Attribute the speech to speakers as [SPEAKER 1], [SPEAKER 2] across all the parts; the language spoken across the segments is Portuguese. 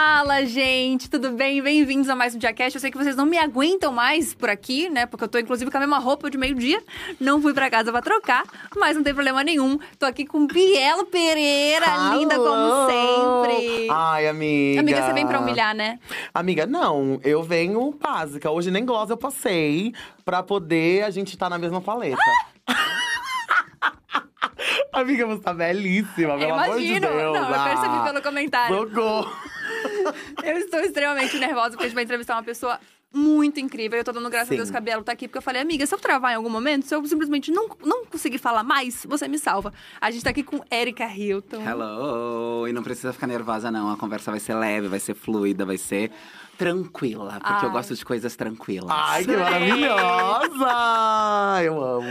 [SPEAKER 1] Fala, gente, tudo bem? Bem-vindos a mais um Diacast. Eu sei que vocês não me aguentam mais por aqui, né? Porque eu tô, inclusive, com a mesma roupa de meio-dia. Não fui pra casa pra trocar, mas não tem problema nenhum. Tô aqui com Bielo Pereira,
[SPEAKER 2] Alô!
[SPEAKER 1] linda como sempre.
[SPEAKER 2] Ai, amiga.
[SPEAKER 1] Amiga, você vem pra humilhar, né?
[SPEAKER 2] Amiga, não. Eu venho básica. Hoje nem gloss eu passei pra poder a gente estar na mesma paleta. amiga, você tá belíssima, pelo
[SPEAKER 1] eu
[SPEAKER 2] amor de
[SPEAKER 1] imagino.
[SPEAKER 2] Deus.
[SPEAKER 1] não, eu percebi
[SPEAKER 2] Ah,
[SPEAKER 1] pelo comentário.
[SPEAKER 2] Socorro.
[SPEAKER 1] Eu estou extremamente nervosa porque a gente vai entrevistar uma pessoa muito incrível. Eu tô dando graças
[SPEAKER 2] Sim.
[SPEAKER 1] a Deus que a Bielo tá aqui, porque eu falei, amiga, se eu travar em algum momento, se eu simplesmente não, não conseguir falar mais, você me salva. A gente tá aqui com Erika Hilton.
[SPEAKER 3] Hello! E não precisa ficar nervosa, não. A conversa vai ser leve, vai ser fluida, vai ser tranquila. Porque eu
[SPEAKER 1] Ai.
[SPEAKER 3] gosto de coisas tranquilas.
[SPEAKER 2] Ai, que maravilhosa! Eu amo.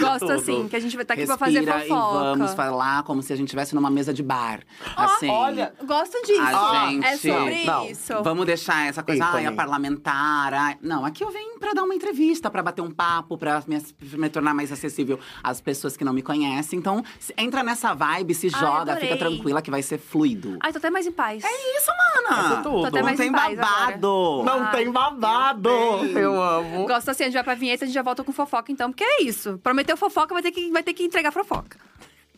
[SPEAKER 1] Gosto
[SPEAKER 2] Tudo.
[SPEAKER 1] assim, que a gente vai estar aqui pra fazer
[SPEAKER 3] Respira
[SPEAKER 1] fofoca.
[SPEAKER 3] e vamos falar como se a gente estivesse numa mesa de bar. assim.
[SPEAKER 2] olha,
[SPEAKER 1] Gosto disso.
[SPEAKER 3] A
[SPEAKER 1] É
[SPEAKER 3] gente-
[SPEAKER 1] sobre
[SPEAKER 2] Não,
[SPEAKER 1] isso.
[SPEAKER 3] Vamos deixar essa coisa, ai, a parlamentar. ai. Não, aqui eu venho pra dar uma entrevista, pra bater um papo, pra me, me tornar mais acessível às pessoas que não me conhecem. Então, entra nessa vibe, se
[SPEAKER 1] Ai,
[SPEAKER 3] joga,
[SPEAKER 1] adorei.
[SPEAKER 3] fica tranquila que vai ser fluido.
[SPEAKER 1] Ai, tô até mais em paz.
[SPEAKER 3] Isso,
[SPEAKER 2] Isso
[SPEAKER 3] mana!
[SPEAKER 2] tudo.
[SPEAKER 1] Tô até
[SPEAKER 3] Não
[SPEAKER 1] mais
[SPEAKER 3] tem
[SPEAKER 1] em paz
[SPEAKER 3] babado!
[SPEAKER 2] Não
[SPEAKER 1] Ah.
[SPEAKER 2] tem babado. Eu amo.
[SPEAKER 1] Gosto assim, a gente vai pra vinheta, a gente já volta com fofoca, então, porque é isso. Prometeu fofoca, vai ter que, vai ter que entregar fofoca.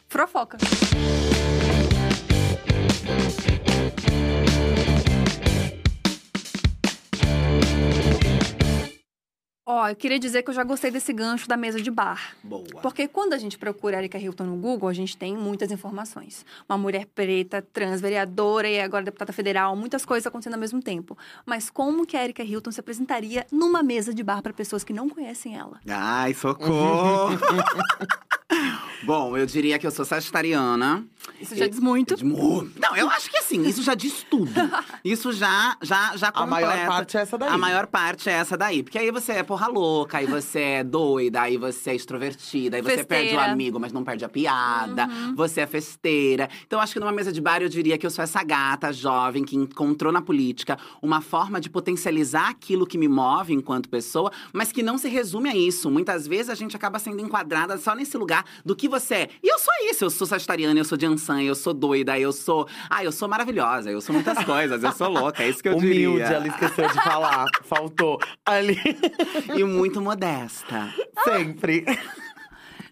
[SPEAKER 1] Fofoca. Ó, eu queria dizer que eu já gostei desse gancho da mesa de bar.
[SPEAKER 3] Boa.
[SPEAKER 1] Porque quando a gente procura Erika Hilton no Google, a gente tem muitas informações. Uma mulher preta, trans, vereadora e agora deputada federal, muitas coisas acontecendo ao mesmo tempo. Mas como que a Erika Hilton se apresentaria numa mesa de bar para pessoas que não conhecem ela?
[SPEAKER 3] Ai, socorro! Bom, eu diria que eu sou sagitariana.
[SPEAKER 1] Isso já diz muito.
[SPEAKER 3] Mu- Não, eu acho que assim, isso já diz tudo. Isso já, já, já
[SPEAKER 2] A maior
[SPEAKER 3] completa.
[SPEAKER 2] parte é essa daí.
[SPEAKER 3] A maior parte é essa daí. Porque aí você é porra louca, aí você é doida, aí você é extrovertida, aí você
[SPEAKER 1] Festeira.
[SPEAKER 3] perde o amigo, mas não perde a piada. Você é festeira. Então, eu acho que numa mesa de bar eu diria que eu sou essa gata jovem que encontrou na política uma forma de potencializar aquilo que me move enquanto pessoa, mas que não se resume a isso. Muitas vezes a gente acaba sendo enquadrada só nesse lugar do que você é. E eu sou isso, eu sou sagitariana, eu sou de ançã, eu sou doida, eu sou. Ah, eu sou maravilhosa, eu sou muitas coisas, eu sou louca, é isso que eu
[SPEAKER 2] Humilde,
[SPEAKER 3] diria.
[SPEAKER 2] ela esqueceu de falar. Faltou. Ali.
[SPEAKER 3] E muito modesta.
[SPEAKER 2] Sempre.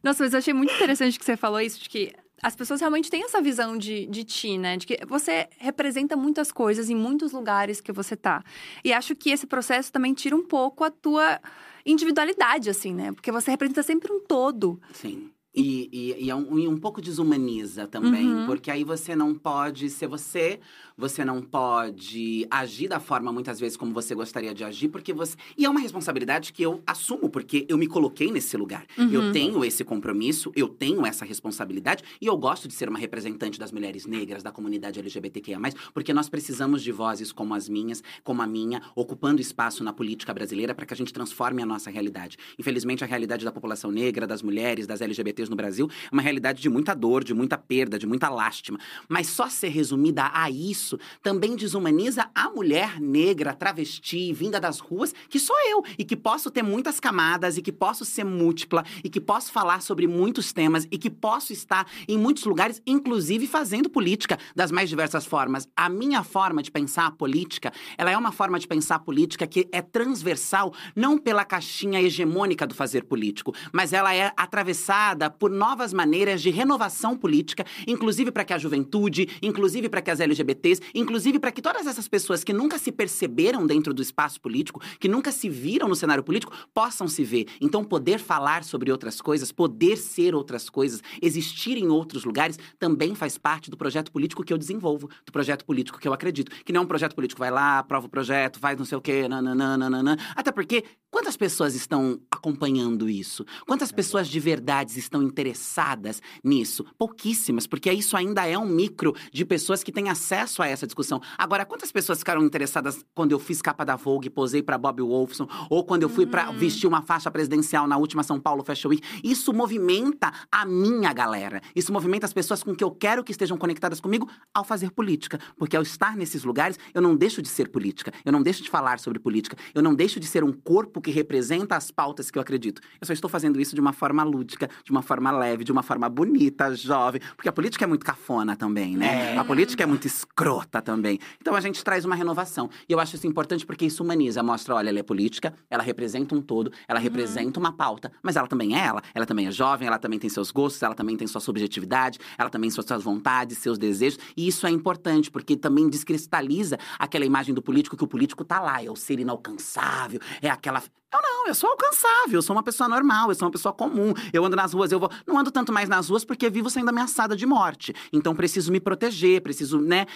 [SPEAKER 1] Nossa, mas eu achei muito interessante que você falou isso, de que as pessoas realmente têm essa visão de, de ti, né? De que você representa muitas coisas em muitos lugares que você tá. E acho que esse processo também tira um pouco a tua individualidade, assim, né? Porque você representa sempre um todo.
[SPEAKER 3] Sim. E, e, e é um, e um pouco desumaniza também,
[SPEAKER 1] Uhum.
[SPEAKER 3] porque aí você não pode ser você, você não pode agir da forma muitas vezes como você gostaria de agir, porque você. E é uma responsabilidade que eu assumo, porque eu me coloquei nesse lugar.
[SPEAKER 1] Uhum.
[SPEAKER 3] Eu tenho esse compromisso, eu tenho essa responsabilidade, e eu gosto de ser uma representante das mulheres negras, da comunidade LGBTQIA, porque nós precisamos de vozes como as minhas, como a minha, ocupando espaço na política brasileira para que a gente transforme a nossa realidade. Infelizmente, a realidade da população negra, das mulheres, das LGBTs no Brasil é uma realidade de muita dor, de muita perda, de muita lástima. Mas só ser resumida a isso também desumaniza a mulher negra, travesti, vinda das ruas, que sou eu, e que posso ter muitas camadas, e que posso ser múltipla, e que posso falar sobre muitos temas, e que posso estar em muitos lugares, inclusive fazendo política das mais diversas formas. A minha forma de pensar a política, ela é uma forma de pensar a política que é transversal, não pela caixinha hegemônica do fazer político, mas ela é atravessada por novas maneiras de renovação política, inclusive para que a juventude, inclusive para que as LGBTs, inclusive para que todas essas pessoas que nunca se perceberam dentro do espaço político, que nunca se viram no cenário político, possam se ver. Então, poder falar sobre outras coisas, poder ser outras coisas, existir em outros lugares, também faz parte do projeto político que eu desenvolvo, do projeto político que eu acredito. Que não é um projeto político, vai lá, aprova o projeto, faz não sei o quê, nananã. Até porque, quantas pessoas estão acompanhando isso? Quantas pessoas de verdade estão interessadas nisso? Pouquíssimas, porque isso ainda é um micro de pessoas que têm acesso a essa discussão. Agora, quantas pessoas ficaram interessadas quando eu fiz capa da Vogue, posei para Bob Wolfson, ou quando eu fui para vestir uma faixa presidencial na última São Paulo Fashion Week? Isso movimenta a minha galera. Isso movimenta as pessoas com que eu quero que estejam conectadas comigo ao fazer política. Porque ao estar nesses lugares, eu não deixo de ser política. Eu não deixo de falar sobre política. Eu não deixo de ser um corpo que representa as pautas que eu acredito. Eu só estou fazendo isso de uma forma lúdica, de uma forma leve, de uma forma bonita, jovem. Porque a política é muito cafona também, né?
[SPEAKER 2] É.
[SPEAKER 3] A política é muito escrota também. Então a gente traz uma renovação. E eu acho isso importante porque isso humaniza. Mostra, olha, ela é política, ela representa um todo, ela representa uma pauta. Mas ela também é ela. Ela também é jovem, ela também tem seus gostos, ela também tem sua subjetividade, ela também tem suas vontades, seus desejos. E isso é importante, porque também descristaliza aquela imagem do político que o político tá lá, é o ser inalcançável, é aquela. Eu não, eu sou alcançável, eu sou uma pessoa normal, eu sou uma pessoa comum. Eu ando nas ruas, eu vou. Não ando tanto mais nas ruas porque vivo sendo ameaçada de morte. Então preciso me proteger, preciso, né,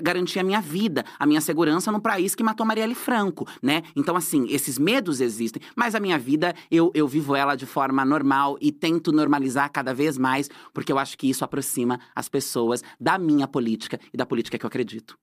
[SPEAKER 3] garantir a minha vida, a minha segurança no país que matou Marielle Franco, né? Então, assim, esses medos existem, mas a minha vida, eu, eu vivo ela de forma normal e tento normalizar cada vez mais, porque eu acho que isso aproxima as pessoas da minha política e da política que eu acredito.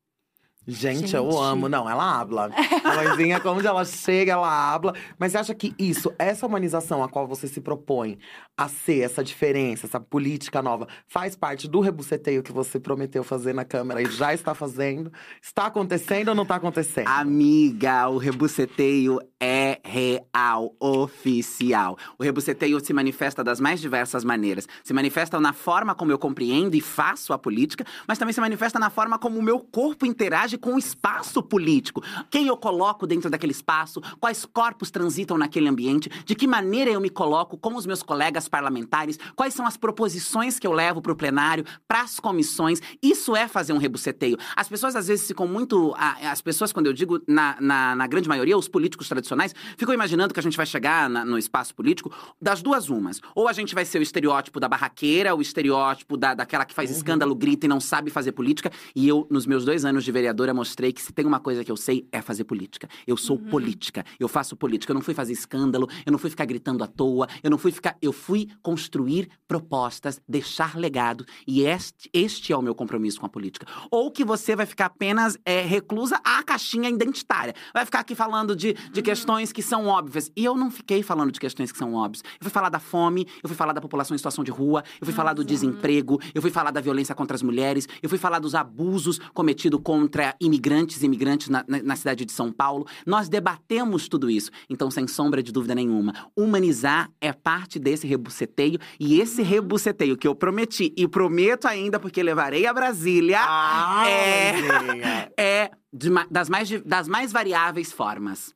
[SPEAKER 2] Gente, eu
[SPEAKER 1] Gente.
[SPEAKER 2] amo. Não, ela habla. A mãezinha, como ela chega, ela habla. Mas você acha que isso, essa humanização a qual você se propõe a ser, essa diferença, essa política nova, faz parte do rebuceteio que você prometeu fazer na Câmara e já está fazendo? Está acontecendo ou não está acontecendo?
[SPEAKER 3] Amiga, o rebuceteio é real, oficial. O rebuceteio se manifesta das mais diversas maneiras. Se manifesta na forma como eu compreendo e faço a política, mas também se manifesta na forma como o meu corpo interage com o espaço político. Quem eu coloco dentro daquele espaço, quais corpos transitam naquele ambiente, de que maneira eu me coloco com os meus colegas parlamentares, quais são as proposições que eu levo para o plenário, para as comissões. Isso é fazer um rebuceteio. As pessoas às vezes ficam muito. As pessoas, quando eu digo na, na, na grande maioria, os políticos tradicionais, ficam imaginando que a gente vai chegar na- no espaço político das duas umas. Ou a gente vai ser o estereótipo da barraqueira, o estereótipo da, daquela que faz escândalo, grita e não sabe fazer política. E eu, nos meus dois anos de mostrei que se tem uma coisa que eu sei é fazer política. Eu sou política. Eu faço política. Eu não fui fazer escândalo, eu não fui ficar gritando à toa, eu não fui ficar. Eu fui construir propostas, deixar legado. E este, este é o meu compromisso com a política. Ou que você vai ficar apenas é, reclusa à caixinha identitária. Vai ficar aqui falando de, de questões que são óbvias. E eu não fiquei falando de questões que são óbvias. Eu fui falar da fome, eu fui falar da população em situação de rua, eu fui falar do desemprego, eu fui falar da violência contra as mulheres, eu fui falar dos abusos cometidos contra imigrantes e imigrantes na, na- na cidade de São Paulo. Nós debatemos tudo isso. Então, sem sombra de dúvida nenhuma, humanizar é parte desse rebuceteio. E esse rebuceteio que eu prometi, e prometo ainda porque levarei a Brasília,
[SPEAKER 2] Ah,
[SPEAKER 3] é, é de das, mais, das mais variáveis formas.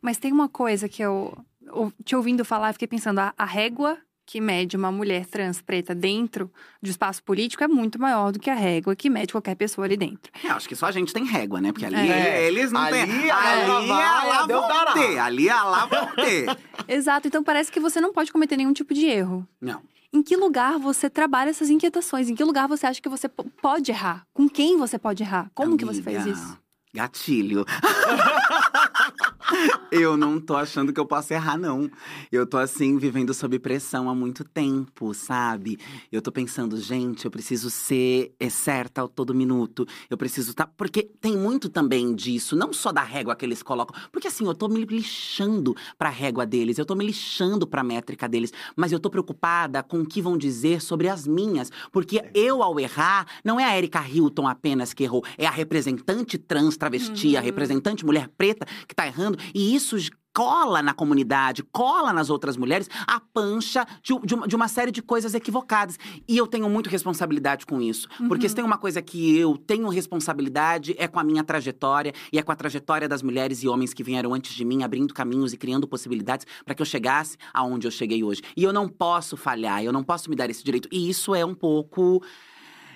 [SPEAKER 1] Mas tem uma coisa que eu, te ouvindo falar, eu fiquei pensando, a, a régua que mede uma mulher trans preta dentro do espaço político é muito maior do que a régua que mede qualquer pessoa ali dentro.
[SPEAKER 3] É, acho que só a gente tem régua, né? Porque ali
[SPEAKER 2] É.
[SPEAKER 3] eles não
[SPEAKER 2] Ali
[SPEAKER 3] têm. Ali
[SPEAKER 2] vai,
[SPEAKER 3] a lá
[SPEAKER 2] Deus
[SPEAKER 3] vão ter. Ali a lá vão ter.
[SPEAKER 1] Exato, então parece que você não pode cometer nenhum tipo de erro.
[SPEAKER 3] Não.
[SPEAKER 1] Em que lugar você trabalha essas inquietações? Em que lugar você acha que você pode errar? Com quem você pode errar? Como que você faz
[SPEAKER 3] Amiga,
[SPEAKER 1] isso?
[SPEAKER 3] Gatilho. eu não tô achando que eu posso errar, não. Eu tô assim, vivendo sob pressão há muito tempo, sabe? Eu tô pensando, gente, eu preciso ser é, certa a todo minuto. Eu preciso tá. Porque tem muito também disso, não só da régua que eles colocam. Porque assim, eu tô me lixando pra régua deles, eu tô me lixando pra métrica deles. Mas eu tô preocupada com o que vão dizer sobre as minhas. Porque eu, ao errar, não é a Erika Hilton apenas que errou, é a representante trans travesti, a representante mulher preta que tá errando. E isso cola na comunidade, cola nas outras mulheres, a pancha de, de uma, de uma série de coisas equivocadas. E eu tenho muito responsabilidade com isso. Porque se tem uma coisa que eu tenho responsabilidade, é com a minha trajetória e é com a trajetória das mulheres e homens que vieram antes de mim, abrindo caminhos e criando possibilidades para que eu chegasse aonde eu cheguei hoje. E eu não posso falhar, eu não posso me dar esse direito. E isso é um pouco.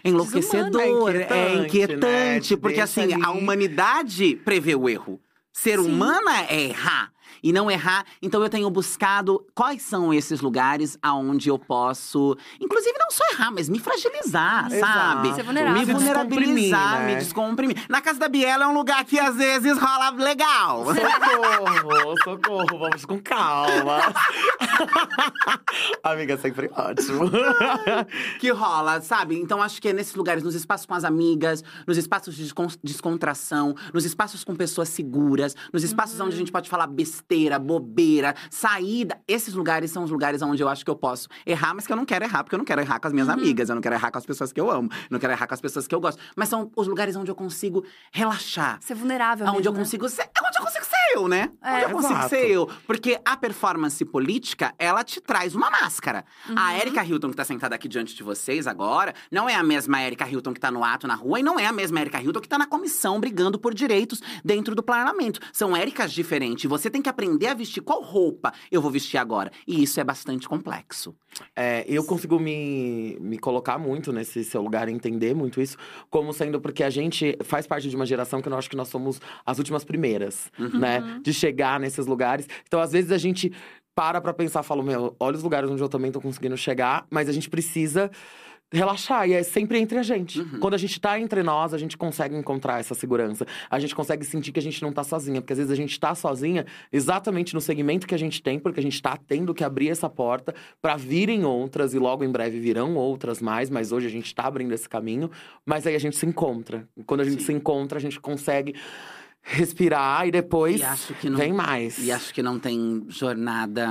[SPEAKER 3] Enlouquecedor,
[SPEAKER 2] Desumano, é
[SPEAKER 3] é
[SPEAKER 2] inquietante,
[SPEAKER 3] inquietante,
[SPEAKER 2] né?
[SPEAKER 3] porque assim, a
[SPEAKER 2] ali.
[SPEAKER 3] humanidade prevê o erro. Ser
[SPEAKER 1] Sim.
[SPEAKER 3] humana é errar. E não errar. Então eu tenho buscado quais são esses lugares aonde eu posso, inclusive não só errar, mas me fragilizar,
[SPEAKER 2] Exato.
[SPEAKER 3] sabe?
[SPEAKER 1] Ser vulnerável,
[SPEAKER 3] Me
[SPEAKER 1] né?
[SPEAKER 3] vulnerabilizar,
[SPEAKER 2] Descomprimir, né?
[SPEAKER 3] me descomprimir. Na casa da Biela é um lugar que às vezes rola legal.
[SPEAKER 2] Socorro, socorro, vamos com calma. Amiga, sempre ótimo.
[SPEAKER 3] que rola, sabe? Então acho que é nesses lugares, nos espaços com as amigas, nos espaços de descon- descontração, nos espaços com pessoas seguras, nos espaços onde a gente pode falar besteira, bobeira, saída. Esses lugares são os lugares onde eu acho que eu posso errar, mas que eu não quero errar, porque eu não quero errar com as minhas amigas, eu não quero errar com as pessoas que eu amo, eu não quero errar com as pessoas que eu gosto. Mas são os lugares onde eu consigo relaxar.
[SPEAKER 1] Ser vulnerável
[SPEAKER 3] Onde
[SPEAKER 1] mesmo,
[SPEAKER 3] eu
[SPEAKER 1] né?
[SPEAKER 3] consigo ser. É onde eu consigo ser eu, né? Onde eu consigo
[SPEAKER 2] Exato.
[SPEAKER 3] ser eu? Porque a performance política, ela te traz uma máscara. A Erika Hilton, que tá sentada aqui diante de vocês agora, não é a mesma Erika Hilton que tá no ato na rua e não é a mesma Erika Hilton que tá na comissão brigando por direitos dentro do parlamento. São Ericas diferentes. Você tem que aprender a vestir qual roupa eu vou vestir agora. E isso é bastante complexo.
[SPEAKER 2] É, eu consigo me, me colocar muito nesse seu lugar, entender muito isso, como sendo porque a gente faz parte de uma geração que eu acho que nós somos as últimas primeiras, né? De chegar nesses lugares. Então, às vezes, a gente para pra pensar, fala, meu, olha os lugares onde eu também tô conseguindo chegar, mas a gente precisa relaxar. E é sempre entre a gente.
[SPEAKER 3] Uhum.
[SPEAKER 2] Quando a gente tá entre nós, a gente consegue encontrar essa segurança. A gente consegue sentir que a gente não tá sozinha. Porque às vezes a gente tá sozinha exatamente no segmento que a gente tem, porque a gente tá tendo que abrir essa porta para virem outras, e logo em breve virão outras mais, mas hoje a gente tá abrindo esse caminho. Mas aí a gente se encontra. E quando a gente
[SPEAKER 3] Sim.
[SPEAKER 2] se encontra, a gente consegue respirar e depois
[SPEAKER 3] E não-
[SPEAKER 2] vem mais.
[SPEAKER 3] E acho que não tem jornada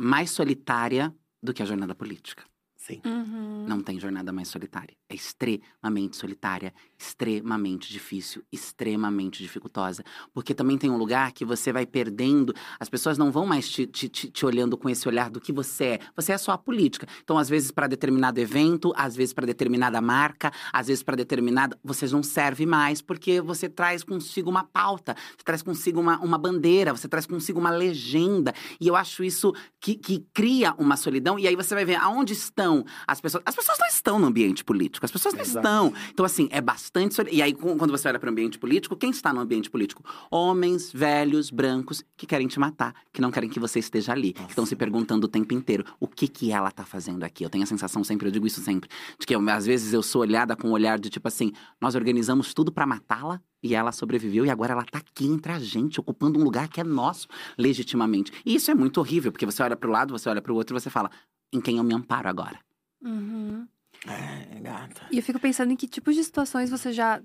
[SPEAKER 3] mais solitária do que a jornada política.
[SPEAKER 2] Sim.
[SPEAKER 1] Uhum.
[SPEAKER 3] Não tem jornada mais solitária. É extremamente solitária, extremamente difícil, extremamente dificultosa. Porque também tem um lugar que você vai perdendo, as pessoas não vão mais te, te, te, te olhando com esse olhar do que você é. Você é só a política. Então, às vezes, para determinado evento, às vezes, para determinada marca, às vezes, para determinada. Você não serve mais porque você traz consigo uma pauta, você traz consigo uma, uma bandeira, você traz consigo uma legenda. E eu acho isso que, que cria uma solidão. E aí você vai ver aonde estão as pessoas. As pessoas não estão no ambiente político, as pessoas não
[SPEAKER 2] Exato.
[SPEAKER 3] estão. Então, assim, é bastante. E aí, quando você olha para o ambiente político, quem está no ambiente político? Homens, velhos, brancos, que querem te matar, que não querem que você esteja ali, que estão se perguntando o tempo inteiro o que que ela tá fazendo aqui. Eu tenho a sensação sempre, eu digo isso sempre, de que eu- às vezes eu sou olhada com um olhar de tipo assim, nós organizamos tudo para matá-la. E ela sobreviveu e agora ela tá aqui entre a gente, ocupando um lugar que é nosso, legitimamente. E isso é muito horrível, porque você olha pro lado, você olha pro outro e você fala: em quem eu me amparo agora?
[SPEAKER 1] Uhum.
[SPEAKER 2] É, gata.
[SPEAKER 1] E eu fico pensando em que tipos de situações você já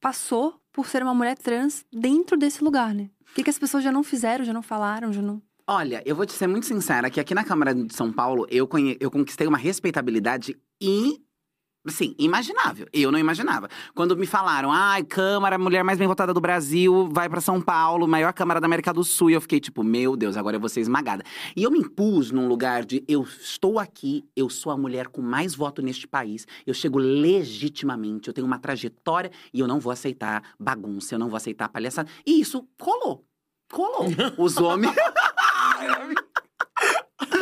[SPEAKER 1] passou por ser uma mulher trans dentro desse lugar, né? O que, que as pessoas já não fizeram, já não falaram, já não.
[SPEAKER 3] Olha, eu vou te ser muito sincera que aqui na Câmara de São Paulo eu, conhe... eu conquistei uma respeitabilidade e. Assim, imaginável. Eu não imaginava. Quando me falaram, ai, Câmara, mulher mais bem votada do Brasil, vai pra São Paulo, maior Câmara da América do Sul. E eu fiquei tipo, meu Deus, agora eu vou ser esmagada. E eu me impus num lugar de, eu estou aqui, eu sou a mulher com mais voto neste país, eu chego legitimamente, eu tenho uma trajetória e eu não vou aceitar bagunça, eu não vou aceitar palhaçada. E isso colou. Colou. Os homens.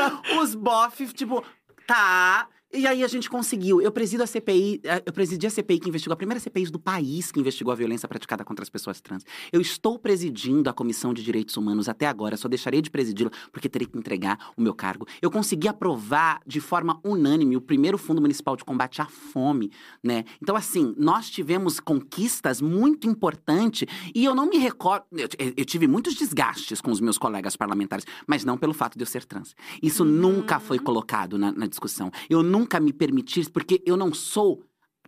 [SPEAKER 3] Os bofs, tipo, tá. E aí a gente conseguiu. Eu presido a CPI, eh, eu presidi a CPI que investigou, a primeira CPI do país que investigou a violência praticada contra as pessoas trans. Eu estou presidindo a Comissão de Direitos Humanos até agora, só deixarei de presidi-la porque terei que entregar o meu cargo. Eu consegui aprovar de forma unânime o primeiro Fundo Municipal de Combate à Fome, né? Então, assim, nós tivemos conquistas muito importantes e eu não me recordo. Eu, eu tive muitos desgastes com os meus colegas parlamentares, mas não pelo fato de eu ser trans. Isso nunca foi colocado na, na discussão. Eu nunca me permiti, porque eu não sou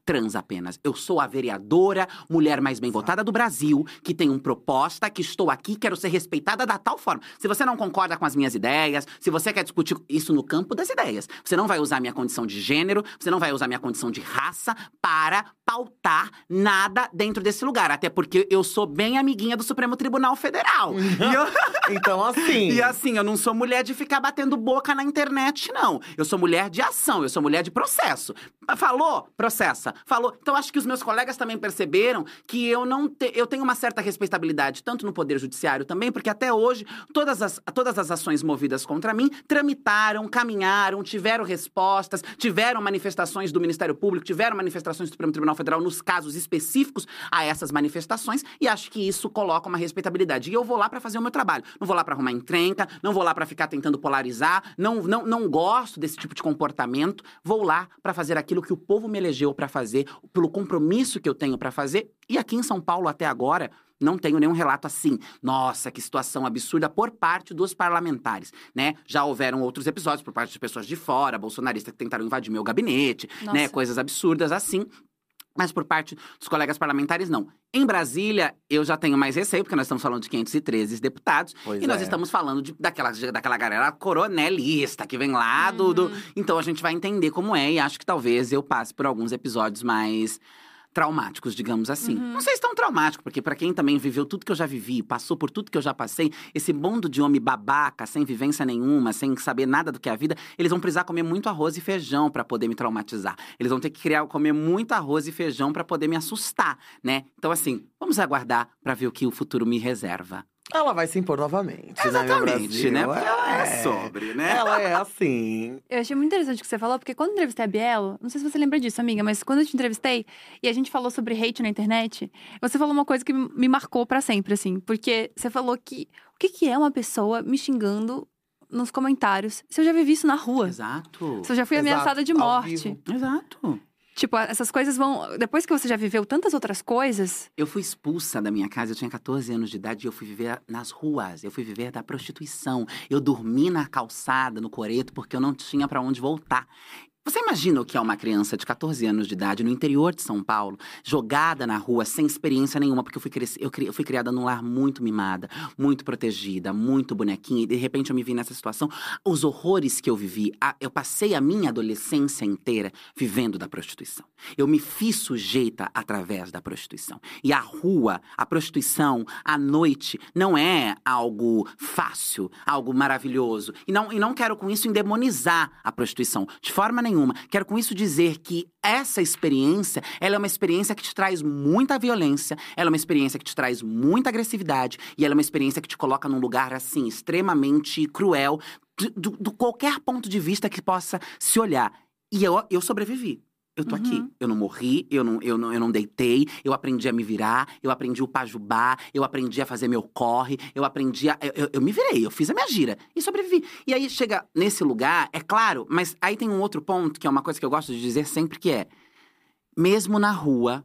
[SPEAKER 3] trans apenas. Eu sou a vereadora, mulher mais bem votada do Brasil, que tem uma proposta, que estou aqui, quero ser respeitada da tal forma. Se você não concorda com as minhas ideias, se você quer discutir isso no campo das ideias, você não vai usar minha condição de gênero, você não vai usar minha condição de raça para pautar nada dentro desse lugar. Até porque eu sou bem amiguinha do Supremo Tribunal Federal. eu...
[SPEAKER 2] Então, assim.
[SPEAKER 3] E assim, eu não sou mulher de ficar batendo boca na internet, não. Eu sou mulher de ação, eu sou mulher de processo. Falou? Processa. Falou. Então, acho que os meus colegas também perceberam que eu não te... eu tenho uma certa respeitabilidade, tanto no Poder Judiciário também, porque até hoje, todas as, todas as ações movidas contra mim tramitaram, caminharam, tiveram respostas, tiveram manifestações do Ministério Público, tiveram manifestações do Supremo Tribunal Federal nos casos específicos a essas manifestações, e acho que isso coloca uma respeitabilidade. E eu vou lá para fazer o meu trabalho. Não vou lá para arrumar encrenca, não vou lá para ficar tentando polarizar, não, não, não gosto desse tipo de comportamento. Vou lá para fazer aquilo que o povo me elegeu para fazer, pelo compromisso que eu tenho para fazer. E aqui em São Paulo até agora, não tenho nenhum relato assim. Nossa, que situação absurda por parte dos parlamentares, né? Já houveram outros episódios por parte de pessoas de fora, bolsonaristas que tentaram invadir meu gabinete,
[SPEAKER 1] Nossa.
[SPEAKER 3] né? Coisas absurdas assim. Mas por parte dos colegas parlamentares, não. Em Brasília, eu já tenho mais receio, porque nós estamos falando de 513 deputados.
[SPEAKER 2] Pois
[SPEAKER 3] e nós
[SPEAKER 2] é.
[SPEAKER 3] estamos falando de, daquela, daquela galera coronelista que vem lá do, do- Então a gente vai entender como é, e acho que talvez eu passe por alguns episódios mais. Traumáticos, digamos assim. Não sei se tão traumático, porque pra quem também viveu tudo que eu já vivi, passou por tudo que eu já passei, esse mundo de homem babaca, sem vivência nenhuma, sem saber nada do que é a vida, eles vão precisar comer muito arroz e feijão pra poder me traumatizar. Eles vão ter que criar, comer muito arroz e feijão pra poder me assustar, né? Então assim, vamos aguardar pra ver o que o futuro me reserva.
[SPEAKER 2] Ela vai se impor novamente, né, meu
[SPEAKER 3] Exatamente,
[SPEAKER 2] Brasil?
[SPEAKER 3] né? Porque ela é sobre, né?
[SPEAKER 2] Ela é assim.
[SPEAKER 1] Eu achei muito interessante o que você falou, porque quando eu entrevistei a Bielo, não sei se você lembra disso, amiga, mas quando eu te entrevistei e a gente falou sobre hate na internet, você falou uma coisa que me marcou pra sempre, assim. Porque você falou que o que, que é uma pessoa me xingando nos comentários se eu já vivi isso na rua?
[SPEAKER 3] Exato.
[SPEAKER 1] Se eu já fui
[SPEAKER 2] Exato,
[SPEAKER 1] ameaçada de morte.
[SPEAKER 3] Exato.
[SPEAKER 1] Tipo, essas coisas vão. Depois que você já viveu tantas outras coisas.
[SPEAKER 3] Eu fui expulsa da minha casa, eu tinha 14 anos de idade e eu fui viver nas ruas. Eu fui viver da prostituição. Eu dormi na calçada, no coreto, porque eu não tinha pra onde voltar. Você imagina o que é uma criança de 14 anos de idade no interior de São Paulo, jogada na rua, sem experiência nenhuma, porque eu fui, eu, cri... eu fui criada num lar muito mimada, muito protegida, muito bonequinha, e de repente eu me vi nessa situação. Os horrores que eu vivi, a- eu passei a minha adolescência inteira vivendo da prostituição. Eu me fiz sujeita através da prostituição. E a rua, a prostituição, a noite, não é algo fácil, algo maravilhoso. E não, e não quero com isso endemonizar a prostituição, de forma nenhuma. Quero com isso dizer que essa experiência, ela é uma experiência que te traz muita violência, ela é uma experiência que te traz muita agressividade, e ela é uma experiência que te coloca num lugar, assim, extremamente cruel, do, do- do qualquer ponto de vista que possa se olhar. E eu, eu sobrevivi. Eu tô aqui. Eu não morri, eu não, eu, não, eu não deitei, eu aprendi a me virar, eu aprendi o pajubá, eu aprendi a fazer meu corre, eu aprendi a. Eu, eu- eu me virei, eu fiz a minha gira e sobrevivi. E aí chega nesse lugar, é claro, mas aí tem um outro ponto, que é uma coisa que eu gosto de dizer sempre, que é: mesmo na rua,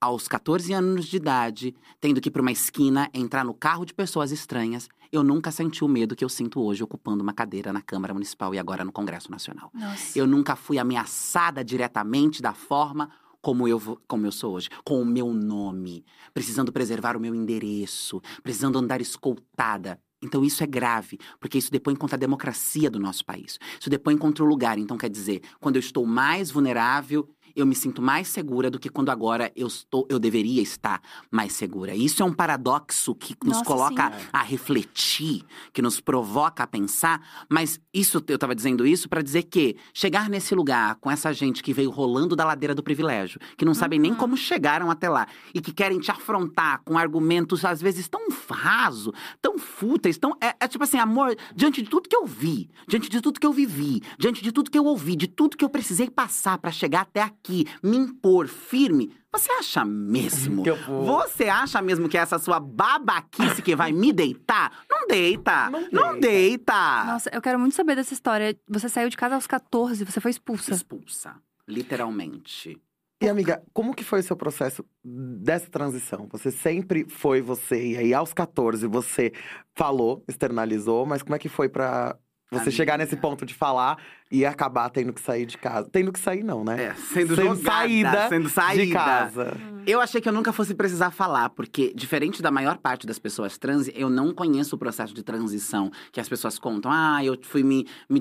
[SPEAKER 3] aos 14 anos de idade, tendo que ir pra uma esquina, entrar no carro de pessoas estranhas, eu nunca senti o medo que eu sinto hoje ocupando uma cadeira na Câmara Municipal e agora no Congresso Nacional.
[SPEAKER 1] Nossa.
[SPEAKER 3] Eu nunca fui ameaçada diretamente da forma como eu, como eu sou hoje, com o meu nome, precisando preservar o meu endereço, precisando andar escoltada. Então isso é grave, porque isso depõe contra a democracia do nosso país. Isso depõe contra o lugar. Então quer dizer, quando eu estou mais vulnerável, eu me sinto mais segura do que quando agora eu estou, eu deveria estar mais segura. Isso é um paradoxo que nos
[SPEAKER 1] Nossa,
[SPEAKER 3] coloca
[SPEAKER 1] sim.
[SPEAKER 3] a refletir, que nos provoca a pensar, mas isso eu estava dizendo isso para dizer que chegar nesse lugar com essa gente que veio rolando da ladeira do privilégio, que não sabem nem como chegaram até lá e que querem te afrontar com argumentos às vezes tão raso, tão fúteis, tão é, é tipo assim, amor, diante de tudo que eu vi, diante de tudo que eu vivi, diante de tudo que eu ouvi, de tudo que eu precisei passar para chegar até aqui, me impor firme, você acha mesmo? Você acha mesmo que é essa sua babaquice que vai me deitar? Não deita!
[SPEAKER 2] Não
[SPEAKER 3] Não
[SPEAKER 2] deita.
[SPEAKER 3] deita!
[SPEAKER 1] Nossa, eu quero muito saber dessa história. Você saiu de casa aos 14, você foi expulsa.
[SPEAKER 3] Expulsa. Literalmente.
[SPEAKER 2] E amiga, como que foi o seu processo dessa transição? Você sempre foi você, e aí aos 14 você falou, externalizou, mas como é que foi pra você
[SPEAKER 3] Amiga.
[SPEAKER 2] chegar nesse ponto de falar e acabar tendo que sair de casa? Tendo que sair não, né?
[SPEAKER 3] É, sendo, jogada,
[SPEAKER 2] saída
[SPEAKER 3] sendo saída
[SPEAKER 2] de casa.
[SPEAKER 3] Eu achei que eu nunca fosse precisar falar, porque, diferente da maior parte das pessoas trans, eu não conheço o processo de transição que as pessoas contam. Ah, eu fui me, me,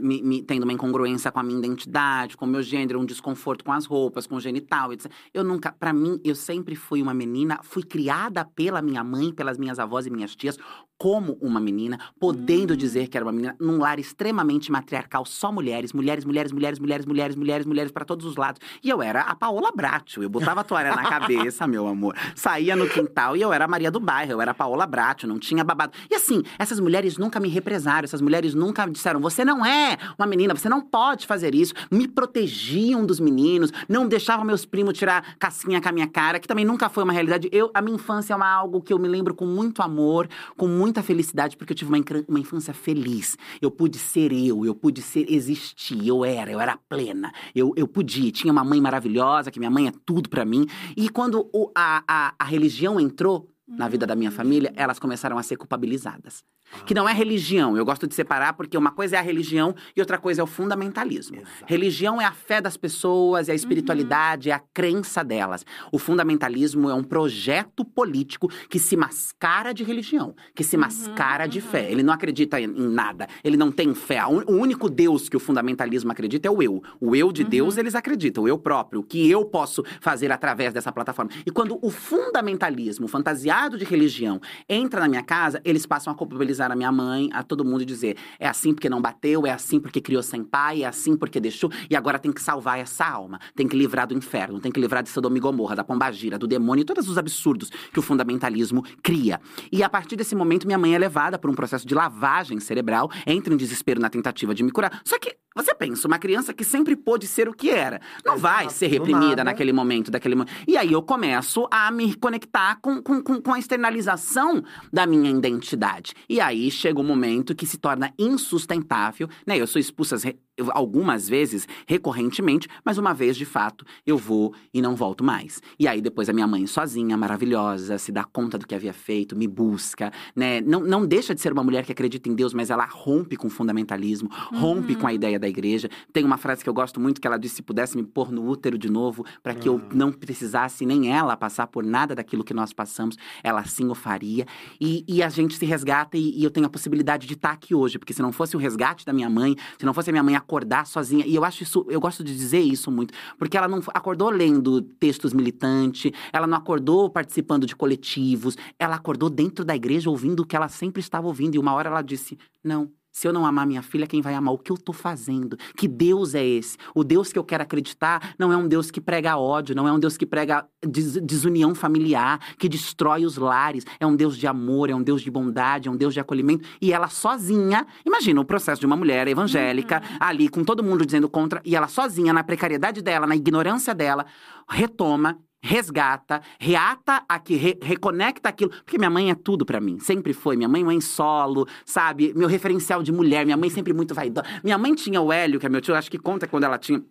[SPEAKER 3] me, me tendo uma incongruência com a minha identidade, com o meu gênero, um desconforto com as roupas, com o genital, etc. Eu nunca, pra mim, eu sempre fui uma menina, fui criada pela minha mãe, pelas minhas avós e minhas tias, como uma menina, podendo dizer que era uma menina, num lar extremamente matriarcal, só mulheres, mulheres, mulheres, mulheres, mulheres, mulheres, mulheres, mulheres para todos os lados. E eu era a Paola Bracho. Eu botava a toalha na cabeça, meu amor. Saía no quintal e eu era a Maria do Bairro, eu era a Paola Bracho, não tinha babado. E assim, essas mulheres nunca me represaram, essas mulheres nunca disseram: você não é uma menina, você não pode fazer isso. Me protegiam dos meninos, não deixavam meus primos tirar casquinha com a minha cara, que também nunca foi uma realidade. Eu, a minha infância é uma, algo que eu me lembro com muito amor, com muita felicidade, porque eu tive uma, uma infância feliz. Eu pude ser eu, eu pude ser existir, eu era, eu era plena. Eu, eu podia, tinha uma mãe maravilhosa, que minha mãe é tudo pra mim. E quando o- a, a, a religião entrou na vida da minha família, elas começaram a ser culpabilizadas. Que não é religião. Eu gosto de separar porque uma coisa é a religião e outra coisa é o fundamentalismo.
[SPEAKER 2] Exato.
[SPEAKER 3] Religião é a fé das pessoas, é a espiritualidade, é a crença delas. O fundamentalismo é um projeto político que se mascara de religião, que se mascara de fé. Ele não acredita em, nada, ele não tem fé. O único Deus que o fundamentalismo acredita é o eu. O eu de Deus eles acreditam, o eu próprio, o que eu posso fazer através dessa plataforma. E quando o fundamentalismo, fantasiado de religião, entra na minha casa, eles passam a culpabilizar a minha mãe, a todo mundo e dizer: é assim porque não bateu, é assim porque criou sem pai, é assim porque deixou, e agora tem que salvar essa alma, tem que livrar do inferno, tem que livrar de Sodoma e Gomorra, da pombagira, do demônio e todos os absurdos que o fundamentalismo cria. E a partir desse momento, minha mãe é levada por um processo de lavagem cerebral, entra em desespero na tentativa de me curar. Só que você pensa, uma criança que sempre pôde ser o que era, não vai ser reprimida naquele momento, daquele mo- E aí eu começo a me conectar com, com, com, com a externalização da minha identidade. E aí chega um momento que se torna insustentável, né? Eu sou expulsa eu- algumas vezes, recorrentemente, mas uma vez de fato eu vou e não volto mais. E aí depois a minha mãe sozinha, maravilhosa, se dá conta do que havia feito, me busca, né? Não, não deixa de ser uma mulher que acredita em Deus, mas ela rompe com o fundamentalismo, rompe com a ideia da igreja. Tem uma frase que eu gosto muito que ela disse: se pudesse me pôr no útero de novo, para que eu não precisasse nem ela passar por nada daquilo que nós passamos, ela sim o faria. E, e a gente se resgata e, e eu tenho a possibilidade de estar aqui hoje, porque se não fosse o resgate da minha mãe, se não fosse a minha mãe acordar sozinha, e eu acho isso, eu gosto de dizer isso muito, porque ela não acordou lendo textos militantes, ela não acordou participando de coletivos, ela acordou dentro da igreja ouvindo o que ela sempre estava ouvindo, e uma hora ela disse: não. Se eu não amar minha filha, quem vai amar? O que eu tô fazendo? Que Deus é esse? O Deus que eu quero acreditar não é um Deus que prega ódio, não é um Deus que prega des- desunião familiar, que destrói os lares. É um Deus de amor, é um Deus de bondade, é um Deus de acolhimento. E ela sozinha, imagina o processo de uma mulher evangélica, ali com todo mundo dizendo contra, e ela sozinha, na precariedade dela, na ignorância dela, retoma resgata, reata aqui, re- reconecta aquilo. Porque minha mãe é tudo pra mim, sempre foi. Minha mãe, mãe solo, sabe? Meu referencial de mulher, minha mãe sempre muito vaidosa. Minha mãe tinha o Hélio, que é meu tio, acho que conta quando ela tinha.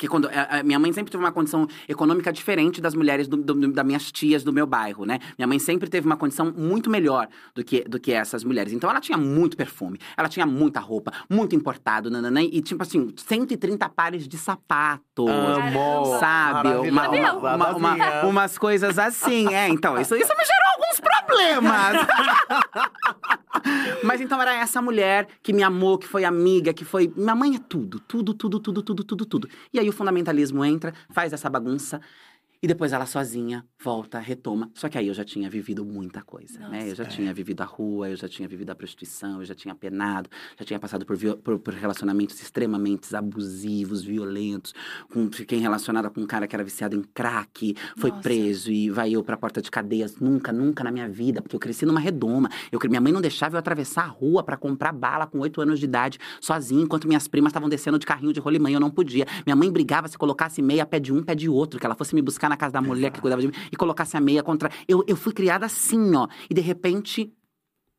[SPEAKER 3] Porque quando a, a minha mãe sempre teve uma condição econômica diferente das mulheres do, do, das minhas tias do meu bairro, né? Minha mãe sempre teve uma condição muito melhor do que, do que essas mulheres. Então ela tinha muito perfume, ela tinha muita roupa, muito importado, nananã, e tipo assim, 130 pares de sapatos.
[SPEAKER 2] Amo!
[SPEAKER 3] Sabe? Uma, uma- uma- umas coisas assim. É, então, isso, isso me gerou alguns problemas. Mas então era essa mulher que me amou, que foi amiga, que foi. Minha mãe é tudo, tudo, tudo, tudo, tudo, tudo, tudo. E aí o fundamentalismo entra, faz essa bagunça. E depois ela sozinha volta, retoma. Só que aí eu já tinha vivido muita coisa, né? Eu já
[SPEAKER 2] é.
[SPEAKER 3] tinha vivido a rua, eu já tinha vivido a prostituição, eu já tinha penado, já tinha passado por, por- por relacionamentos extremamente abusivos, violentos. Com, fiquei relacionada com um cara que era viciado em crack, foi
[SPEAKER 1] Nossa.
[SPEAKER 3] preso e vai eu pra porta de cadeias. Nunca, nunca na minha vida, porque eu cresci numa redoma. Eu, minha mãe não deixava eu atravessar a rua pra comprar bala com oito anos de idade, sozinha, enquanto minhas primas estavam descendo de carrinho de rolimã, eu não podia. Minha mãe brigava se colocasse meia pé de um, pé de outro, que ela fosse me buscar na casa da mulher que cuidava de mim e colocasse a meia contra. Eu, eu fui criada assim, ó. E de repente.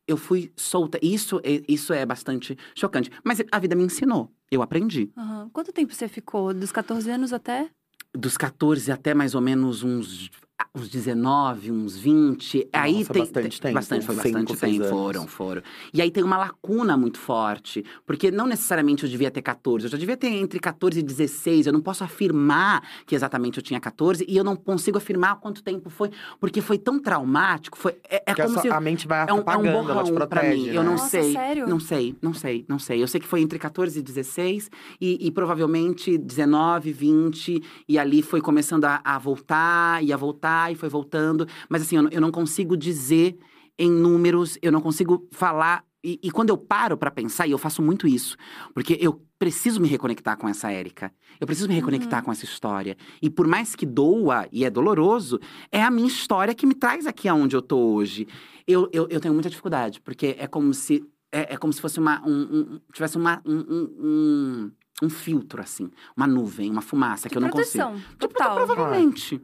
[SPEAKER 3] Eu fui solta. Isso, isso é bastante chocante. Mas a vida me ensinou. Eu aprendi.
[SPEAKER 1] Aham. Quanto tempo você ficou? Dos 14 anos até?
[SPEAKER 3] Dos 14 até mais ou menos uns, uns 19, uns 20. aí
[SPEAKER 2] Nossa,
[SPEAKER 3] tem.
[SPEAKER 2] bastante
[SPEAKER 3] tem-
[SPEAKER 2] tempo,
[SPEAKER 3] Bastante, foi
[SPEAKER 2] cinco,
[SPEAKER 3] bastante
[SPEAKER 2] seis
[SPEAKER 3] tempo. Foram, foram. E aí tem uma lacuna muito forte. Porque não necessariamente eu devia ter 14. Eu já devia ter entre 14 e 16. Eu não posso afirmar que exatamente eu tinha 14. E eu não consigo afirmar quanto tempo foi. Porque foi tão traumático. Foi, é é
[SPEAKER 2] a,
[SPEAKER 3] como
[SPEAKER 2] sua-
[SPEAKER 3] se.
[SPEAKER 2] a mente vai
[SPEAKER 3] É um, é um
[SPEAKER 2] apagando, ela te
[SPEAKER 3] borrão pra
[SPEAKER 2] protege,
[SPEAKER 3] mim.
[SPEAKER 2] né?
[SPEAKER 3] Eu não
[SPEAKER 1] Nossa,
[SPEAKER 3] sei.
[SPEAKER 1] sério?
[SPEAKER 3] Não sei, não sei, não sei. Eu sei que foi entre 14 e 16 e, e provavelmente 19, 20. E ali foi começando a, a voltar e a voltar e foi voltando. Mas assim, eu, não- eu não consigo dizer em números, eu não consigo falar. E, e quando eu paro pra pensar, e eu faço muito isso, porque eu preciso me reconectar com essa Érica. Eu preciso me reconectar com essa história. E por mais que doa e é doloroso, é a minha história que me traz aqui aonde eu tô hoje. Eu, eu, eu tenho muita dificuldade, porque é como se. É, é como se fosse uma. Um, um- tivesse uma, um, um, filtro, assim. Uma nuvem, uma fumaça que
[SPEAKER 1] De
[SPEAKER 3] eu não consigo.
[SPEAKER 1] total.
[SPEAKER 3] Provavelmente.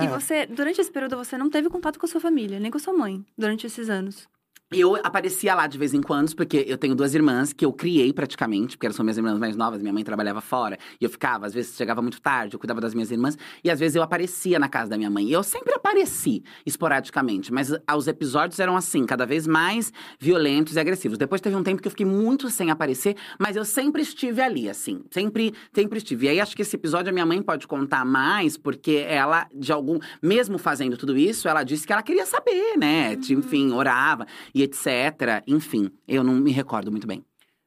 [SPEAKER 1] E
[SPEAKER 2] É.
[SPEAKER 1] você, durante esse período, você não teve contato com a sua família, nem com a sua mãe, durante esses anos.
[SPEAKER 3] Eu aparecia lá de vez em quando, porque eu tenho duas irmãs que eu criei praticamente, porque elas são minhas irmãs mais novas, minha mãe trabalhava fora. E eu ficava, às vezes chegava muito tarde, eu cuidava das minhas irmãs, e às vezes eu aparecia na casa da minha mãe. E eu sempre apareci, esporadicamente, mas os episódios eram assim, cada vez mais violentos e agressivos. Depois teve um tempo que eu fiquei muito sem aparecer, mas eu sempre estive ali, assim, sempre, sempre estive. E aí acho que esse episódio a minha mãe pode contar mais, porque ela, de algum, mesmo fazendo tudo isso, ela disse que ela queria saber, né? Uhum. Enfim, orava. E etc. Enfim, eu não me recordo muito bem.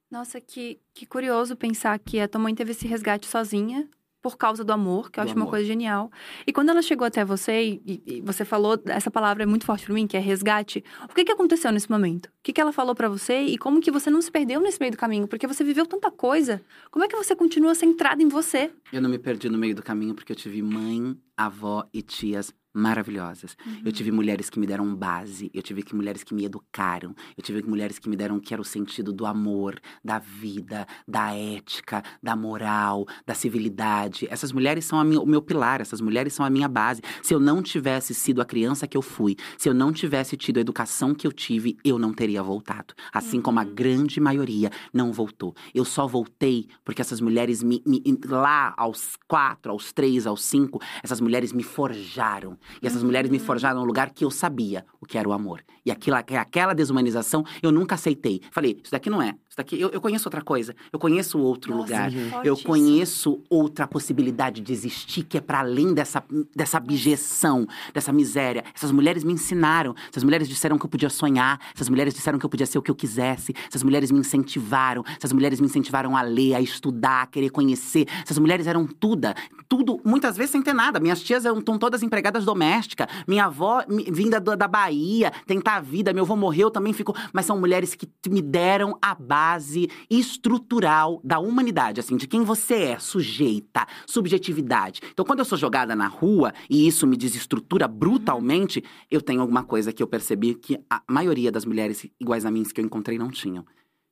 [SPEAKER 1] Nossa, que, que curioso pensar que a tua mãe teve esse resgate sozinha, por causa do amor, que eu do acho amor. uma coisa genial. E quando ela chegou até você, e, e, você falou, essa palavra é muito forte para mim, que é resgate. O que, que aconteceu nesse momento? O que, que ela falou para você e como que você não se perdeu nesse meio do caminho? Porque você viveu tanta coisa. Como é que você continua centrada em você?
[SPEAKER 3] Eu não me perdi no meio do caminho porque eu tive mãe, avó e tias maravilhosas. Uhum. Eu tive mulheres que me deram base, eu tive que mulheres que me educaram, eu tive mulheres que me deram que era o sentido do amor, da vida, da ética, da moral, da civilidade. Essas mulheres são minha, o meu pilar, essas mulheres são a minha base. Se eu não tivesse sido a criança que eu fui, se eu não tivesse tido a educação que eu tive, eu não teria voltado. Assim uhum. como a uhum. grande maioria não voltou. Eu só voltei porque essas mulheres me, me lá aos quatro, aos três, aos cinco, essas mulheres me forjaram e essas mulheres me forjaram um lugar que eu sabia o que era o amor. E aquilo, aquela desumanização eu nunca aceitei. Falei, isso daqui não é. Isso daqui, eu, eu conheço outra coisa. Eu conheço outro Nossa, lugar. Eu conheço outra possibilidade de existir que é para além dessa, dessa abjeção, dessa miséria. Essas mulheres me ensinaram. Essas mulheres disseram que eu podia sonhar. Essas mulheres disseram que eu podia ser o que eu quisesse. Essas mulheres me incentivaram. Essas mulheres me incentivaram a ler, a estudar, a querer conhecer. Essas mulheres eram tudo, tudo, muitas vezes sem ter nada. Minhas tias estão todas empregadas domésticas. Minha avó vinda da Bahia, tentar a vida. Meu avô morreu, também ficou. Mas são mulheres que me deram a base estrutural da humanidade, assim, de quem você é, sujeita, subjetividade. Então, quando eu sou jogada na rua e isso me desestrutura brutalmente, eu tenho alguma coisa que eu percebi que a maioria das mulheres iguais a mim que eu encontrei não tinham,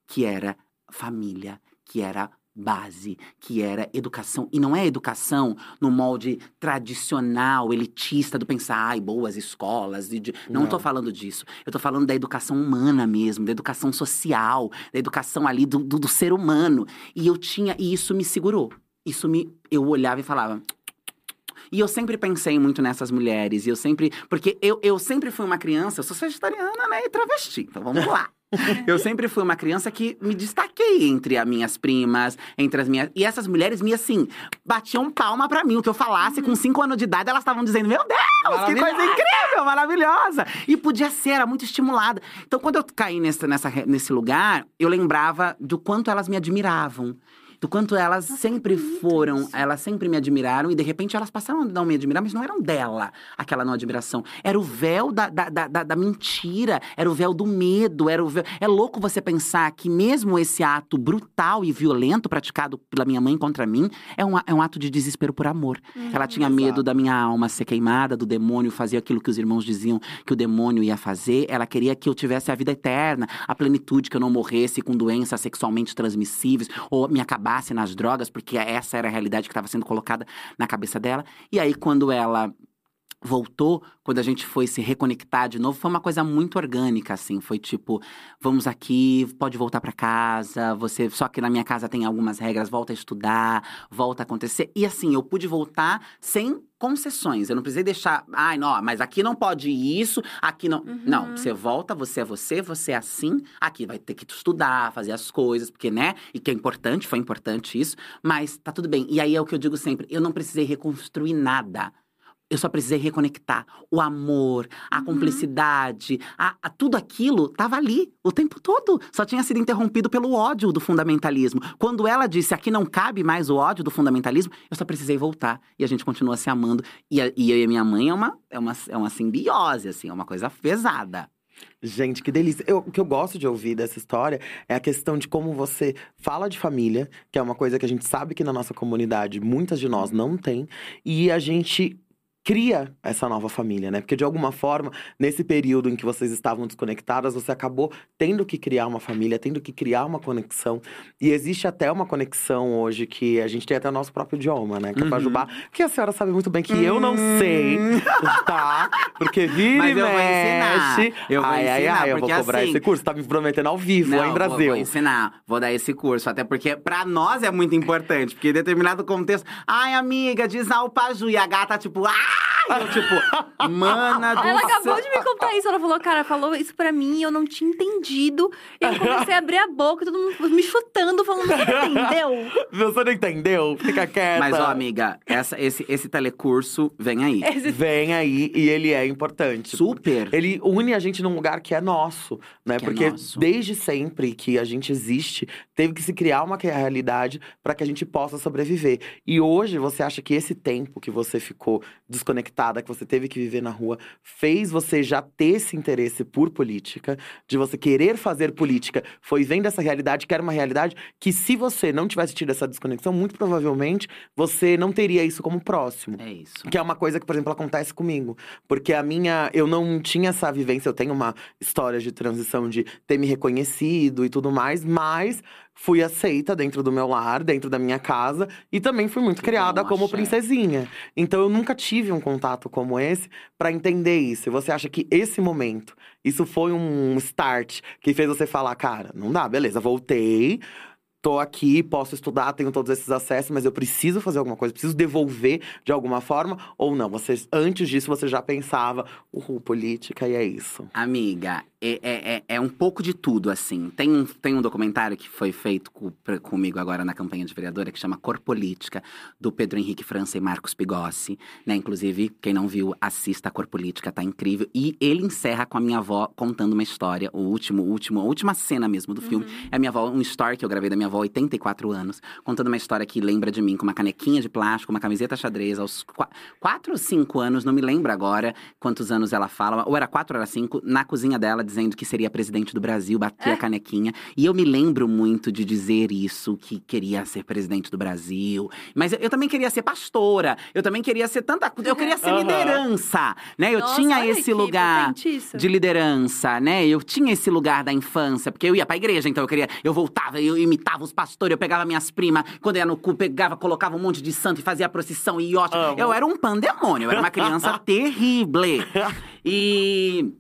[SPEAKER 3] que era família, que era base, que era educação. E não é educação no molde tradicional, elitista, do pensar, ai, boas escolas. De... Não, não tô falando disso. Eu tô falando da educação humana mesmo, da educação social, da educação ali do, do, do ser humano. E eu tinha, e isso me segurou. Isso me. Eu olhava e falava. E eu sempre pensei muito nessas mulheres. E eu sempre. Porque eu, eu sempre fui uma criança, eu sou vegetariana, né? E travesti. Então vamos lá. eu sempre fui uma criança que me destaquei entre as minhas primas, entre as minhas. E essas mulheres me, assim, batiam palma pra mim. O que eu falasse com cinco anos de idade, elas estavam dizendo: Meu Deus, que coisa incrível, maravilhosa! E podia ser, era muito estimulada. Então, quando eu caí nesse, nessa, nesse lugar, eu lembrava do quanto elas me admiravam do quanto elas Nossa, sempre foram, isso. elas sempre me admiraram e de repente elas passaram a não me admirar, mas não eram dela aquela não admiração. Era o véu da, da, da, da mentira, era o véu do medo, era o véu... É louco você pensar que mesmo esse ato brutal e violento praticado pela minha mãe contra mim é um, é um ato de desespero por amor. Uhum, Ela tinha exato. medo da minha alma ser queimada, do demônio fazer aquilo que os irmãos diziam que o demônio ia fazer. Ela queria que eu tivesse a vida eterna, a plenitude, que eu não morresse com doenças sexualmente transmissíveis ou me acabasse nas drogas, porque essa era a realidade que estava sendo colocada na cabeça dela. E aí, quando ela voltou, quando a gente foi se reconectar de novo, foi uma coisa muito orgânica, assim. Foi tipo, vamos aqui, pode voltar para casa, você. Só que na minha casa tem algumas regras, volta a estudar, volta a acontecer. E assim, eu pude voltar sem concessões. Eu não precisei deixar, ai, não, mas aqui não pode isso, aqui não. Uhum. Não, você volta, você é você, você é assim, aqui vai ter que estudar, fazer as coisas, porque, né? E que é importante, foi importante isso, mas tá tudo bem. E aí é o que eu digo sempre, eu não precisei reconstruir nada. Eu só precisei reconectar. O amor, a uhum. cumplicidade, a, a, tudo aquilo estava ali o tempo todo. Só tinha sido interrompido pelo ódio do fundamentalismo. Quando ela disse aqui não cabe mais o ódio do fundamentalismo, eu só precisei voltar. E a gente continua se amando. E, a, e eu e a minha mãe é uma, é, uma, é uma simbiose, assim, é uma coisa pesada.
[SPEAKER 2] Gente, que delícia. Eu, o que eu gosto de ouvir dessa história é a questão de como você fala de família, que é uma coisa que a gente sabe que na nossa comunidade muitas de nós não tem, e a gente cria essa nova família, né? Porque de alguma forma, nesse período em que vocês estavam desconectadas, você acabou tendo que criar uma família, tendo que criar uma conexão. E existe até uma conexão hoje que a gente tem até o nosso próprio idioma, né? Que é o uhum. Pajubá, que a senhora sabe muito bem que uhum. eu não sei, tá? Porque vira
[SPEAKER 3] Mas
[SPEAKER 2] e
[SPEAKER 3] eu vou ensinar.
[SPEAKER 2] mexe.
[SPEAKER 3] Eu vou
[SPEAKER 2] ai, ai,
[SPEAKER 3] ensinar,
[SPEAKER 2] ai, eu vou cobrar
[SPEAKER 3] assim-
[SPEAKER 2] esse curso. Tá me prometendo ao vivo,
[SPEAKER 3] Não,
[SPEAKER 2] hein,
[SPEAKER 3] vou-
[SPEAKER 2] Brasil?
[SPEAKER 3] Vou, ensinar, vou dar esse curso. Até porque pra nós é muito importante. Porque em determinado contexto… Ai, amiga, diz alpaju. E a gata, tipo… Ai! Eu, tipo… Mana do
[SPEAKER 1] Ela acabou de me contar isso. Ela falou, cara, falou isso pra mim, eu não tinha entendido. E eu comecei a abrir a boca, todo mundo me chutando, falando, você entendeu?
[SPEAKER 2] Você não entendeu? Fica quieta.
[SPEAKER 3] Mas, ó, amiga, essa, esse, esse telecurso vem aí.
[SPEAKER 1] Esse-
[SPEAKER 2] Vem aí e ele é importante.
[SPEAKER 3] Super.
[SPEAKER 2] Ele une a gente num lugar que é nosso, né?
[SPEAKER 3] Que é
[SPEAKER 2] Porque
[SPEAKER 3] nosso.
[SPEAKER 2] desde sempre que a gente existe, teve que se criar uma realidade para que a gente possa sobreviver. E hoje você acha que esse tempo que você ficou desconectada, que você teve que viver na rua, fez você já ter esse interesse por política, de você querer fazer política, foi vendo essa realidade, que era uma realidade que se você não tivesse tido essa desconexão, muito provavelmente você não teria isso como próximo.
[SPEAKER 3] É isso.
[SPEAKER 2] Que é uma coisa que, por exemplo, acontece comigo. Porque a minha. Eu não tinha essa vivência, eu tenho uma história de transição de ter me reconhecido e tudo mais, mas fui aceita dentro do meu lar, dentro da minha casa, e também fui muito
[SPEAKER 3] Que
[SPEAKER 2] criada
[SPEAKER 3] bom,
[SPEAKER 2] como
[SPEAKER 3] axé.
[SPEAKER 2] princesinha. Então eu nunca tive um contato como esse pra entender isso. E você acha que esse momento, isso foi um start que fez você falar, cara, não dá, beleza, voltei tô aqui, posso estudar, tenho todos esses acessos, mas eu preciso fazer alguma coisa, preciso devolver de alguma forma, ou não? Você, antes disso, você já pensava, uhul, política e é isso.
[SPEAKER 3] Amiga, é, é, é- é um pouco de tudo, assim. Tem um, tem um documentário que foi feito co- pra- comigo agora na campanha de vereadora, que chama Cor Política, do Pedro Henrique França e Marcos Pigossi. Né? Inclusive, quem não viu, assista a Cor Política, tá incrível. E ele encerra com a minha avó contando uma história, o último, último, a última cena mesmo do filme. É a minha avó, um story que eu gravei da minha avó, 84 anos, contando uma história que lembra de mim com uma canequinha de plástico, uma camiseta xadrez, aos 4 ou 5 anos, não me lembro agora quantos anos ela fala, ou era 4 ou era 5, na cozinha dela, dizendo que seria presidente do Brasil, batia a canequinha. E eu me lembro muito de dizer isso, que queria ser presidente do Brasil. Mas eu, eu também queria ser pastora, eu também queria ser tanta coisa, eu queria ser
[SPEAKER 2] Aham.
[SPEAKER 3] liderança, né? Eu
[SPEAKER 1] Nossa,
[SPEAKER 3] tinha esse lugar de liderança, né? Eu tinha esse lugar da infância, porque eu ia pra igreja, então eu queria. Eu voltava, eu imitava os pastores, eu pegava minhas primas, quando ia no cu, pegava, colocava um monte de santo e fazia a procissão e ótimo. Eu era um pandemônio, eu era uma criança terrível. E.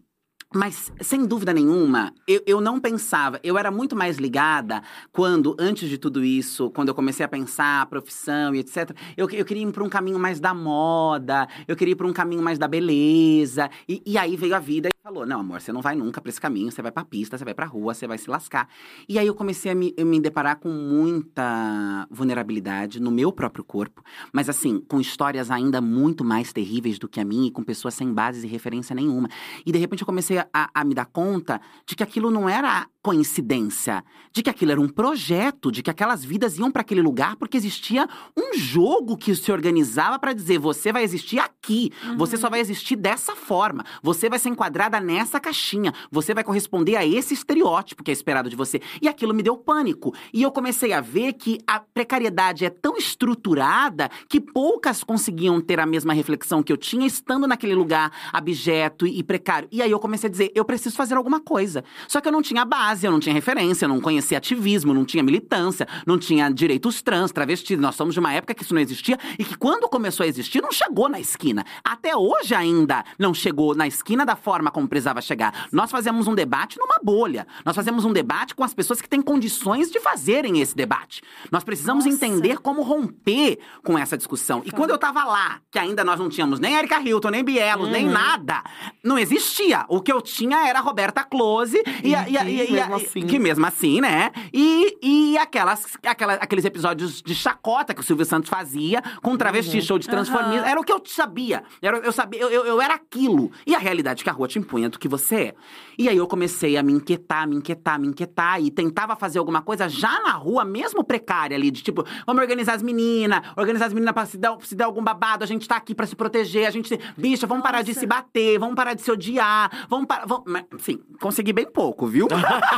[SPEAKER 3] Mas, sem dúvida nenhuma, eu, eu não pensava. Eu era muito mais ligada quando, antes de tudo isso, quando eu comecei a pensar a profissão e etc., eu, eu queria ir para um caminho mais da moda, eu queria ir para um caminho mais da beleza. E, e aí veio a vida e falou: não, amor, você não vai nunca para esse caminho, você vai pra pista, você vai pra rua, você vai se lascar. E aí eu comecei a me, me deparar com muita vulnerabilidade no meu próprio corpo, mas assim, com histórias ainda muito mais terríveis do que a minha e com pessoas sem bases e referência nenhuma. E de repente eu comecei a, a me dar conta de que aquilo não era coincidência, de que aquilo era um projeto, de que aquelas vidas iam para aquele lugar porque existia um jogo que se organizava para dizer: você vai existir aqui, você só vai existir dessa forma, você vai ser enquadrada nessa caixinha, você vai corresponder a esse estereótipo que é esperado de você. E aquilo me deu pânico. E eu comecei a ver que a precariedade é tão estruturada que poucas conseguiam ter a mesma reflexão que eu tinha estando naquele lugar abjeto e precário. E aí eu comecei a dizer, eu preciso fazer alguma coisa. Só que eu não tinha base, eu não tinha referência, eu não conhecia ativismo, não tinha militância, não tinha direitos trans, travestis. Nós somos de uma época que isso não existia e que quando começou a existir não chegou na esquina. Até hoje ainda não chegou na esquina da forma como precisava chegar. Nós fazemos um debate numa bolha. Nós fazemos um debate com as pessoas que têm condições de fazerem esse debate. Nós precisamos
[SPEAKER 1] Nossa.
[SPEAKER 3] entender como romper com essa discussão. E quando eu tava lá, que ainda nós não tínhamos nem Erika Hilton, nem Bielos, nem nada, não existia. O que eu tinha era a Roberta Close e,
[SPEAKER 2] E
[SPEAKER 3] e e a-
[SPEAKER 2] mesmo assim-
[SPEAKER 3] que mesmo assim, né? E, e aquelas, aquela- aqueles episódios de chacota que o Silvio Santos fazia com travesti show de transformismo.
[SPEAKER 1] Aham.
[SPEAKER 3] Era o que eu sabia. Era, eu sabia, eu, eu, eu era aquilo. E a realidade que a rua te impunha do que você é. E aí eu comecei a me inquietar, me inquietar, me inquietar. E tentava fazer alguma coisa já na rua, mesmo precária ali, de tipo, vamos organizar as meninas, organizar as meninas pra se dar, se der algum babado, a gente tá aqui pra se proteger, a gente. Bicha, vamos parar de
[SPEAKER 1] Nossa.
[SPEAKER 3] se bater, vamos parar de se odiar, vamos parar. Vamos... Enfim, consegui bem pouco, viu?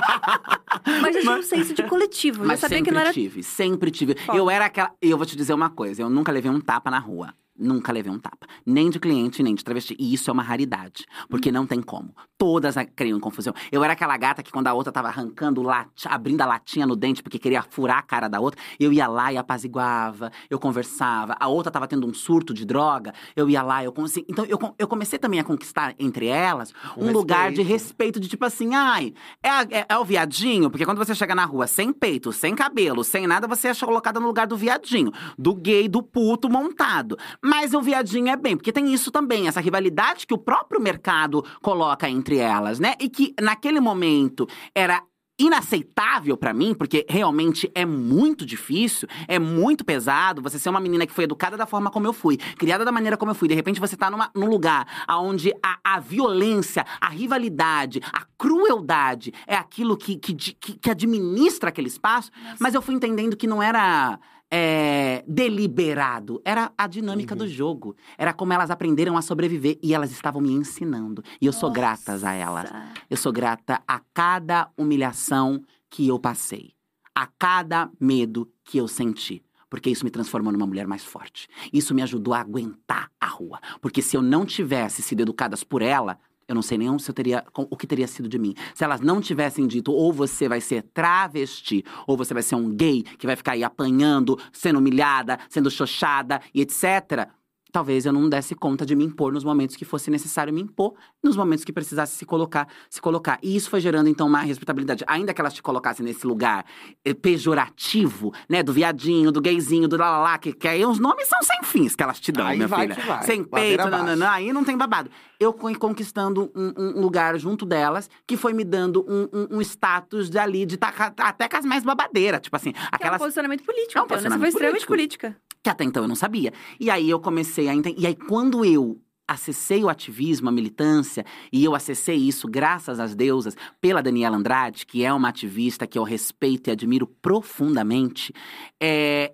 [SPEAKER 1] Mas tinha um senso de coletivo. Eu
[SPEAKER 3] Mas
[SPEAKER 1] sabia
[SPEAKER 3] sempre
[SPEAKER 1] que não era.
[SPEAKER 3] tive, sempre tive.
[SPEAKER 1] Foda.
[SPEAKER 3] Eu era aquela. Eu vou te dizer uma coisa: eu nunca levei um tapa na rua. Nunca levei um tapa. Nem de cliente, nem de travesti. E isso é uma raridade. Porque não tem como. Todas criam confusão. Eu era aquela gata que, quando a outra tava arrancando, lati- abrindo a latinha no dente porque queria furar a cara da outra, eu ia lá e apaziguava, eu conversava. A outra tava tendo um surto de droga, eu ia lá, eu consegui. Então, eu, eu comecei também a conquistar entre elas um
[SPEAKER 2] Um
[SPEAKER 3] lugar de
[SPEAKER 2] respeito.
[SPEAKER 3] respeito, de tipo assim, ai, é, é- é o viadinho? Porque quando você chega na rua sem peito, sem cabelo, sem nada, você é colocada no lugar do viadinho, do gay, do puto montado. Mas o viadinho é bem, porque tem isso também, essa rivalidade que o próprio mercado coloca entre elas, né? E que naquele momento era inaceitável pra mim, porque realmente é muito difícil, é muito pesado você ser uma menina que foi educada da forma como eu fui, criada da maneira como eu fui. De repente você tá numa, num lugar onde a, a violência, a rivalidade, a crueldade é aquilo que, que, que, que administra aquele espaço. Mas eu fui entendendo que não era. É, deliberado, era a dinâmica do jogo. Era como elas aprenderam a sobreviver e elas estavam me ensinando. E eu sou gratas a elas.
[SPEAKER 1] Nossa.
[SPEAKER 3] Eu sou grata a cada humilhação que eu passei, a cada medo que eu senti. Porque isso me transformou numa mulher mais forte. Isso me ajudou a aguentar a rua. Porque se eu não tivesse sido educadas por ela, eu não sei nem se eu teria, o que teria sido de mim. Se elas não tivessem dito, ou você vai ser travesti, ou você vai ser um gay que vai ficar aí apanhando, sendo humilhada, sendo xoxada e etc. Talvez eu não desse conta de me impor nos momentos que fosse necessário me impor, nos momentos que precisasse se colocar, se colocar. E isso foi gerando, então, uma respeitabilidade. Ainda que elas te colocassem nesse lugar eh, pejorativo, né? Do viadinho, do gayzinho, do lalá, que, que aí os nomes são sem fins que elas te dão,
[SPEAKER 2] Aí
[SPEAKER 3] minha
[SPEAKER 2] vai
[SPEAKER 3] filha.
[SPEAKER 2] que vai,
[SPEAKER 3] Sem
[SPEAKER 2] ladeira
[SPEAKER 3] peito, nananã, aí não tem babado. Eu fui conquistando um, um lugar junto delas, que foi me dando um, um- um status de ali, de tá, até com as mais babadeiras. Tipo assim,
[SPEAKER 1] Que é um
[SPEAKER 3] aquelas
[SPEAKER 1] posicionamento político.
[SPEAKER 3] É um
[SPEAKER 1] então, né? Você foi extremamente política.
[SPEAKER 3] Que até então eu não sabia. E aí eu comecei a entender. E aí, quando eu acessei o ativismo, a militância, e eu acessei isso, graças às deusas, pela Daniela Andrade, que é uma ativista que eu respeito e admiro profundamente, é.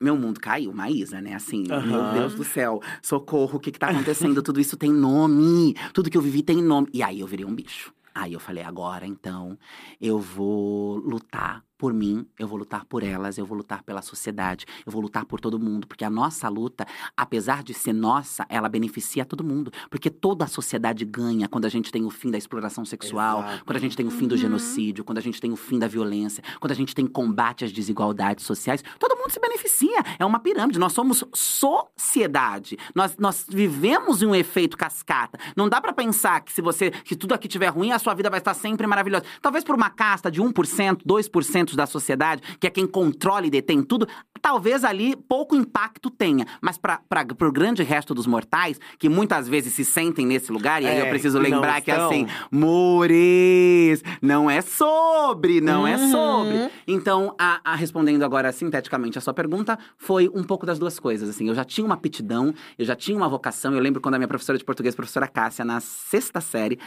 [SPEAKER 3] Meu mundo caiu, Maísa, né? Assim, meu
[SPEAKER 2] Aham.
[SPEAKER 3] Deus do céu, socorro, o que que tá acontecendo? Tudo isso tem nome, tudo que eu vivi tem nome. E aí eu virei um bicho. Aí eu falei, agora então, eu vou lutar por mim, eu vou lutar por elas, eu vou lutar pela sociedade, eu vou lutar por todo mundo, porque a nossa luta, apesar de ser nossa, ela beneficia todo mundo, porque toda a sociedade ganha quando a gente tem o fim da exploração sexual,
[SPEAKER 2] Exato.
[SPEAKER 3] quando a gente tem o fim do
[SPEAKER 1] Uhum.
[SPEAKER 3] genocídio, quando a gente tem o fim da violência, quando a gente tem combate às desigualdades sociais, todo mundo se beneficia. É uma pirâmide. Nós somos sociedade. Nós, nós vivemos em um efeito cascata. Não dá pra pensar que se você, que tudo aqui estiver ruim, a sua vida vai estar sempre maravilhosa. Talvez por uma casta de 1%, 2% da sociedade, que é quem controla e detém tudo, talvez ali pouco impacto tenha. Mas para o grande resto dos mortais, que muitas vezes se sentem nesse lugar, e aí
[SPEAKER 2] É,
[SPEAKER 3] eu preciso
[SPEAKER 2] que não
[SPEAKER 3] lembrar que
[SPEAKER 2] estão.
[SPEAKER 3] assim, Mores, não é sobre, não é
[SPEAKER 2] Uhum.
[SPEAKER 3] sobre. Então, a, a- respondendo agora sinteticamente a sua pergunta, foi um pouco das duas coisas. Assim, eu já tinha uma aptidão, eu já tinha uma vocação. Eu lembro quando a minha professora de português, a professora Cássia, na sexta série,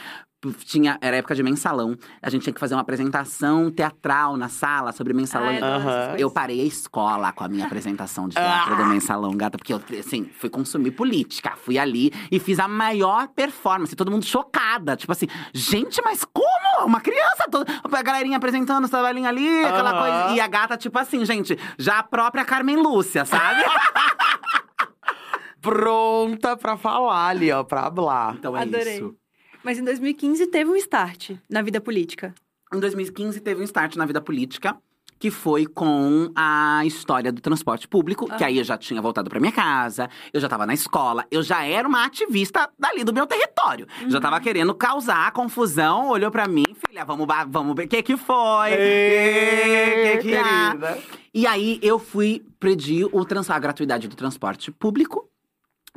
[SPEAKER 3] tinha, era época de mensalão. A gente tinha que fazer uma apresentação teatral na sala sobre mensalão.
[SPEAKER 1] Ai, adoro essas
[SPEAKER 2] Aham.
[SPEAKER 1] coisas.
[SPEAKER 3] Eu parei a escola com a minha apresentação de teatro do mensalão, gata, porque eu, assim, fui consumir política. Fui ali e fiz a maior performance. Todo mundo chocada. Tipo assim, gente, mas como? Uma criança toda. A galerinha apresentando os trabalhinhos ali, aquela
[SPEAKER 2] Aham.
[SPEAKER 3] coisa. E a gata, tipo assim, gente, já a própria Carmen Lúcia, sabe?
[SPEAKER 2] Pronta pra falar ali, ó, pra hablar.
[SPEAKER 3] então é
[SPEAKER 1] Adorei.
[SPEAKER 3] isso.
[SPEAKER 1] Mas em 2015 teve um start na vida política.
[SPEAKER 3] Em 2015 teve um start na vida política. Que foi com a história do transporte público, que
[SPEAKER 1] Ah.
[SPEAKER 3] aí eu já tinha voltado pra minha casa, eu já tava na escola, eu já era uma ativista dali do meu território. Já
[SPEAKER 2] Uhum.
[SPEAKER 3] tava querendo causar confusão, olhou pra mim, filha, vamos, vamos ver o que que foi, que que
[SPEAKER 2] querida.
[SPEAKER 3] E aí eu fui pedir o trans, a gratuidade do transporte público.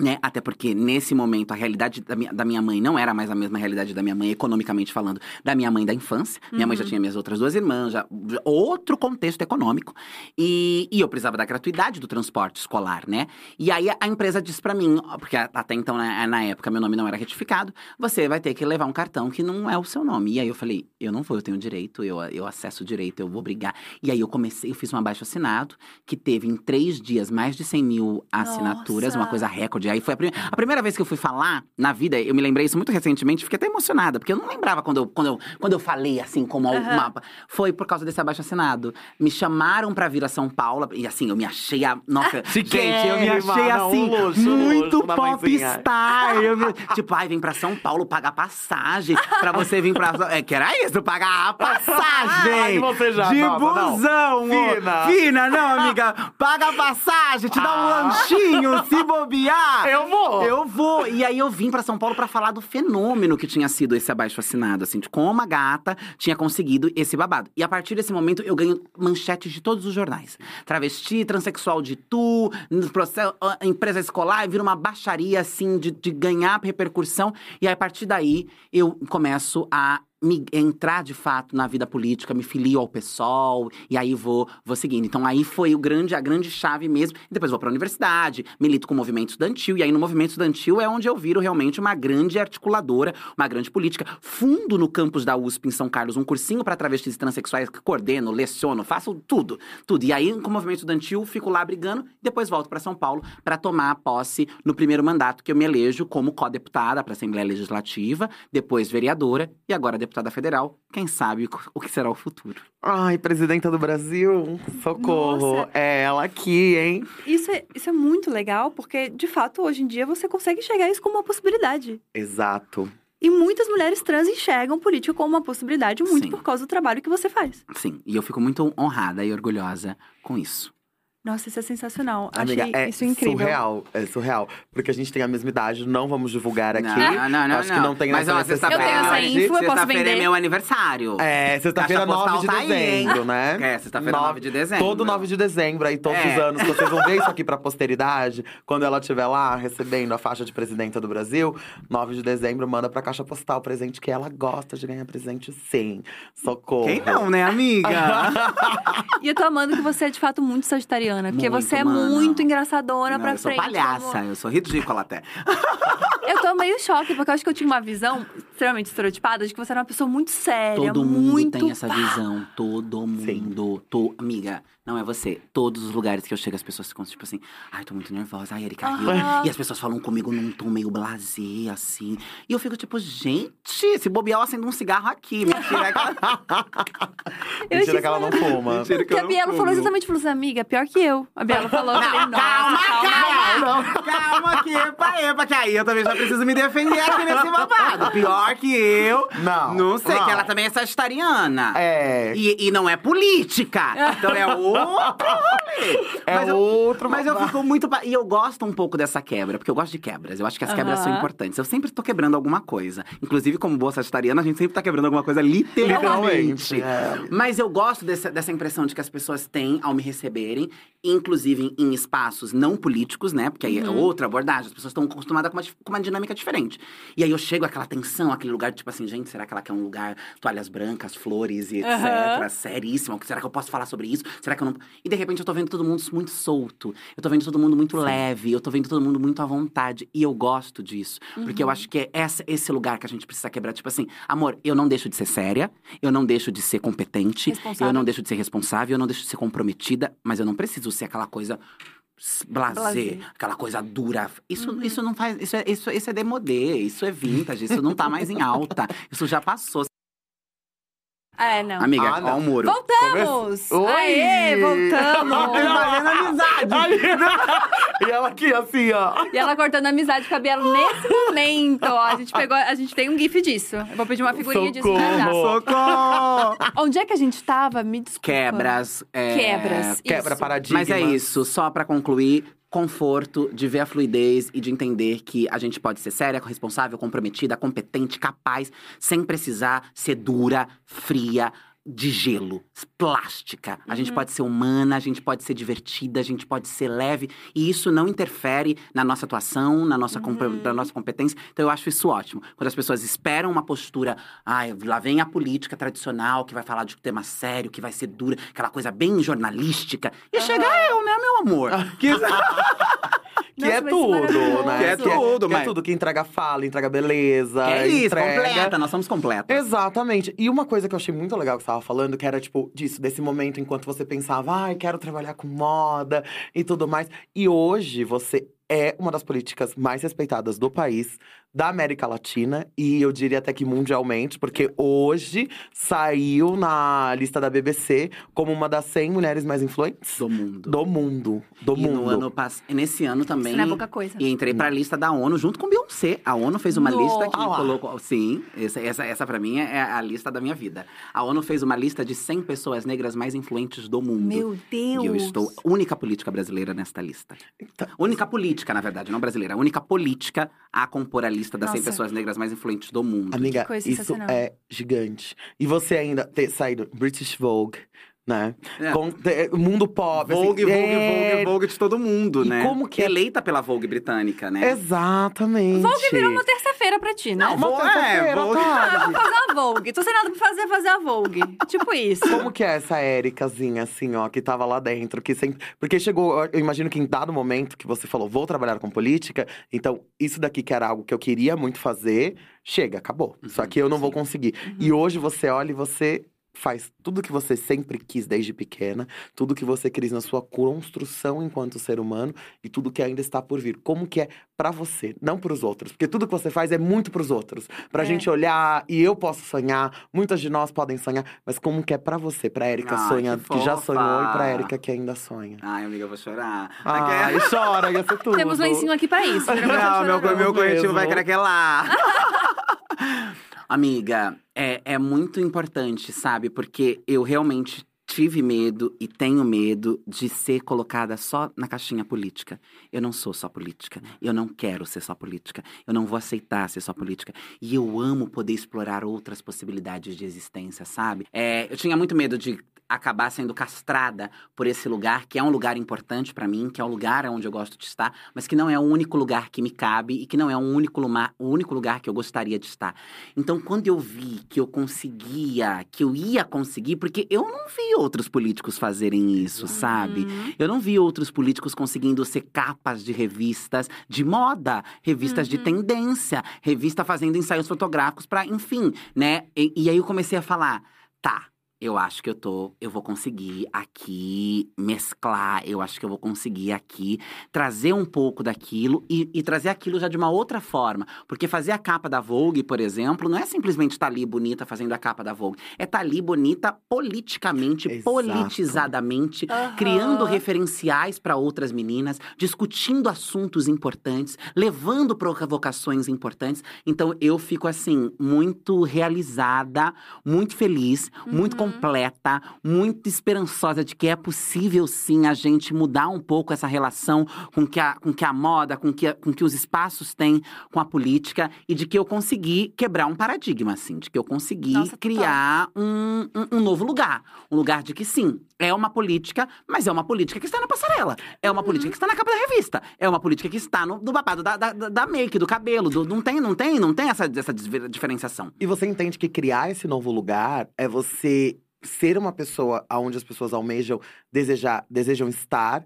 [SPEAKER 3] Né? Até porque, nesse momento, a realidade da minha, da minha mãe não era mais a mesma realidade da minha mãe, economicamente falando, da minha mãe da infância. Minha mãe já
[SPEAKER 1] Uhum.
[SPEAKER 3] tinha minhas outras duas irmãs, já, outro contexto econômico. E, e eu precisava da gratuidade do transporte escolar, né? E aí a, empresa disse pra mim, porque até então, na, na época, meu nome não era retificado, você vai ter que levar um cartão que não é o seu nome. E aí eu falei, eu não vou, eu tenho direito, eu, eu acesso o direito, eu vou brigar. E aí eu comecei, eu fiz um abaixo assinado, que teve em três dias mais de 100 mil assinaturas,
[SPEAKER 1] Nossa!
[SPEAKER 3] uma coisa recorde. Aí foi a, prim- a primeira vez que eu fui falar na vida, eu me lembrei isso muito recentemente, fiquei até emocionada, porque eu não lembrava quando eu, quando eu, quando eu falei assim, como
[SPEAKER 1] Aham.
[SPEAKER 3] uma. Foi por causa desse abaixo assinado. Me chamaram pra vir a São Paulo, e assim, eu me achei a. Nossa, gente, eu me achei
[SPEAKER 2] não,
[SPEAKER 3] assim,
[SPEAKER 2] um luxo,
[SPEAKER 3] muito
[SPEAKER 2] mamãezinha.
[SPEAKER 3] popstar. Me- tipo, ai, vem pra São Paulo pagar passagem pra você vir pra. É, que era isso, pagar a passagem!
[SPEAKER 2] Ai, você já,
[SPEAKER 3] de
[SPEAKER 2] não.
[SPEAKER 3] busão! ô.
[SPEAKER 2] Fina.
[SPEAKER 3] Fina, não, amiga. Paga a passagem, te dá um
[SPEAKER 2] Ah.
[SPEAKER 3] lanchinho, se bobear.
[SPEAKER 2] Eu vou.
[SPEAKER 3] Eu vou. E aí eu vim pra São Paulo pra falar do fenômeno que tinha sido esse abaixo assinado, assim, de como a gata tinha conseguido esse babado. E a partir desse momento eu ganho manchetes de todos os jornais. Travesti, transexual de tu, processo, ah, empresa escolar, vira uma baixaria assim de, de ganhar repercussão. E aí, a partir daí eu começo a me entrar de fato na vida política, me filio ao PSOL e aí vou vou seguindo. Então aí foi o grande a grande chave mesmo. Depois vou para a universidade, milito com o movimento estudantil e aí no movimento estudantil é onde eu viro realmente uma grande articuladora, uma grande política. Fundo no campus da USP em São Carlos um cursinho para travestis e transexuais que coordeno, leciono, faço tudo, tudo. E aí com o movimento estudantil fico lá brigando, depois volto para São Paulo para tomar posse no primeiro mandato que eu me elejo como co-deputada para a Assembleia Legislativa, depois vereadora e agora deputada federal. Quem sabe o que será o futuro.
[SPEAKER 2] Ai, presidenta do Brasil, socorro.
[SPEAKER 1] Nossa.
[SPEAKER 2] É ela aqui, hein?
[SPEAKER 1] Isso é, isso é muito legal, porque, de fato, hoje em dia você consegue enxergar isso como uma possibilidade.
[SPEAKER 2] Exato.
[SPEAKER 1] E muitas mulheres trans enxergam política como uma possibilidade, muito
[SPEAKER 3] Sim.
[SPEAKER 1] por causa do trabalho que você faz.
[SPEAKER 3] Sim, e eu fico muito honrada e orgulhosa com isso.
[SPEAKER 1] Nossa, isso é sensacional.
[SPEAKER 2] Amiga,
[SPEAKER 1] Achei
[SPEAKER 2] é
[SPEAKER 1] isso incrível.
[SPEAKER 2] surreal. É surreal. Porque a gente tem a mesma idade, não vamos divulgar aqui.
[SPEAKER 3] Não, não, não,
[SPEAKER 2] Acho que não tem
[SPEAKER 3] Mas,
[SPEAKER 2] essa
[SPEAKER 3] ó, sexta-feira-
[SPEAKER 1] Eu tenho essa
[SPEAKER 2] necessidade.
[SPEAKER 1] info, eu posso
[SPEAKER 3] Sexta-feira é
[SPEAKER 1] vender.
[SPEAKER 3] meu aniversário.
[SPEAKER 2] É, sexta-feira,
[SPEAKER 3] Caixa
[SPEAKER 2] 9 de
[SPEAKER 3] postal tá aí,
[SPEAKER 2] dezembro, né?
[SPEAKER 3] É, sexta-feira, 9 de dezembro.
[SPEAKER 2] Todo 9 de dezembro, aí todos
[SPEAKER 3] É.
[SPEAKER 2] os anos. Vocês vão ver isso aqui pra posteridade. Quando ela estiver lá recebendo a faixa de presidenta do Brasil, 9 de dezembro, manda pra caixa postal o presente que ela gosta de ganhar presente sim. Socorro.
[SPEAKER 3] Quem não, né, amiga?
[SPEAKER 1] E eu tô amando que você é, de fato, muito sagitariana. Porque
[SPEAKER 3] Muito,
[SPEAKER 1] você é
[SPEAKER 3] mano.
[SPEAKER 1] muito engraçadona
[SPEAKER 3] Não,
[SPEAKER 1] pra
[SPEAKER 3] eu sou
[SPEAKER 1] frente.
[SPEAKER 3] palhaça,
[SPEAKER 1] amor.
[SPEAKER 3] eu sou ridícula até.
[SPEAKER 1] Eu tô meio choque, porque eu acho que eu tinha uma visão extremamente estereotipada de que você era uma pessoa muito séria,
[SPEAKER 3] Todo mundo
[SPEAKER 1] muito
[SPEAKER 3] tem essa visão. Todo
[SPEAKER 2] Sim.
[SPEAKER 3] mundo. To- Amiga, não é você. Todos os lugares que eu chego, as pessoas ficam tipo assim. Ai, tô muito nervosa. Ai, Erika.
[SPEAKER 1] Aham.
[SPEAKER 3] E as pessoas falam comigo num tom meio blasé, assim. E eu fico tipo, gente, se bobear, eu acendo um cigarro aqui. Mentira, é.
[SPEAKER 1] Eu
[SPEAKER 2] Mentira
[SPEAKER 1] achei
[SPEAKER 2] que ela não fuma.
[SPEAKER 3] Mentira que
[SPEAKER 1] Porque
[SPEAKER 3] eu
[SPEAKER 1] a
[SPEAKER 3] não
[SPEAKER 1] Biela falou exatamente, falou assim, amiga, pior que eu. A Biela falou, eu falei,
[SPEAKER 3] Não,
[SPEAKER 1] nossa,
[SPEAKER 3] calma,
[SPEAKER 1] calma.
[SPEAKER 3] calma, calma que epa, epa, que aí eu também já preciso me defender aqui nesse babado. Pior que eu.
[SPEAKER 2] Não,
[SPEAKER 3] Não sei,
[SPEAKER 2] não.
[SPEAKER 3] que ela também é sagitariana.
[SPEAKER 2] É.
[SPEAKER 3] E, e não é política. Então é outro rolê.
[SPEAKER 2] É
[SPEAKER 3] Mas eu-
[SPEAKER 2] outro
[SPEAKER 3] Mas eu fico muito. pa- E eu gosto um pouco dessa quebra, porque eu gosto de quebras. Eu acho que as quebras são importantes. Eu sempre tô quebrando alguma coisa. Inclusive, como boa sagitariana, a gente sempre tá quebrando alguma coisa literalmente.
[SPEAKER 2] Literalmente, é.
[SPEAKER 3] Mas eu gosto dessa, dessa impressão de que as pessoas têm ao me receberem, inclusive em espaços não políticos, né? Porque aí é outra abordagem. As pessoas estão acostumadas com uma, com uma dinâmica diferente. E aí eu chego àquela tensão, aquele lugar, tipo assim, gente, será que ela quer um lugar, toalhas brancas, flores e etc.
[SPEAKER 1] Aham.
[SPEAKER 3] Seríssimo. Será que eu posso falar sobre isso? Será que eu não. E de repente eu tô vendo todo mundo muito solto. Eu tô vendo todo mundo muito leve. Eu tô vendo todo mundo muito à vontade. E eu gosto disso. Porque eu acho que é essa, esse lugar que a gente precisa quebrar. Tipo assim, amor, eu não deixo de ser séria, eu não deixo de ser competente, eu não deixo de ser responsável, eu não deixo de ser comprometida, mas eu não preciso ser aquela coisa. Blasé,
[SPEAKER 1] Blasé.
[SPEAKER 3] aquela coisa dura. Isso, isso não faz. Isso é, isso, isso é demodê, isso é vintage, isso não tá mais em alta. Isso já passou.
[SPEAKER 1] É, não.
[SPEAKER 3] Amiga,
[SPEAKER 2] Ah,
[SPEAKER 3] ó
[SPEAKER 2] não.
[SPEAKER 3] o muro.
[SPEAKER 1] Voltamos!
[SPEAKER 2] Oi!
[SPEAKER 1] Aê, voltamos!
[SPEAKER 3] Amizade.
[SPEAKER 2] e ela aqui, assim, ó.
[SPEAKER 1] E ela cortando amizade com a Biela nesse momento, ó. A gente pegou, a gente tem um gif disso. Eu vou pedir uma figurinha disso já.
[SPEAKER 2] Socorro.
[SPEAKER 3] Socorro!
[SPEAKER 1] Onde é que a gente tava? Me desculpa.
[SPEAKER 3] Quebras. é,
[SPEAKER 1] Quebras.
[SPEAKER 2] Quebra
[SPEAKER 1] isso.
[SPEAKER 2] paradigmas.
[SPEAKER 3] Mas é isso, só pra concluir, conforto de ver a fluidez e de entender que a gente pode ser séria, responsável, comprometida, competente, capaz, sem precisar ser dura, fria, de gelo, plástica. A gente pode ser humana, a gente pode ser divertida, a gente pode ser leve. E isso não interfere na nossa atuação, na nossa, compre- na nossa competência. Então eu acho isso ótimo. Quando as pessoas esperam uma postura, ai, lá vem a política tradicional, que vai falar de um tema sério, que vai ser dura, aquela coisa bem jornalística. E chega eu, né, meu amor? Que...
[SPEAKER 2] Que
[SPEAKER 1] Nossa,
[SPEAKER 2] é tudo, né?
[SPEAKER 3] Que é tudo,
[SPEAKER 2] que é
[SPEAKER 3] mas-
[SPEAKER 2] tudo, que entrega fala, entrega beleza.
[SPEAKER 3] Que é isso,
[SPEAKER 2] entrega...
[SPEAKER 3] completa, nós somos completas.
[SPEAKER 2] Exatamente. E uma coisa que eu achei muito legal que você tava falando, que era, tipo, disso, desse momento enquanto você pensava, ai, quero trabalhar com moda e tudo mais. E hoje você é uma das políticas mais respeitadas do país, da América Latina e eu diria até que mundialmente, porque hoje saiu na lista da BBC como uma das 100 mulheres mais influentes
[SPEAKER 3] Do mundo.
[SPEAKER 2] do mundo. Do
[SPEAKER 3] e
[SPEAKER 2] mundo.
[SPEAKER 3] no ano pass... e nesse ano também.
[SPEAKER 1] Isso não é pouca coisa.
[SPEAKER 3] E entrei pra lista da ONU junto com Beyoncé. A ONU fez uma
[SPEAKER 1] Nossa.
[SPEAKER 3] lista que
[SPEAKER 2] Ah
[SPEAKER 3] colocou. Sim, essa, essa, essa pra mim é a lista da minha vida. A ONU fez uma lista de 100 pessoas negras mais influentes do mundo.
[SPEAKER 1] Meu Deus!
[SPEAKER 3] E eu estou única política brasileira nesta lista.
[SPEAKER 2] Então,
[SPEAKER 3] Única política, na verdade, não brasileira. A única política a compor a lista das 100
[SPEAKER 1] Nossa.
[SPEAKER 3] pessoas negras mais influentes do mundo.
[SPEAKER 2] Amiga,
[SPEAKER 1] coisa
[SPEAKER 2] isso é gigante. E você ainda ter saído British Vogue, né?
[SPEAKER 3] É.
[SPEAKER 2] Com, ter- mundo pop. assim,
[SPEAKER 3] Vogue, Vogue,
[SPEAKER 2] é,
[SPEAKER 3] Vogue, Vogue de todo mundo,
[SPEAKER 2] E
[SPEAKER 3] né?
[SPEAKER 2] como que é-
[SPEAKER 3] Eleita pela Vogue britânica, né?
[SPEAKER 2] Exatamente.
[SPEAKER 1] Vogue virou uma terça-feira pra ti, né?
[SPEAKER 3] Não,
[SPEAKER 2] Uma
[SPEAKER 3] Vogue-
[SPEAKER 2] terça-feira
[SPEAKER 3] é,
[SPEAKER 2] à
[SPEAKER 3] Vogue-
[SPEAKER 2] tarde.
[SPEAKER 1] Ah, vou fazer a Vogue. Tô sem nada pra fazer, fazer a Vogue. tipo isso.
[SPEAKER 2] Como que é essa Éricazinha, assim, ó, que tava lá dentro, que sempre. Porque chegou, eu imagino que em dado momento que você falou, vou trabalhar com política, então isso daqui que era algo que eu queria muito fazer, chega, acabou. Isso
[SPEAKER 3] Uhum,
[SPEAKER 2] aqui eu não vou
[SPEAKER 3] sim.
[SPEAKER 2] conseguir. E hoje você olha e você faz tudo que você sempre quis desde pequena, tudo que você quis na sua construção enquanto ser humano e tudo que ainda está por vir. Como que é pra você, não pros outros, porque tudo que você faz é muito pros outros. Pra
[SPEAKER 1] É.
[SPEAKER 2] gente olhar e eu posso sonhar, muitas de nós podem sonhar, mas como que é pra você, pra Érica
[SPEAKER 3] Ai,
[SPEAKER 2] sonha,
[SPEAKER 3] que
[SPEAKER 2] que, já sonhou e pra Érica que ainda sonha.
[SPEAKER 3] Ai, amiga, eu vou chorar.
[SPEAKER 2] Ai, chora, ia ser tudo.
[SPEAKER 1] Temos lencinho aqui pra isso.
[SPEAKER 3] Não, meu,
[SPEAKER 1] Não,
[SPEAKER 3] meu coletivo
[SPEAKER 2] mesmo.
[SPEAKER 3] vai craquelar. Amiga, é, é muito importante, sabe? Porque eu realmente tive medo e tenho medo de ser colocada só na caixinha política. Eu não sou só política. Eu não quero ser só política. Eu não vou aceitar ser só política. E eu amo poder explorar outras possibilidades de existência, sabe? É, eu tinha muito medo de acabar sendo castrada por esse lugar, que é um lugar importante pra mim, que é um lugar onde eu gosto de estar, mas que não é o único lugar que me cabe e que não é um único lugar, o único lugar que eu gostaria de estar. Então, quando eu vi que eu conseguia, que eu ia conseguir, porque eu não vi outros políticos fazerem isso, sabe?
[SPEAKER 1] Uhum.
[SPEAKER 3] Eu não vi outros políticos conseguindo ser capas de revistas de moda, revistas de
[SPEAKER 1] Uhum.
[SPEAKER 3] tendência, revista fazendo ensaios fotográficos pra, enfim, né? E, e aí eu comecei a falar, tá. Eu acho que eu tô, eu vou conseguir aqui mesclar, eu acho que eu vou conseguir aqui trazer um pouco daquilo e, e trazer aquilo já de uma outra forma. Porque fazer a capa da Vogue, por exemplo, não é simplesmente estar ali bonita fazendo a capa da Vogue. É estar ali bonita politicamente,
[SPEAKER 2] Exato.
[SPEAKER 3] politizadamente,
[SPEAKER 1] Aham.
[SPEAKER 3] criando referenciais para outras meninas, discutindo assuntos importantes, levando provocações importantes. Então eu fico assim muito realizada, muito feliz, muito
[SPEAKER 1] Uhum.
[SPEAKER 3] Completa, muito esperançosa de que é possível sim a gente mudar um pouco essa relação com que a, com que a moda, com que, a- com que os espaços têm com a política e de que eu consegui quebrar um paradigma, assim, de que eu consegui
[SPEAKER 1] Nossa,
[SPEAKER 3] criar um, um, um novo lugar. Um lugar de que sim, é uma política, mas é uma política que está na passarela. É uma política que está na capa da revista. É uma política que está no, no babado da, da, da make, do cabelo. do- não tem, não tem, não tem essa, essa diferenciação.
[SPEAKER 2] E você entende que criar esse novo lugar é você ser uma pessoa aonde as pessoas almejam, desejar, desejam estar.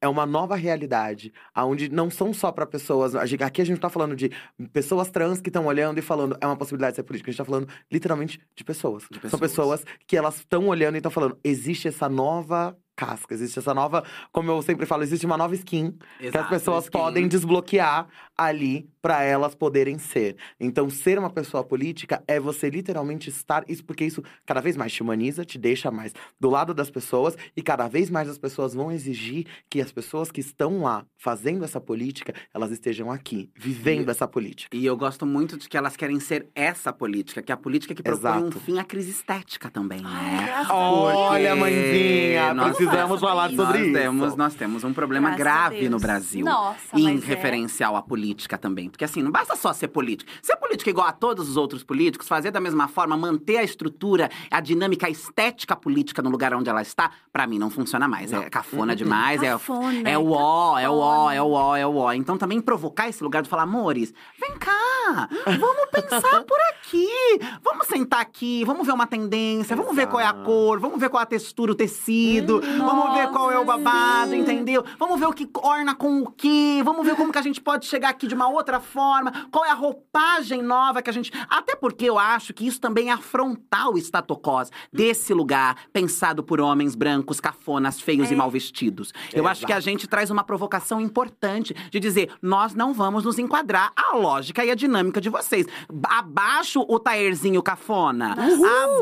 [SPEAKER 2] É uma nova realidade, aonde não são só para pessoas. Aqui a gente não tá falando de pessoas trans que estão olhando e falando é uma possibilidade de ser política. A gente tá falando literalmente de pessoas.
[SPEAKER 3] De
[SPEAKER 2] São
[SPEAKER 3] pessoas.
[SPEAKER 2] pessoas que elas estão olhando e estão falando: existe essa nova casca, existe essa nova. Como eu sempre falo, existe uma nova skin que as pessoas podem desbloquear ali para elas poderem ser. Então, ser uma pessoa política é você literalmente estar isso porque isso cada vez mais te humaniza, te deixa mais do lado das pessoas e cada vez mais as pessoas vão exigir que as pessoas que estão lá fazendo essa política, elas estejam aqui, vivendo
[SPEAKER 3] E-
[SPEAKER 2] essa política.
[SPEAKER 3] E eu gosto muito de que elas querem ser essa política, que é a política que propõe um
[SPEAKER 2] Exato.
[SPEAKER 3] fim à crise estética também, né?
[SPEAKER 1] graças a
[SPEAKER 2] Olha, mãezinha,
[SPEAKER 3] nós
[SPEAKER 2] precisamos falar sobre
[SPEAKER 3] nós
[SPEAKER 2] isso.
[SPEAKER 3] Temos, nós temos um problema
[SPEAKER 1] Graças a
[SPEAKER 3] grave no. Brasil.
[SPEAKER 1] Nossa,
[SPEAKER 3] em
[SPEAKER 1] é.
[SPEAKER 3] referencial à política também. Porque assim, não basta só ser político. Ser político igual a todos os outros políticos, fazer da mesma forma, manter a estrutura, a dinâmica a estética política no lugar onde ela está, pra mim não funciona mais. É cafona demais, é,
[SPEAKER 1] Cafona,
[SPEAKER 3] é o ó, é o ó,
[SPEAKER 1] cafona.
[SPEAKER 3] é o ó, é o ó. Então também provocar esse lugar de falar, amores, vem cá, vamos pensar por aqui. vamos sentar aqui, vamos ver uma tendência, vamos ver qual é a cor, vamos ver qual é a textura, o tecido, vamos ver qual é o babado,
[SPEAKER 1] sim.
[SPEAKER 3] entendeu? Vamos ver o que orna com o que, vamos ver como que a gente pode chegar aqui de uma outra forma, qual é a roupagem nova que a gente. Até porque eu acho que isso também é afrontar o statocós desse lugar pensado por homens brancos, cafonas, feios e mal vestidos. Eu acho que a gente traz uma provocação importante de dizer: nós não vamos nos enquadrar à lógica e à dinâmica de vocês. Ba- Abaixo o taerzinho cafona.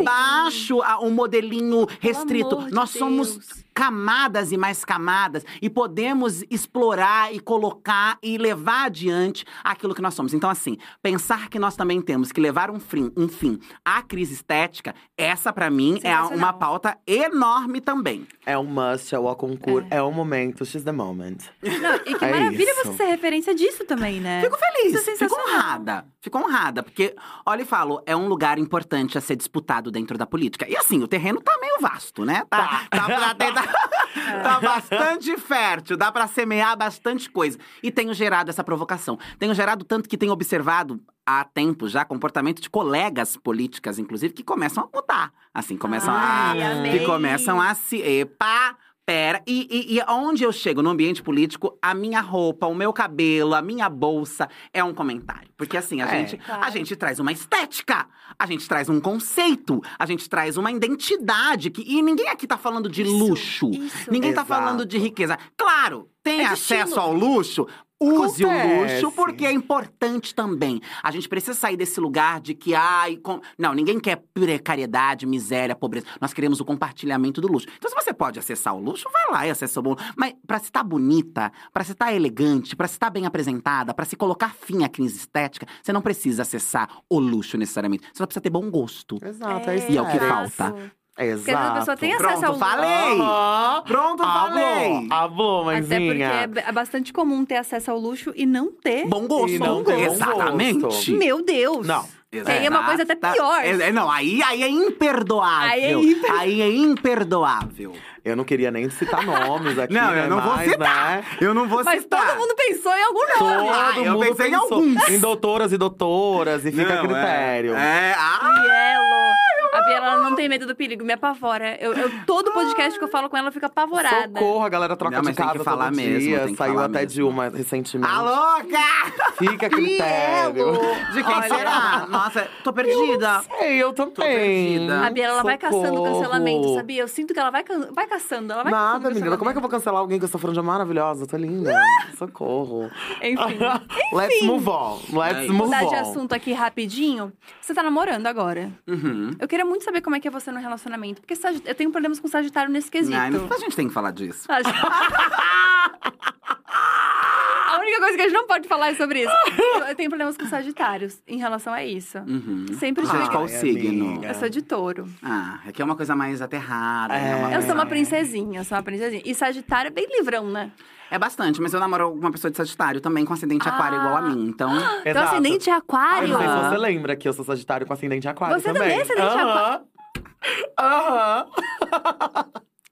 [SPEAKER 3] Abaixo a- o modelinho restrito. nós somos
[SPEAKER 1] Deus.
[SPEAKER 3] Camadas e mais camadas e podemos explorar e colocar e levar adiante aquilo que nós somos. Então, assim, pensar que nós também temos que levar um fim, um fim à crise estética, essa pra mim é
[SPEAKER 1] Sensacional.
[SPEAKER 3] uma pauta enorme também.
[SPEAKER 2] É um must, é o concurso, é. o momento, she's the moment.
[SPEAKER 1] Não, e que
[SPEAKER 2] É
[SPEAKER 1] maravilha
[SPEAKER 2] isso.
[SPEAKER 1] você ser referência disso também, né?
[SPEAKER 3] Fico feliz,
[SPEAKER 1] é
[SPEAKER 3] fico honrada. Fico honrada, porque, olha e falo, é um lugar importante a ser disputado dentro da política. E assim, o terreno tá meio vasto, né? Tá, tá, pra tentar- tá bastante fértil, dá pra semear bastante coisa. E tenho gerado essa provocação. Tenho gerado tanto que tenho observado há tempo já comportamento de colegas políticas, inclusive, que começam a mudar. Assim, começam
[SPEAKER 1] Ai,
[SPEAKER 3] a.
[SPEAKER 1] amei.
[SPEAKER 3] Que começam a se. Epa! Pera, e, e, e onde eu chego no ambiente político, a minha roupa, o meu cabelo, a minha bolsa é um comentário. Porque assim, a,
[SPEAKER 2] É,
[SPEAKER 3] gente, a
[SPEAKER 1] claro.
[SPEAKER 3] gente traz uma estética, a gente traz um conceito, a gente traz uma identidade. Que, e ninguém aqui tá falando de
[SPEAKER 1] Isso,
[SPEAKER 3] luxo.
[SPEAKER 1] isso.
[SPEAKER 3] Ninguém tá
[SPEAKER 2] Exato.
[SPEAKER 3] falando de riqueza. Claro, tem
[SPEAKER 1] É
[SPEAKER 3] acesso ao luxo. Use o
[SPEAKER 2] Acontece.
[SPEAKER 3] luxo, porque é importante também. A gente precisa sair desse lugar de que, ai, com... não, ninguém quer precariedade, miséria, pobreza. Nós queremos o compartilhamento do luxo. Então, se você pode acessar o luxo, vai lá e acessa o bom. Mas pra se estar bonita, pra se estar elegante, pra se estar bem apresentada, pra se colocar fim à crise estética, você não precisa acessar o luxo necessariamente. Você só precisa ter bom gosto.
[SPEAKER 2] Exato, é, isso.
[SPEAKER 3] E é o que falta.
[SPEAKER 2] Exato.
[SPEAKER 1] Porque a pessoa tem acesso
[SPEAKER 3] Pronto,
[SPEAKER 1] ao
[SPEAKER 3] falei!
[SPEAKER 2] Aham.
[SPEAKER 3] Pronto, falei!
[SPEAKER 2] Hablou, hablou,
[SPEAKER 1] Até porque
[SPEAKER 2] mãezinha.
[SPEAKER 1] é é bastante comum ter acesso ao luxo e não ter.
[SPEAKER 3] Bom gosto.
[SPEAKER 2] E não
[SPEAKER 1] ter bom
[SPEAKER 3] Exatamente.
[SPEAKER 2] gosto.
[SPEAKER 1] Meu Deus!
[SPEAKER 2] Não.
[SPEAKER 1] E aí é uma coisa até pior.
[SPEAKER 3] É, é, não, aí, aí é imperdoável.
[SPEAKER 1] Aí é imper-
[SPEAKER 3] Aí é imperdoável.
[SPEAKER 2] Eu não queria nem citar nomes aqui,
[SPEAKER 3] Não,
[SPEAKER 2] né?
[SPEAKER 3] eu não vou
[SPEAKER 2] mas,
[SPEAKER 3] citar.
[SPEAKER 2] Né?
[SPEAKER 3] Eu não vou
[SPEAKER 1] Mas
[SPEAKER 3] citar.
[SPEAKER 1] todo mundo pensou em algum nome.
[SPEAKER 2] Todo
[SPEAKER 3] Ah, eu
[SPEAKER 2] mundo
[SPEAKER 3] pensei em
[SPEAKER 2] pensou
[SPEAKER 3] alguns.
[SPEAKER 2] em doutoras e doutoras, e fica a
[SPEAKER 3] Não,
[SPEAKER 2] critério.
[SPEAKER 3] É, é ah,
[SPEAKER 1] Bielo. A Biela ela não tem medo do perigo, me apavora. Eu, eu- todo podcast que eu falo com ela, eu fico apavorada.
[SPEAKER 2] Socorro, a galera troca
[SPEAKER 3] Não,
[SPEAKER 2] de
[SPEAKER 3] mas tem
[SPEAKER 2] casa
[SPEAKER 3] que falar
[SPEAKER 2] todo
[SPEAKER 3] mesmo,
[SPEAKER 2] dia.
[SPEAKER 3] tem que
[SPEAKER 2] Saiu
[SPEAKER 3] falar
[SPEAKER 2] até
[SPEAKER 3] mesmo.
[SPEAKER 2] de uma recentemente.
[SPEAKER 3] a louca!
[SPEAKER 2] Fica a critério.
[SPEAKER 3] De quem
[SPEAKER 1] Olha.
[SPEAKER 3] será? Nossa, tô perdida.
[SPEAKER 2] Ei, eu também.
[SPEAKER 3] perdida.
[SPEAKER 1] A Biela, ela vai caçando
[SPEAKER 2] Socorro.
[SPEAKER 1] cancelamento, sabia? Eu sinto que ela vai, can- vai caçando, ela vai
[SPEAKER 2] Nada,
[SPEAKER 1] caçando
[SPEAKER 2] menina. Como é que eu vou cancelar alguém que eu sou franja maravilhosa? Tô linda. Socorro.
[SPEAKER 1] Enfim.
[SPEAKER 2] Let's move on. Let's
[SPEAKER 3] É
[SPEAKER 2] move
[SPEAKER 1] Mudar
[SPEAKER 2] on.
[SPEAKER 1] de assunto aqui rapidinho. Você tá namorando agora.
[SPEAKER 3] Uhum.
[SPEAKER 1] Eu queria muito saber como é que é você no relacionamento. Porque sagi- eu tenho problemas com Sagitário nesse quesito.
[SPEAKER 3] Não- a gente tem que falar disso.
[SPEAKER 1] A gente- A única coisa que a gente não pode falar é sobre isso. Eu, tenho problemas com Sagitários em relação a isso.
[SPEAKER 3] Uhum.
[SPEAKER 1] Sempre
[SPEAKER 3] Gente,
[SPEAKER 1] tive.
[SPEAKER 3] qual o
[SPEAKER 2] Ai,
[SPEAKER 3] signo?
[SPEAKER 2] amiga.
[SPEAKER 1] Eu sou de touro.
[SPEAKER 3] Ah, aqui é uma coisa mais aterrada.
[SPEAKER 2] É.
[SPEAKER 3] uma
[SPEAKER 1] Eu sou uma princesinha, eu sou uma princesinha. E Sagitário é bem livrão, né?
[SPEAKER 3] É bastante, mas eu namoro uma pessoa de Sagitário também, com ascendente aquário igual a mim. Então,
[SPEAKER 1] Então,
[SPEAKER 2] Exato.
[SPEAKER 1] ascendente é
[SPEAKER 2] Ai,
[SPEAKER 1] aquário.
[SPEAKER 2] não sei se você lembra que eu sou Sagitário com ascendente aquário
[SPEAKER 1] Você
[SPEAKER 2] também.
[SPEAKER 1] também é ascendente
[SPEAKER 2] Aham. Aham.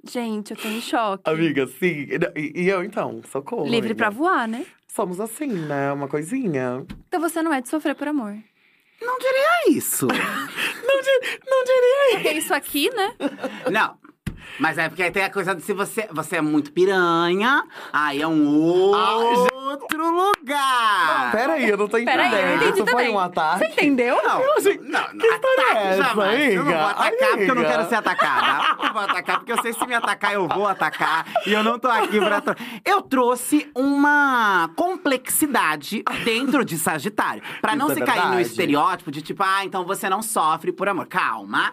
[SPEAKER 1] Gente, eu tô em choque.
[SPEAKER 2] Amiga, sim. E, e eu, então, socorro.
[SPEAKER 1] Livre
[SPEAKER 2] amiga.
[SPEAKER 1] pra voar, né?
[SPEAKER 2] Somos assim, né? Uma coisinha.
[SPEAKER 1] Então você não é de sofrer por amor.
[SPEAKER 3] não diria isso.
[SPEAKER 2] Não, di- não diria
[SPEAKER 1] Porque isso aqui, né?
[SPEAKER 3] não. Mas é porque aí tem a coisa de se você, você é muito piranha, aí é um outro lugar.
[SPEAKER 2] Peraí, eu não tô entendendo.
[SPEAKER 1] Peraí, eu entendi
[SPEAKER 2] Isso
[SPEAKER 1] também.
[SPEAKER 2] foi um ataque?
[SPEAKER 1] Você entendeu?
[SPEAKER 3] Não,
[SPEAKER 2] achei-
[SPEAKER 3] não, não,
[SPEAKER 2] que história é essa,
[SPEAKER 3] jamais. Eu não vou
[SPEAKER 2] amiga?
[SPEAKER 3] atacar porque eu não
[SPEAKER 2] Amiga.
[SPEAKER 3] quero ser atacada. Eu vou atacar porque eu sei que se me atacar, eu vou atacar. E eu não tô aqui pra. tro- Eu trouxe uma complexidade dentro de Sagitário. Pra
[SPEAKER 2] Isso
[SPEAKER 3] não
[SPEAKER 2] é
[SPEAKER 3] se cair no
[SPEAKER 2] verdade.
[SPEAKER 3] estereótipo de tipo, ah, então você não sofre por amor. Calma.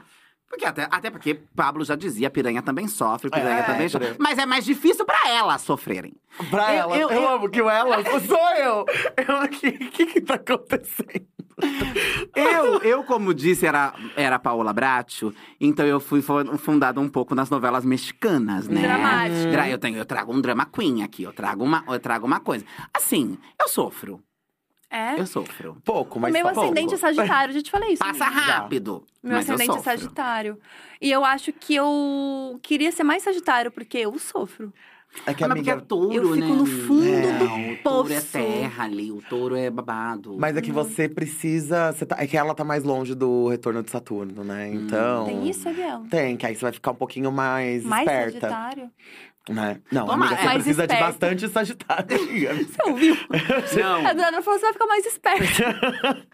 [SPEAKER 3] Porque até, até porque Pablo já dizia, piranha também sofre, piranha
[SPEAKER 2] É,
[SPEAKER 3] também
[SPEAKER 2] piranha.
[SPEAKER 3] sofre. Mas é mais difícil pra elas sofrerem.
[SPEAKER 2] Pra
[SPEAKER 3] Eu-
[SPEAKER 2] ela,
[SPEAKER 3] eu-
[SPEAKER 2] eu,
[SPEAKER 3] eu-
[SPEAKER 2] amo que o ela sou eu. Eu aqui, o que que tá acontecendo?
[SPEAKER 3] Eu, eu como disse, era, era Paola Bracho, então eu fui fundada um pouco nas novelas mexicanas, né?
[SPEAKER 1] Dramática.
[SPEAKER 3] Dra- Eu, tenho, eu trago um drama queen aqui, eu trago uma, eu trago uma coisa. Assim, eu sofro,
[SPEAKER 1] É.
[SPEAKER 3] eu sofro.
[SPEAKER 2] Pouco,
[SPEAKER 1] O
[SPEAKER 2] mas
[SPEAKER 1] meu
[SPEAKER 2] pouco.
[SPEAKER 1] ascendente é Sagitário, já te falei isso.
[SPEAKER 3] Passa rápido,
[SPEAKER 1] Meu
[SPEAKER 3] mas eu
[SPEAKER 1] ascendente é. Sagitário. E eu acho que eu queria ser mais Sagitário, porque eu sofro.
[SPEAKER 2] É que,
[SPEAKER 3] Ah, porque
[SPEAKER 2] amiga.
[SPEAKER 3] é touro,
[SPEAKER 1] Eu fico
[SPEAKER 3] né?
[SPEAKER 1] no fundo
[SPEAKER 2] É.
[SPEAKER 1] do
[SPEAKER 3] Não, o touro é
[SPEAKER 1] poço.
[SPEAKER 3] terra ali, o touro é babado.
[SPEAKER 2] Mas é que você precisa. você tá- é que ela tá mais longe do retorno de Saturno, né?
[SPEAKER 3] Hum.
[SPEAKER 2] Então.
[SPEAKER 1] Tem isso, Abiel?
[SPEAKER 2] Tem, que aí você vai ficar um pouquinho mais,
[SPEAKER 1] Mais
[SPEAKER 2] esperta.
[SPEAKER 1] Sagitário?
[SPEAKER 2] Né? Não,
[SPEAKER 3] Toma,
[SPEAKER 2] amiga, você
[SPEAKER 1] mais
[SPEAKER 2] precisa de
[SPEAKER 1] esperta.
[SPEAKER 2] bastante Sagitário.
[SPEAKER 1] Você ouviu?
[SPEAKER 3] Não.
[SPEAKER 1] A Adriana falou que você vai ficar mais esperta.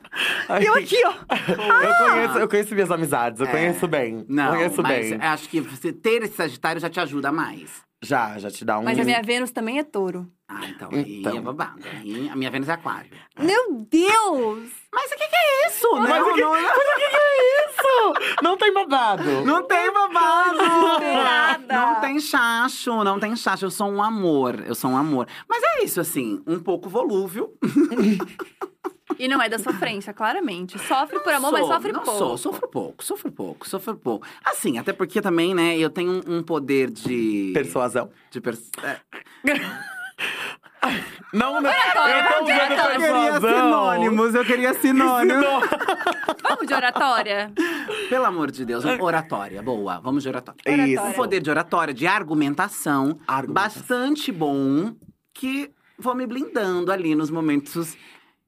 [SPEAKER 1] Eu aqui, ó.
[SPEAKER 2] Eu conheço, eu conheço minhas amizades, eu
[SPEAKER 3] É.
[SPEAKER 2] conheço bem.
[SPEAKER 3] Não,
[SPEAKER 2] conheço
[SPEAKER 3] mas
[SPEAKER 2] bem.
[SPEAKER 3] acho que você ter esse Sagitário já te ajuda mais.
[SPEAKER 2] Já, já te dá um.
[SPEAKER 1] Mas a minha Vênus também é touro.
[SPEAKER 3] Ah, então, aí
[SPEAKER 2] Então.
[SPEAKER 3] é babado. Aí a minha Vênus é aquário.
[SPEAKER 1] Meu Deus!
[SPEAKER 3] Mas o que, que é isso?
[SPEAKER 2] Mas
[SPEAKER 3] não,
[SPEAKER 2] o que,
[SPEAKER 3] não,
[SPEAKER 2] mas o que que é isso? Não tem babado.
[SPEAKER 3] não tem babado! Não tem chacho, não tem chacho. Eu sou um amor, eu sou um amor. Mas é isso, assim, um pouco volúvel.
[SPEAKER 1] E não é da sofrência, claramente. Sofre por amor, mas
[SPEAKER 3] Sou,
[SPEAKER 1] sofre
[SPEAKER 3] não
[SPEAKER 1] pouco.
[SPEAKER 3] Sou, sofro pouco, sofro pouco, sofro pouco. Assim, até porque também, né, eu tenho um, um poder de…
[SPEAKER 2] Persuasão.
[SPEAKER 3] De pers... é.
[SPEAKER 2] Não, não. Eu tô
[SPEAKER 1] vamos de
[SPEAKER 2] usando
[SPEAKER 1] oratória.
[SPEAKER 2] persuasão.
[SPEAKER 3] eu queria sinônimos.
[SPEAKER 1] Vamos de oratória?
[SPEAKER 3] Pelo amor de Deus, oratória, boa. Vamos de oratória.
[SPEAKER 2] Isso.
[SPEAKER 3] Um poder de oratória, de argumentação,
[SPEAKER 2] Argumentação.
[SPEAKER 3] bastante bom, que vou me blindando ali nos momentos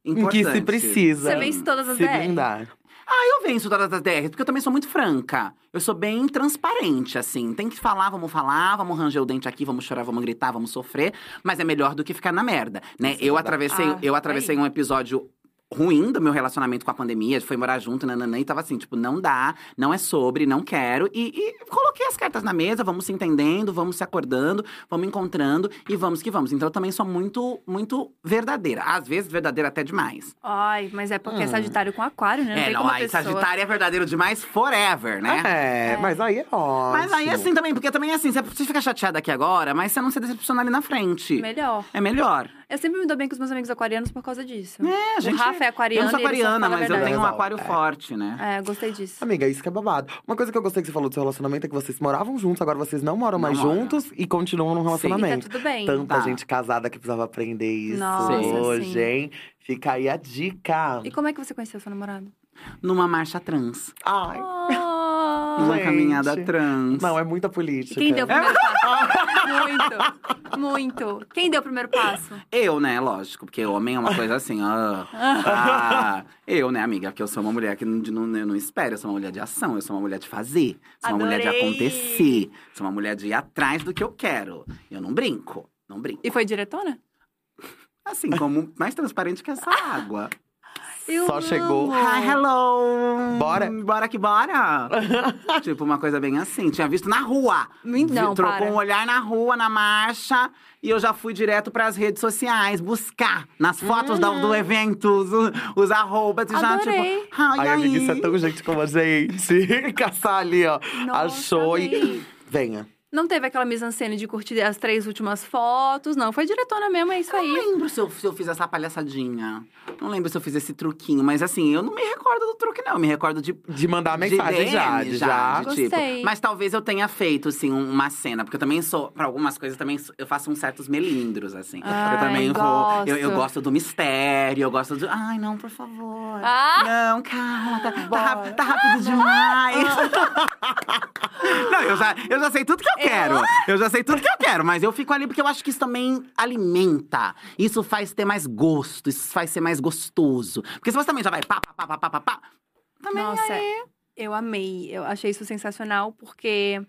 [SPEAKER 2] Em
[SPEAKER 3] importantes.
[SPEAKER 2] que se precisa.
[SPEAKER 1] Você vence todas as
[SPEAKER 2] se
[SPEAKER 1] DR?
[SPEAKER 2] blindar.
[SPEAKER 3] Ah, eu venço todas as DRs, porque eu também sou muito franca. Eu sou bem transparente, assim. Tem que falar, vamos falar, vamos ranger o dente aqui, vamos chorar, vamos gritar, vamos sofrer. Mas é melhor do que ficar na merda, né?
[SPEAKER 2] É
[SPEAKER 3] eu atravessei,
[SPEAKER 1] Ah,
[SPEAKER 3] eu atravessei um episódio ruim do meu relacionamento com a pandemia, a gente foi morar junto, nananã, e tava assim, tipo, não dá, não é sobre, não quero. E, e coloquei as cartas na mesa, vamos se entendendo, vamos se acordando, vamos encontrando e vamos que vamos. Então eu também sou muito, muito verdadeira. Às vezes, verdadeira até demais.
[SPEAKER 1] Ai, mas é porque é
[SPEAKER 2] Hum.
[SPEAKER 1] Sagitário com Aquário, né? Não
[SPEAKER 3] é, não, aí
[SPEAKER 1] pessoa...
[SPEAKER 3] Sagitário é verdadeiro demais forever, né?
[SPEAKER 2] É, mas aí é ótimo.
[SPEAKER 3] Mas aí assim também, porque também assim, você você fica chateada aqui agora, mas você não se decepciona ali na frente.
[SPEAKER 1] Melhor.
[SPEAKER 3] É melhor.
[SPEAKER 1] Eu sempre me dou bem com os meus amigos aquarianos por causa disso.
[SPEAKER 3] É, a gente.
[SPEAKER 1] O Rafa é aquariano
[SPEAKER 3] Eu não sou aquariana, mas eu tenho um aquário
[SPEAKER 2] É.
[SPEAKER 3] forte, né?
[SPEAKER 1] É, gostei disso.
[SPEAKER 2] Amiga, isso que é babado. Uma coisa que eu gostei que você falou do seu relacionamento é que vocês moravam juntos, agora vocês não moram
[SPEAKER 3] Não
[SPEAKER 2] mais
[SPEAKER 3] moram.
[SPEAKER 2] juntos e continuam num
[SPEAKER 1] E tá
[SPEAKER 2] relacionamento.
[SPEAKER 1] tudo bem.
[SPEAKER 2] Tanta
[SPEAKER 3] Tá.
[SPEAKER 2] gente casada que precisava aprender isso
[SPEAKER 1] Nossa,
[SPEAKER 2] hoje,
[SPEAKER 1] sim.
[SPEAKER 2] hein? Fica aí a dica.
[SPEAKER 1] E como é que você conheceu seu namorado?
[SPEAKER 3] Numa marcha trans.
[SPEAKER 2] Ai,
[SPEAKER 1] Oh.
[SPEAKER 2] Gente.
[SPEAKER 3] caminhada trans.
[SPEAKER 2] não, é muita política.
[SPEAKER 1] Quem deu o primeiro passo? muito, muito. Quem deu o primeiro passo?
[SPEAKER 3] Eu, né, lógico, porque homem é uma coisa assim, ah, ah, Eu, né, amiga, porque eu sou uma mulher que não, não, eu não espera, eu sou uma mulher de ação, eu sou uma mulher de fazer, sou uma mulher de acontecer, sou uma mulher de ir atrás do que eu quero. Eu não brinco, não brinco.
[SPEAKER 1] E foi diretona?
[SPEAKER 3] Assim, como mais transparente que essa água.
[SPEAKER 1] Eu
[SPEAKER 2] Só chegou.
[SPEAKER 1] amo.
[SPEAKER 3] Hi, hello!
[SPEAKER 2] Bora?
[SPEAKER 3] Bora que bora! tipo, uma coisa bem assim. Tinha visto na rua.
[SPEAKER 1] Não,
[SPEAKER 3] Trocou
[SPEAKER 1] para.
[SPEAKER 3] um olhar na rua, na marcha. E eu já fui direto pras redes sociais, buscar nas fotos do, do evento, os, os arrobas. E já, tipo, ai,
[SPEAKER 2] Ai,
[SPEAKER 3] aí.
[SPEAKER 2] amiga, isso é tão gente como a gente. Caçar ali, ó.
[SPEAKER 1] Nossa,
[SPEAKER 2] Achou e.
[SPEAKER 1] amei.
[SPEAKER 2] Venha.
[SPEAKER 1] Não teve aquela mise-en-scène de curtir as três últimas fotos, não. Foi diretona mesmo, é isso
[SPEAKER 3] Não
[SPEAKER 1] aí.
[SPEAKER 3] lembro se eu, se eu fiz essa palhaçadinha. Não lembro se eu fiz esse truquinho. Mas assim, eu não me recordo do truque, não. Eu me recordo de
[SPEAKER 2] De mandar
[SPEAKER 3] de
[SPEAKER 2] mensagem
[SPEAKER 3] DM
[SPEAKER 2] já. de já.
[SPEAKER 3] de tipo. Mas talvez eu tenha feito, assim, um- uma cena. Porque eu também sou, pra algumas coisas, também sou- eu faço uns certos melindros, assim.
[SPEAKER 1] Ai,
[SPEAKER 3] eu também vou. Eu, eu
[SPEAKER 1] gosto.
[SPEAKER 3] do mistério, eu gosto do. Ai, não, por favor.
[SPEAKER 1] Ah!
[SPEAKER 3] Não, calma, tá, tá, rápido, tá rápido demais. não, eu já, eu já sei tudo que eu quero. Eu já sei tudo que eu quero, mas eu fico ali porque eu acho que isso também alimenta. Isso faz ter mais gosto, isso faz ser mais gostoso. Porque se você também já vai pá, pá, pá, pá, pá, pá, também
[SPEAKER 1] Nossa,
[SPEAKER 3] aí.
[SPEAKER 1] eu amei. Eu achei isso sensacional, porque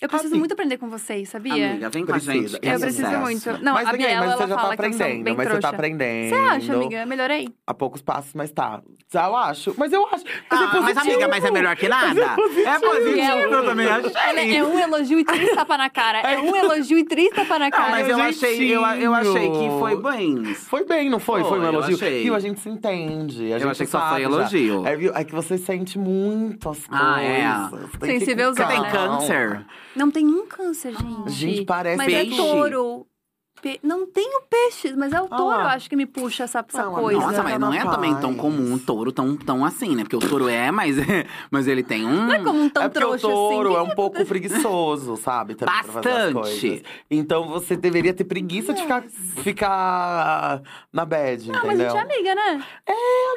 [SPEAKER 1] eu preciso
[SPEAKER 2] Assim.
[SPEAKER 1] muito aprender com vocês, sabia?
[SPEAKER 3] Amiga, vem com a gente. que é
[SPEAKER 1] eu preciso
[SPEAKER 3] sucesso.
[SPEAKER 1] muito. Não,
[SPEAKER 2] mas,
[SPEAKER 1] a
[SPEAKER 2] ninguém,
[SPEAKER 1] Biela,
[SPEAKER 2] mas você
[SPEAKER 1] ela
[SPEAKER 2] já tá
[SPEAKER 1] eu
[SPEAKER 2] aprendendo.
[SPEAKER 1] bem
[SPEAKER 2] Mas você tá aprendendo.
[SPEAKER 1] Você acha, amiga? Melhorei?
[SPEAKER 2] Há poucos passos, mas tá. Já eu acho. Mas eu acho. Mas, é
[SPEAKER 3] Ah, mas
[SPEAKER 2] positivo.
[SPEAKER 3] amiga, mas é melhor que nada? É positivo,
[SPEAKER 1] Biel.
[SPEAKER 3] eu também achei.
[SPEAKER 1] É um elogio e três tapa na cara. É um elogio e três tapa na
[SPEAKER 3] Não,
[SPEAKER 1] cara.
[SPEAKER 3] mas eu achei, eu, eu achei que foi bem.
[SPEAKER 2] Foi bem, não foi? Foi,
[SPEAKER 3] Foi,
[SPEAKER 2] um
[SPEAKER 3] eu
[SPEAKER 2] elogio.
[SPEAKER 3] achei.
[SPEAKER 2] Viu? A gente se entende. A
[SPEAKER 3] Eu
[SPEAKER 2] gente
[SPEAKER 3] achei que só foi
[SPEAKER 2] já.
[SPEAKER 3] elogio.
[SPEAKER 2] É, é que você sente muito as coisas.
[SPEAKER 3] Ah, é.
[SPEAKER 1] Sensível,
[SPEAKER 3] Você tem
[SPEAKER 1] né?
[SPEAKER 3] câncer?
[SPEAKER 1] Não tem um câncer, gente.
[SPEAKER 2] Gente, parece
[SPEAKER 1] Mas
[SPEAKER 3] peixe.
[SPEAKER 1] é touro. Pe- Não tenho peixes, mas é o touro,
[SPEAKER 2] Ah.
[SPEAKER 1] eu acho que me puxa essa, essa
[SPEAKER 2] Não,
[SPEAKER 1] coisa.
[SPEAKER 3] Nossa, mas não é
[SPEAKER 2] Rapaz.
[SPEAKER 3] também tão comum um touro tão, tão assim, né? Porque o touro é, mas, mas ele tem um.
[SPEAKER 1] Não é como um tão
[SPEAKER 2] é
[SPEAKER 1] trouxa
[SPEAKER 2] o touro
[SPEAKER 1] assim.
[SPEAKER 2] é um pouco preguiçoso, sabe? Também pra fazer as
[SPEAKER 3] Bastante.
[SPEAKER 2] coisas. Então você deveria ter preguiça de ficar, ficar na bad,
[SPEAKER 1] Não, mas a
[SPEAKER 2] entendeu?
[SPEAKER 1] gente é amiga, né? É,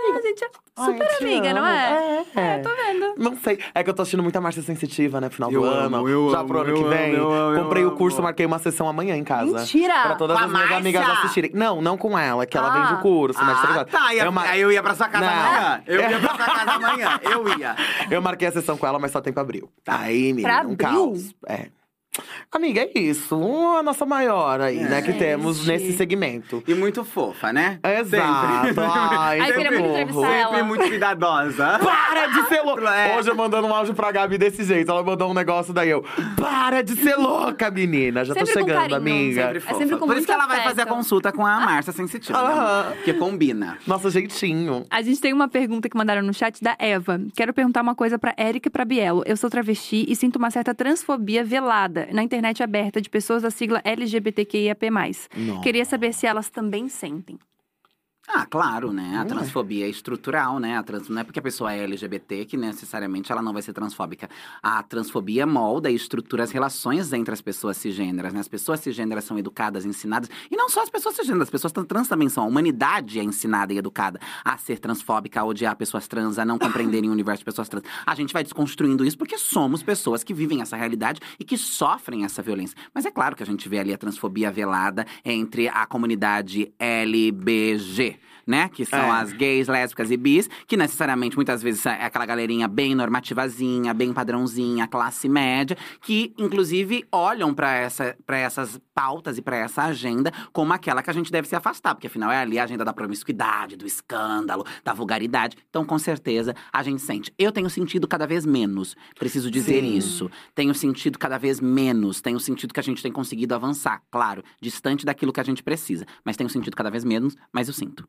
[SPEAKER 1] amiga. A gente é... Super
[SPEAKER 2] Ai,
[SPEAKER 1] amiga, não
[SPEAKER 2] amo.
[SPEAKER 1] é?
[SPEAKER 2] É,
[SPEAKER 1] Tô vendo.
[SPEAKER 2] Não sei. É que eu tô assistindo muita Marcha Sensitiva, né? Final
[SPEAKER 3] Eu
[SPEAKER 2] do
[SPEAKER 3] amo,
[SPEAKER 2] ano.
[SPEAKER 3] eu
[SPEAKER 2] já
[SPEAKER 3] amo,
[SPEAKER 2] pro ano
[SPEAKER 3] eu
[SPEAKER 2] que vem.
[SPEAKER 3] amo, eu
[SPEAKER 2] Comprei o
[SPEAKER 3] amo.
[SPEAKER 2] curso, marquei uma sessão amanhã em casa.
[SPEAKER 1] Mentira!
[SPEAKER 2] Pra todas
[SPEAKER 3] Com
[SPEAKER 2] as minhas amigas assistirem. Não, não com ela, que ela
[SPEAKER 1] Ah.
[SPEAKER 2] vende o curso, mas tá
[SPEAKER 3] Ah,
[SPEAKER 2] ligado?
[SPEAKER 3] tá. Ia,
[SPEAKER 2] eu, mar-
[SPEAKER 3] Aí eu ia pra sua casa
[SPEAKER 2] Não.
[SPEAKER 3] amanhã. Eu ia pra sua casa amanhã. Eu ia.
[SPEAKER 2] eu marquei a sessão com ela, mas só tem pra abril. Aí, menina,
[SPEAKER 1] Pra
[SPEAKER 2] um
[SPEAKER 1] abril?
[SPEAKER 2] caos. É. Amiga, é isso. A nossa maior aí, né? Que
[SPEAKER 1] Gente.
[SPEAKER 2] temos nesse segmento.
[SPEAKER 3] E muito fofa, né?
[SPEAKER 2] Exato.
[SPEAKER 3] Sempre.
[SPEAKER 2] Ai,
[SPEAKER 1] Ai, queria muito.
[SPEAKER 3] Sempre muito cuidadosa.
[SPEAKER 2] Para de ser louca!
[SPEAKER 3] É.
[SPEAKER 2] Hoje eu mandando um áudio pra Gabi desse jeito. Ela mandou um negócio daí eu. Para de ser louca, menina! Já tô
[SPEAKER 1] Sempre com
[SPEAKER 2] chegando,
[SPEAKER 1] carinho,
[SPEAKER 2] amiga.
[SPEAKER 3] Sempre
[SPEAKER 1] É
[SPEAKER 3] fofa.
[SPEAKER 1] sempre com
[SPEAKER 3] Por isso que ela vai fazer a consulta com a Márcia Sensitiva. né,
[SPEAKER 2] Aham.
[SPEAKER 3] amor? Que combina.
[SPEAKER 2] Nosso jeitinho.
[SPEAKER 1] A gente tem uma pergunta que mandaram no chat da Eva. Quero perguntar uma coisa pra Érica e pra Bielo. Eu sou travesti e sinto uma certa transfobia velada na internet aberta de pessoas da sigla LGBTQIAP+. Queria saber se elas também sentem.
[SPEAKER 3] Ah, claro, né? A
[SPEAKER 2] Ué.
[SPEAKER 3] transfobia é estrutural, né? A trans... Não é porque a pessoa é LGBT que necessariamente ela não vai ser transfóbica. A transfobia molda e estrutura as relações entre as pessoas cisgêneras, né? As pessoas cisgêneras são educadas, ensinadas. E não só as pessoas cisgêneras, as pessoas trans também são. A humanidade é ensinada e educada a ser transfóbica, a odiar pessoas trans, a não compreenderem o universo de pessoas trans. A gente vai desconstruindo isso porque somos pessoas que vivem essa realidade e que sofrem essa violência. Mas é claro que a gente vê ali a transfobia velada entre a comunidade LBG né? Que são
[SPEAKER 2] É.
[SPEAKER 3] as gays, lésbicas e bis, que necessariamente muitas vezes é aquela galerinha bem normativazinha, bem padrãozinha, classe média, que inclusive olham pra essa, pra essas pautas e pra essa agenda como aquela que a gente deve se afastar, porque afinal é ali a agenda da promiscuidade, do escândalo, da vulgaridade. Então, com certeza, a gente sente. Eu tenho sentido cada vez menos, preciso dizer
[SPEAKER 2] Sim.
[SPEAKER 3] isso. Tenho sentido cada vez menos, tenho sentido que a gente tem conseguido avançar, claro, distante daquilo que a gente precisa, mas tenho sentido cada vez menos, mas eu sinto.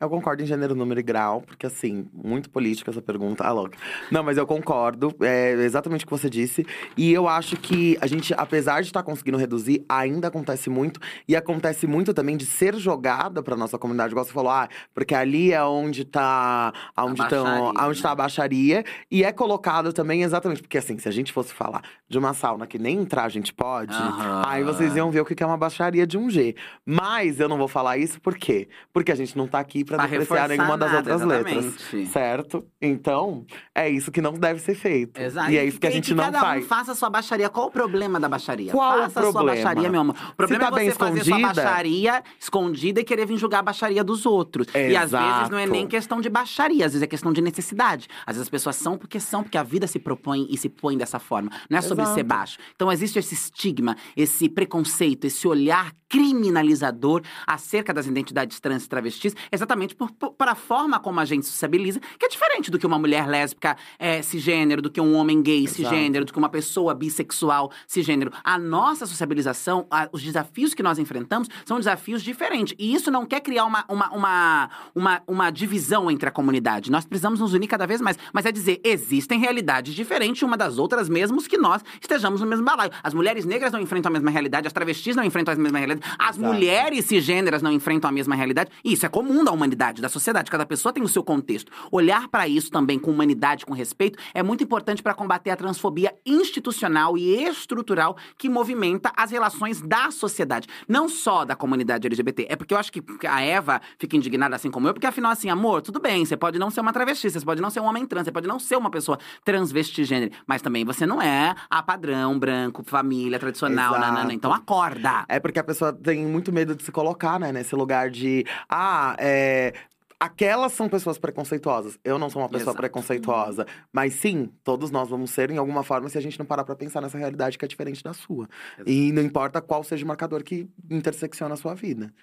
[SPEAKER 2] Eu concordo em gênero, número e grau, porque assim, muito política essa pergunta. Ah, louca. Não, mas eu concordo, é exatamente o que você disse. E eu acho que a gente, apesar de estar conseguindo reduzir, ainda acontece muito. E acontece muito também de ser jogada pra nossa comunidade, igual você falou, ah, porque ali é onde tá. Onde, tão,
[SPEAKER 3] baixaria,
[SPEAKER 2] onde tá a
[SPEAKER 3] né?
[SPEAKER 2] baixaria. E é colocado também exatamente, porque assim, se a gente fosse falar de uma sauna que nem entrar a gente pode,
[SPEAKER 3] Aham.
[SPEAKER 2] aí vocês iam ver o que é uma baixaria de um G. Mas eu não vou falar isso por quê? Porque a gente não tá aqui pra
[SPEAKER 3] Pra
[SPEAKER 2] depreciar nenhuma das
[SPEAKER 3] nada,
[SPEAKER 2] outras letras.
[SPEAKER 3] exatamente.
[SPEAKER 2] Certo? Então, é isso que não deve ser feito.
[SPEAKER 3] Exato.
[SPEAKER 2] E é isso que a gente não
[SPEAKER 3] cada
[SPEAKER 2] faz.
[SPEAKER 3] Um faça sua baixaria. Qual o problema da baixaria?
[SPEAKER 2] Qual o
[SPEAKER 3] faça a sua
[SPEAKER 2] problema?
[SPEAKER 3] baixaria, meu amor. O problema
[SPEAKER 2] tá
[SPEAKER 3] é você
[SPEAKER 2] bem
[SPEAKER 3] fazer sua
[SPEAKER 2] escondida-
[SPEAKER 3] baixaria escondida e querer vir julgar a baixaria dos outros. E às vezes não é
[SPEAKER 2] Exato.
[SPEAKER 3] nem questão de baixaria, às vezes é questão de necessidade. Às vezes as pessoas são porque são, porque a vida se propõe e se põe dessa forma. Não é sobre
[SPEAKER 2] Exato.
[SPEAKER 3] ser baixo. Então existe esse estigma, esse preconceito, esse olhar criminalizador acerca das identidades trans e travestis, exatamente por, por, para a forma como a gente sociabiliza, que é diferente do que uma mulher lésbica é, cisgênero, do que um homem gay
[SPEAKER 2] Exato.
[SPEAKER 3] cisgênero, do que uma pessoa bissexual cisgênero. A nossa sociabilização, a- os desafios que nós enfrentamos são desafios diferentes. E isso não quer criar uma, uma, uma, uma, uma divisão entre a comunidade. Nós precisamos nos unir cada vez mais. Mas é dizer, existem realidades diferentes uma das outras, mesmo que nós estejamos no mesmo balaio. As mulheres negras não enfrentam a mesma realidade, as travestis não enfrentam a mesma realidade, as
[SPEAKER 2] Exato.
[SPEAKER 3] mulheres cisgêneras não enfrentam a mesma realidade. E isso é comum da humanidade, da sociedade. Cada pessoa tem o seu contexto. Olhar para isso também com humanidade, com respeito, é muito importante para combater a transfobia institucional e estrutural que movimenta as relações da sociedade. Não só da comunidade LGBT. É porque eu acho que a Eva fica indignada assim como eu, porque afinal, assim, amor, tudo bem, você pode não ser uma travesti, você pode não ser um homem trans, você pode não ser uma pessoa transvestigênero, mas também você não é a padrão, branco, família, tradicional, nanana. Então acorda!
[SPEAKER 2] É porque a pessoa tem muito medo de se colocar, né, nesse lugar de. Ah, é. Aquelas são pessoas preconceituosas. Eu não sou uma pessoa
[SPEAKER 3] Exato.
[SPEAKER 2] preconceituosa. Mas sim, todos nós vamos ser em alguma forma se a gente não parar pra pensar nessa realidade que é diferente da sua. E não importa qual seja o marcador que intersecciona a sua vida.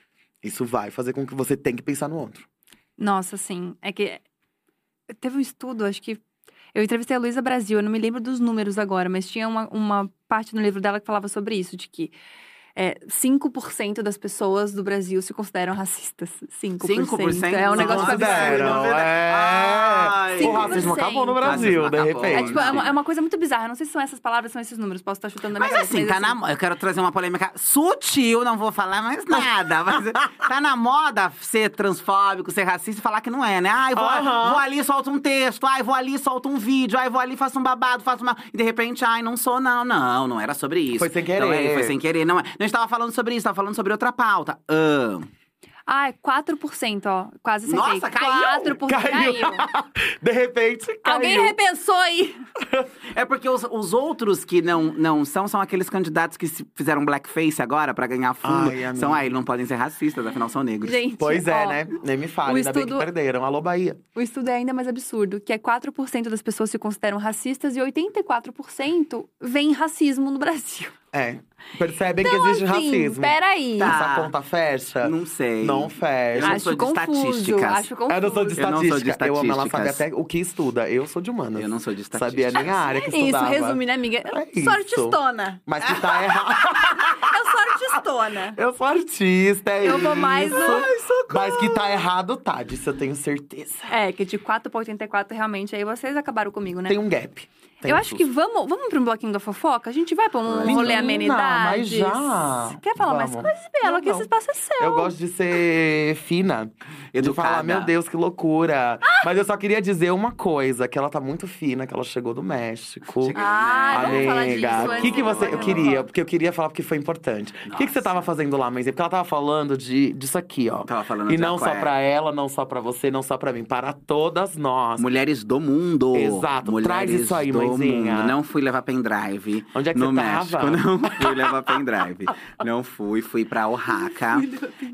[SPEAKER 2] Isso vai fazer com que você tenha que pensar no outro.
[SPEAKER 1] Nossa, sim. É que teve um estudo, acho que. Eu entrevistei a Luísa Brasil, eu não me lembro dos números agora, mas tinha uma, uma parte no livro dela que falava sobre isso, de que é, 5% das pessoas do Brasil se consideram racistas. 5%.
[SPEAKER 3] 5%?
[SPEAKER 1] É um negócio
[SPEAKER 3] Nossa,
[SPEAKER 2] Consideram,
[SPEAKER 1] absurdo.
[SPEAKER 2] é.
[SPEAKER 3] Ai.
[SPEAKER 2] O racismo
[SPEAKER 1] 5%.
[SPEAKER 2] acabou no Brasil, de
[SPEAKER 3] acabou.
[SPEAKER 1] É,
[SPEAKER 2] repente.
[SPEAKER 1] tipo, é, uma, é uma coisa muito bizarra. Não sei se são essas palavras, são esses números. Posso estar chutando na minha
[SPEAKER 3] Mas
[SPEAKER 1] cabeça,
[SPEAKER 3] assim, tá
[SPEAKER 1] mas,
[SPEAKER 3] na, eu quero trazer uma polêmica sutil, não vou falar mais nada. Mas tá na moda ser transfóbico, ser racista e falar que não é, né? Ai, vou, vou ali, solto um texto. Ai, vou ali, solto um vídeo. Ai, vou ali, faço um babado, faço uma… E de repente, ai, não sou não. Não, não era sobre isso.
[SPEAKER 2] Foi sem
[SPEAKER 3] Então, é,
[SPEAKER 2] querer.
[SPEAKER 3] foi sem querer. Não, é. não estava falando sobre isso, estava falando sobre outra pauta. Ah,
[SPEAKER 1] Ah, é 4%, ó. Quase acertei.
[SPEAKER 3] Nossa, caiu!
[SPEAKER 1] 4%
[SPEAKER 2] Caiu.
[SPEAKER 1] caiu.
[SPEAKER 2] De repente, caiu.
[SPEAKER 1] Alguém repensou aí.
[SPEAKER 3] É porque os, os outros que não, não são, são aqueles candidatos que se fizeram blackface agora pra ganhar fundo.
[SPEAKER 2] Ai,
[SPEAKER 3] são aí, não podem ser racistas, afinal são negros.
[SPEAKER 1] Gente,
[SPEAKER 2] Pois é,
[SPEAKER 1] ó,
[SPEAKER 2] né? Nem me
[SPEAKER 1] o
[SPEAKER 2] fale, ainda bem que
[SPEAKER 1] estudo-
[SPEAKER 2] perderam. Alô, Bahia.
[SPEAKER 1] O estudo é ainda mais absurdo, que é 4% das pessoas se consideram racistas e 84% veem racismo no Brasil.
[SPEAKER 2] É. Percebem que existe
[SPEAKER 1] Assim,
[SPEAKER 2] racismo.
[SPEAKER 1] peraí.
[SPEAKER 3] Tá.
[SPEAKER 2] Essa conta fecha?
[SPEAKER 3] Não sei.
[SPEAKER 2] Não fecha.
[SPEAKER 3] Eu não
[SPEAKER 1] Acho
[SPEAKER 3] sou de estatísticas.
[SPEAKER 1] acho confuso.
[SPEAKER 2] Eu não sou de
[SPEAKER 3] Eu não sou de
[SPEAKER 2] estatística. Eu amo, ela sabe
[SPEAKER 3] estatísticas.
[SPEAKER 2] até o que estuda. Eu sou de humanas.
[SPEAKER 3] Eu não sou de
[SPEAKER 2] Sabia nem a área que
[SPEAKER 1] Isso,
[SPEAKER 2] estudava.
[SPEAKER 1] resume, né, amiga?
[SPEAKER 2] É
[SPEAKER 1] sou
[SPEAKER 2] isso.
[SPEAKER 1] artistona.
[SPEAKER 2] Mas que tá errado.
[SPEAKER 1] Eu sou artistona.
[SPEAKER 2] eu sou artista, é
[SPEAKER 1] Eu vou mais
[SPEAKER 2] isso.
[SPEAKER 1] no-
[SPEAKER 2] Mas que tá errado, tá. Disso eu tenho certeza.
[SPEAKER 1] É, que de 4 pra 84, realmente, aí vocês acabaram comigo, né?
[SPEAKER 2] Tem um gap. Tem
[SPEAKER 1] Eu acho que vamos, vamos pra um bloquinho da fofoca? A gente vai pra um
[SPEAKER 3] Menina,
[SPEAKER 1] rolê
[SPEAKER 2] mas
[SPEAKER 1] amenidades?
[SPEAKER 2] já.
[SPEAKER 1] Quer falar mais
[SPEAKER 2] Vamos.
[SPEAKER 1] coisas, Bela?
[SPEAKER 2] Não,
[SPEAKER 1] Que
[SPEAKER 2] não.
[SPEAKER 1] esse espaço é seu.
[SPEAKER 2] Eu gosto de ser fina. De
[SPEAKER 3] Educada.
[SPEAKER 2] falar, meu Deus, que loucura. Mas eu só queria dizer uma coisa: que ela tá muito fina, que ela chegou do México.
[SPEAKER 3] Chega-
[SPEAKER 1] Ah.
[SPEAKER 2] Amiga, o que, que você. Eu queria, porque eu queria falar porque foi importante. O que, que você tava fazendo lá, Mãezinha? Porque ela tava falando de, disso aqui, ó.
[SPEAKER 3] Tava falando
[SPEAKER 2] E
[SPEAKER 3] de
[SPEAKER 2] não só
[SPEAKER 3] aquário.
[SPEAKER 2] pra ela, não só pra você, não só pra mim, para todas nós.
[SPEAKER 3] Mulheres do mundo.
[SPEAKER 2] Exato,
[SPEAKER 3] Mulheres
[SPEAKER 2] traz isso aí,
[SPEAKER 3] do
[SPEAKER 2] mãezinha.
[SPEAKER 3] mundo. Não fui levar pendrive.
[SPEAKER 2] Onde é que
[SPEAKER 3] no
[SPEAKER 2] você
[SPEAKER 3] México.
[SPEAKER 2] tava?
[SPEAKER 3] Não fui levar pendrive. não fui, fui pra Oaxaca.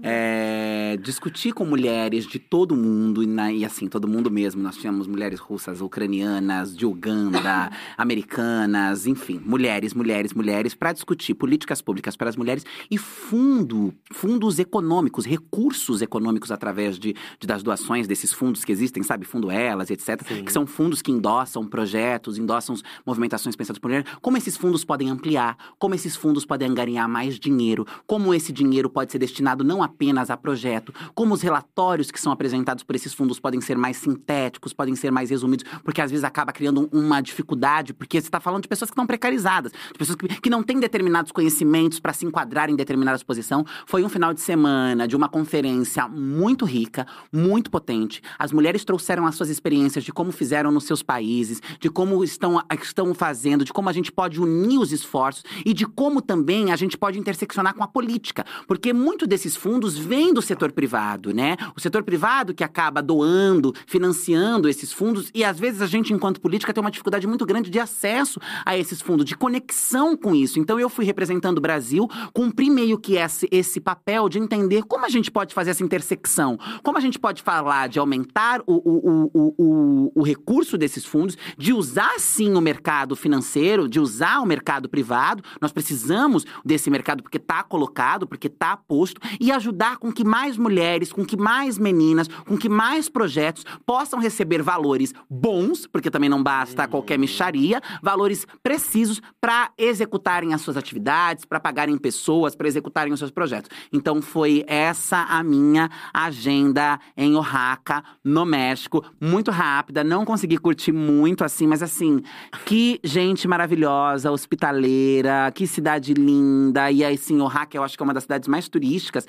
[SPEAKER 3] É, discutir com mulheres de todo mundo. E, na- e assim, todo mundo mesmo. Nós tínhamos mulheres russas, ucranianas, de Uganda, americanas, enfim. Mulheres, mulheres, mulheres. Pra discutir políticas públicas para as mulheres. E fundo, fundos econômicos, recursos econômicos através de, de- das doações desses fundos que existem, sabe? Fundo Elas, etc.
[SPEAKER 2] Sim.
[SPEAKER 3] Que são fundos que endossam projetos, endossam movimentações pensadas por mulher. Como esses fundos podem ampliar, como esses fundos podem angariar mais dinheiro, como esse dinheiro pode ser destinado não apenas a projeto, como os relatórios que são apresentados por esses fundos podem ser mais sintéticos, podem ser mais resumidos, porque às vezes acaba criando um- uma dificuldade, porque você está falando de pessoas que estão precarizadas, de pessoas que, que não têm determinados conhecimentos para se enquadrar em determinada posição. Foi um final de semana de uma conferência muito rica, muito potente. As mulheres trouxeram as suas experiências de como fizeram nos seus países, de como estão, estão fazendo, de como a gente pode unir os esforços e de como também a gente pode interseccionar com a política. Porque muito desses fundos vêm do setor privado, né? O setor privado que acaba doando, financiando esses fundos, e às vezes a gente, enquanto política, tem uma dificuldade muito grande de acesso a esses fundos, de conexão com isso. Então eu fui representando o Brasil, cumpri meio que esse, esse papel de entender como a gente pode fazer essa intersecção, como a gente pode falar de aumentar o, o, o, o, o recurso desses fundos, de usar sim o mercado financeiro, de usar o mercado privado. Nós precisamos desse mercado porque está colocado, porque está posto, e ajudar com que mais mulheres, com que mais meninas, com que mais projetos possam receber valores bons, porque também não basta qualquer micharia, valores precisos para executarem as suas atividades, para pagarem pessoas, para executarem os seus projetos. Então foi essa a minha agenda em Oaxaca, no México, muito rápida, não consegui curtir muito assim, mas assim, que gente maravilhosa, hospitaleira, que cidade linda. E aí, sim, Oaxaca eu acho que é uma das cidades mais turísticas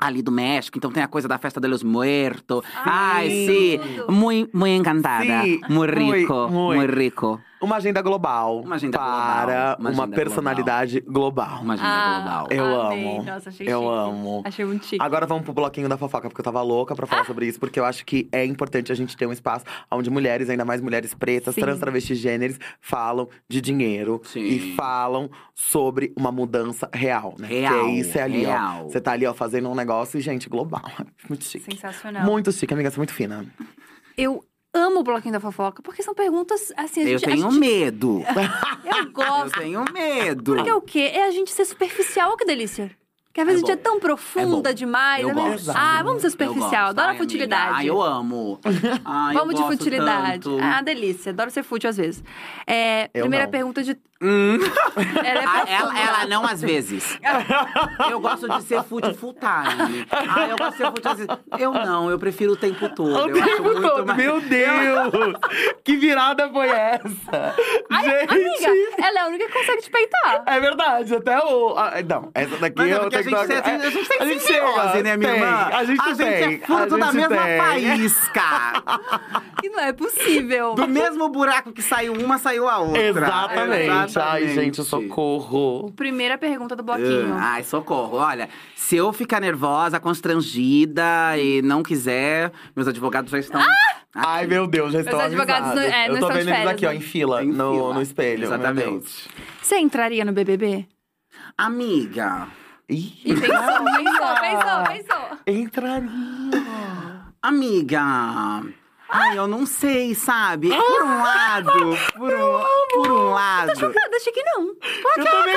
[SPEAKER 3] ali do México, então tem a coisa da festa de los muertos. Ai, sim, muito, muito encantada. Muito rico, muito rico.
[SPEAKER 2] Uma agenda global.
[SPEAKER 3] Uma agenda
[SPEAKER 2] para
[SPEAKER 3] global, uma
[SPEAKER 2] uma
[SPEAKER 3] agenda
[SPEAKER 2] personalidade global.
[SPEAKER 3] Uma agenda
[SPEAKER 1] Ah,
[SPEAKER 3] global.
[SPEAKER 2] Eu
[SPEAKER 1] amei.
[SPEAKER 2] amo.
[SPEAKER 1] Nossa, achei
[SPEAKER 2] Eu
[SPEAKER 1] chique.
[SPEAKER 2] amo.
[SPEAKER 1] Achei muito chique.
[SPEAKER 2] Agora vamos pro bloquinho da fofoca, porque eu tava louca pra falar sobre isso, porque eu acho que é importante a gente ter um espaço onde mulheres, ainda mais mulheres pretas,
[SPEAKER 1] Sim.
[SPEAKER 2] trans, travestis, gêneros, falam de dinheiro
[SPEAKER 3] Sim.
[SPEAKER 2] e falam sobre uma mudança real, né?
[SPEAKER 3] Real,
[SPEAKER 2] Que é isso é ali,
[SPEAKER 3] real.
[SPEAKER 2] ó. Você tá ali, ó, fazendo um negócio e, gente, global. Muito chique.
[SPEAKER 1] Sensacional.
[SPEAKER 2] Muito chique, amiga, você é muito fina.
[SPEAKER 1] Eu amo o bloquinho da fofoca, porque são perguntas assim. A
[SPEAKER 3] Eu
[SPEAKER 1] gente, a
[SPEAKER 3] tenho
[SPEAKER 1] gente-
[SPEAKER 3] medo.
[SPEAKER 1] Eu
[SPEAKER 3] Eu
[SPEAKER 1] gosto.
[SPEAKER 3] tenho medo.
[SPEAKER 1] Porque o quê? É a gente ser superficial, que delícia. Que às vezes
[SPEAKER 3] É
[SPEAKER 1] a gente é tão profunda
[SPEAKER 3] É
[SPEAKER 1] demais.
[SPEAKER 3] Eu
[SPEAKER 1] vezes-
[SPEAKER 3] gosto.
[SPEAKER 1] Ah, vamos ser
[SPEAKER 3] Eu
[SPEAKER 1] superficial.
[SPEAKER 3] gosto.
[SPEAKER 1] Adoro
[SPEAKER 3] Ai,
[SPEAKER 1] a futilidade.
[SPEAKER 3] Ai, eu amo. Ai, eu
[SPEAKER 1] Vamos de
[SPEAKER 3] gosto
[SPEAKER 1] futilidade.
[SPEAKER 3] tanto.
[SPEAKER 1] Ah, delícia. Adoro ser fútil às vezes. É,
[SPEAKER 2] Eu
[SPEAKER 1] primeira
[SPEAKER 2] não.
[SPEAKER 1] pergunta de.
[SPEAKER 3] Hum.
[SPEAKER 1] Ela é
[SPEAKER 3] Ah, ela, ela não às vezes. Eu gosto de ser fútil full time. Ah, eu gosto de ser fútil às vezes. Eu não, eu prefiro o tempo todo.
[SPEAKER 2] O
[SPEAKER 3] eu acho
[SPEAKER 2] tempo
[SPEAKER 3] muito
[SPEAKER 2] todo,
[SPEAKER 3] mais-
[SPEAKER 2] meu Deus! que virada foi essa? gente!
[SPEAKER 1] Amiga, ela é a única que consegue te peitar.
[SPEAKER 2] É verdade, até o. ah, não, essa daqui
[SPEAKER 3] Mas é
[SPEAKER 2] eu tenho
[SPEAKER 3] gente,
[SPEAKER 2] que
[SPEAKER 3] tem, a gente tem simbiose,
[SPEAKER 2] chega,
[SPEAKER 3] né, minha
[SPEAKER 2] tem,
[SPEAKER 3] irmã?
[SPEAKER 2] A gente
[SPEAKER 3] a
[SPEAKER 2] tem.
[SPEAKER 3] gente é fruto
[SPEAKER 2] a
[SPEAKER 3] da
[SPEAKER 2] gente
[SPEAKER 3] mesma
[SPEAKER 2] tem.
[SPEAKER 3] faísca.
[SPEAKER 1] E não é possível.
[SPEAKER 3] Do mesmo buraco que saiu uma, saiu a outra.
[SPEAKER 2] Exatamente. Ai, gente, socorro.
[SPEAKER 1] Primeira pergunta do bloquinho.
[SPEAKER 3] Ah, Ai, socorro. Olha, se eu ficar nervosa, constrangida e não quiser, meus advogados já estão.
[SPEAKER 2] Ai, meu Deus, já estão
[SPEAKER 1] advogados não- é,
[SPEAKER 2] Eu tô vendo eles aqui, ó,
[SPEAKER 1] né?
[SPEAKER 2] em fila,
[SPEAKER 3] Em
[SPEAKER 2] no,
[SPEAKER 3] fila.
[SPEAKER 2] no espelho.
[SPEAKER 3] Exatamente.
[SPEAKER 1] Você entraria no BBB?
[SPEAKER 2] Ih,
[SPEAKER 1] E pensou, pensou, pensou, pensou.
[SPEAKER 2] Entraria.
[SPEAKER 3] Amiga. Ai, eu não sei, sabe? Por um lado, por um, por um lado.
[SPEAKER 1] Chocada, achei que não.
[SPEAKER 3] Por quê?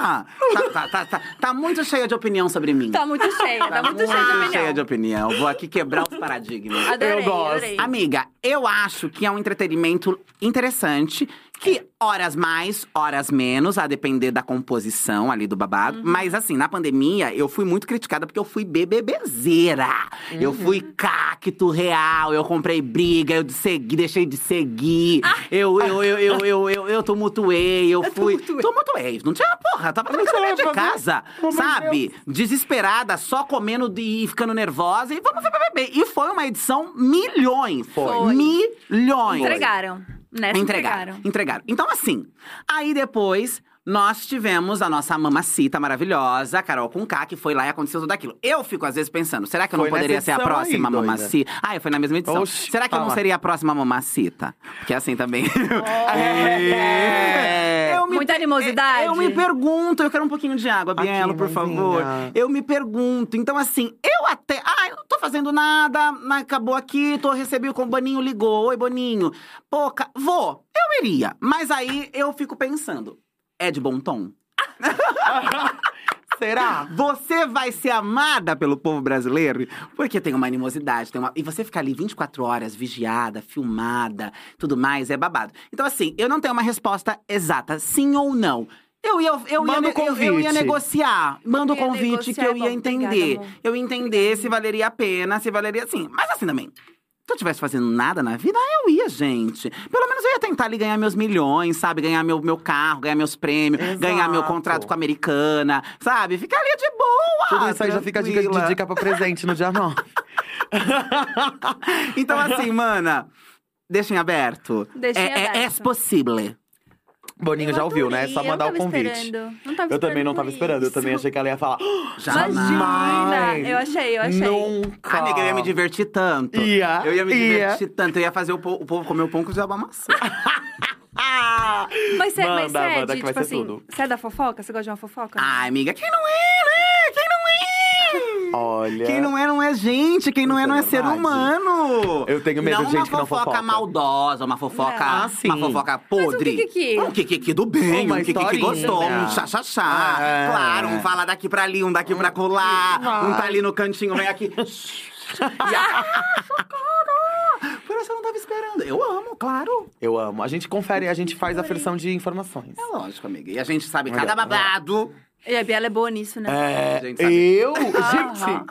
[SPEAKER 3] Calma! Tá, tá, tá, tá, tá muito cheia de opinião sobre mim.
[SPEAKER 1] Tá muito cheia, tá muito cheia de opinião.
[SPEAKER 3] cheia de opinião. Vou aqui quebrar os paradigmas.
[SPEAKER 1] Adorei,
[SPEAKER 2] Eu gosto.
[SPEAKER 1] adorei.
[SPEAKER 3] Amiga, eu acho que é um entretenimento interessante. Que horas mais, horas menos, a depender da composição ali do babado. Mas assim, na pandemia, eu fui muito criticada porque eu fui bebebezeira. Eu fui cacto real, eu comprei briga, eu de segui, deixei de seguir. Eu, eu, eu, eu, eu, eu, eu tumultuei, eu fui.
[SPEAKER 1] tumultuei.
[SPEAKER 3] Tumultuei. Não tinha porra, tava trancada dentro de
[SPEAKER 2] pra
[SPEAKER 3] casa.
[SPEAKER 2] Oh,
[SPEAKER 3] sabe? Desesperada, só comendo e ficando nervosa. E vamos ver BBB. E foi uma edição milhões.
[SPEAKER 1] Foi.
[SPEAKER 3] Milhões.
[SPEAKER 1] Entregaram. Nessa
[SPEAKER 3] Entregaram.
[SPEAKER 1] entregaram.
[SPEAKER 3] Entregaram. Então, assim, aí depois nós tivemos a nossa mamacita maravilhosa, Carol com K, que foi lá e aconteceu tudo aquilo. Eu fico, às vezes, pensando, será que eu não
[SPEAKER 2] Foi nessa
[SPEAKER 3] poderia ser a próxima
[SPEAKER 2] aí, doida.
[SPEAKER 3] mamacita? Ah, foi na mesma edição.
[SPEAKER 2] Oxi,
[SPEAKER 3] será que eu não
[SPEAKER 2] fala.
[SPEAKER 3] seria a próxima mamacita? Porque assim também.
[SPEAKER 2] É.
[SPEAKER 3] Eu me
[SPEAKER 1] Muita animosidade?
[SPEAKER 3] Eu me pergunto, eu quero um pouquinho de água,
[SPEAKER 2] Aqui,
[SPEAKER 3] Bielo, por favor. Eu me pergunto. Então, assim, eu até. Ah, eu não tô fazendo nada, acabou aqui, tô recebi com o Boninho ligou. Oi, Boninho. Pô, ca- vou. Eu iria. Mas aí eu fico pensando: é de bom tom?
[SPEAKER 2] Será?
[SPEAKER 3] Você vai ser amada pelo povo brasileiro? Porque tem uma animosidade, tem uma... E você ficar ali 24 horas vigiada, filmada, tudo mais, é babado. Então, assim, eu não tenho uma resposta exata, sim ou não. Eu ia, eu, ia,
[SPEAKER 2] o
[SPEAKER 3] eu, eu ia
[SPEAKER 2] convite.
[SPEAKER 3] negociar. Manda o convite que
[SPEAKER 1] negociar,
[SPEAKER 3] eu ia
[SPEAKER 1] bom,
[SPEAKER 3] entender.
[SPEAKER 1] obrigada,
[SPEAKER 3] eu ia entender se valeria a pena, se valeria assim. Mas assim também. Se eu tivesse fazendo nada na vida, eu ia, gente. Pelo menos eu ia tentar ali ganhar meus milhões, sabe? Ganhar meu, meu carro, ganhar meus prêmios,
[SPEAKER 2] Exato.
[SPEAKER 3] ganhar meu contrato com a americana, sabe? Ficar ali de boa.
[SPEAKER 2] Tudo isso aí já fica dica, de
[SPEAKER 3] tranquila.
[SPEAKER 2] dica pra presente no dia 9.
[SPEAKER 3] Então, assim, mana, deixem aberto.
[SPEAKER 1] Deixem
[SPEAKER 3] é, é, é
[SPEAKER 1] aberto.
[SPEAKER 3] possível.
[SPEAKER 2] Boninho
[SPEAKER 1] Eu
[SPEAKER 2] já ouviu, né? É só mandar o convite.
[SPEAKER 1] esperando. Não tava
[SPEAKER 2] Eu também não tava esperando, eu também
[SPEAKER 1] isso.
[SPEAKER 2] achei que ela ia falar.
[SPEAKER 3] Jamais.
[SPEAKER 1] Imagina! Eu achei, eu achei.
[SPEAKER 2] Nunca!
[SPEAKER 3] Amiga, eu ia me divertir tanto.
[SPEAKER 2] Ia,
[SPEAKER 3] Eu ia me
[SPEAKER 2] ia.
[SPEAKER 3] divertir tanto. Eu ia fazer o, po- o povo comer o pão com amassado.
[SPEAKER 2] Ah!
[SPEAKER 1] Mas você mas
[SPEAKER 2] Manda,
[SPEAKER 1] você é
[SPEAKER 2] manda,
[SPEAKER 1] de,
[SPEAKER 2] que vai
[SPEAKER 1] tipo
[SPEAKER 2] ser
[SPEAKER 1] assim,
[SPEAKER 2] tudo.
[SPEAKER 1] você é da fofoca? Você gosta de uma fofoca?
[SPEAKER 3] Ai, amiga, quem não é, né? Quem não é?
[SPEAKER 2] Olha.
[SPEAKER 3] Quem não é, não é gente. Quem não é, não
[SPEAKER 2] é
[SPEAKER 3] é ser humano.
[SPEAKER 2] Eu tenho medo
[SPEAKER 3] não
[SPEAKER 2] de gente que
[SPEAKER 3] uma
[SPEAKER 2] não
[SPEAKER 3] fofoca
[SPEAKER 2] fofoca.
[SPEAKER 3] maldosa, uma fofoca,
[SPEAKER 2] Não. Ah, sim.
[SPEAKER 3] uma fofoca podre.
[SPEAKER 1] um kikiki.
[SPEAKER 3] Um kikiki do bem,
[SPEAKER 2] Uma
[SPEAKER 3] um kikiki
[SPEAKER 2] historinha.
[SPEAKER 3] gostou, um chá-chá-chá.
[SPEAKER 2] É.
[SPEAKER 3] Claro, um fala daqui pra ali, um daqui pra colar. Um tá ali no cantinho, vem aqui. e a... Por isso eu não tava esperando. Eu amo, claro.
[SPEAKER 2] Eu amo. A gente confere, a gente faz a aferição de informações.
[SPEAKER 3] É lógico, amiga. E a gente sabe cada babado.
[SPEAKER 1] E a Biela é boa nisso, né?
[SPEAKER 2] É,
[SPEAKER 3] A gente sabe.
[SPEAKER 2] eu? Gente,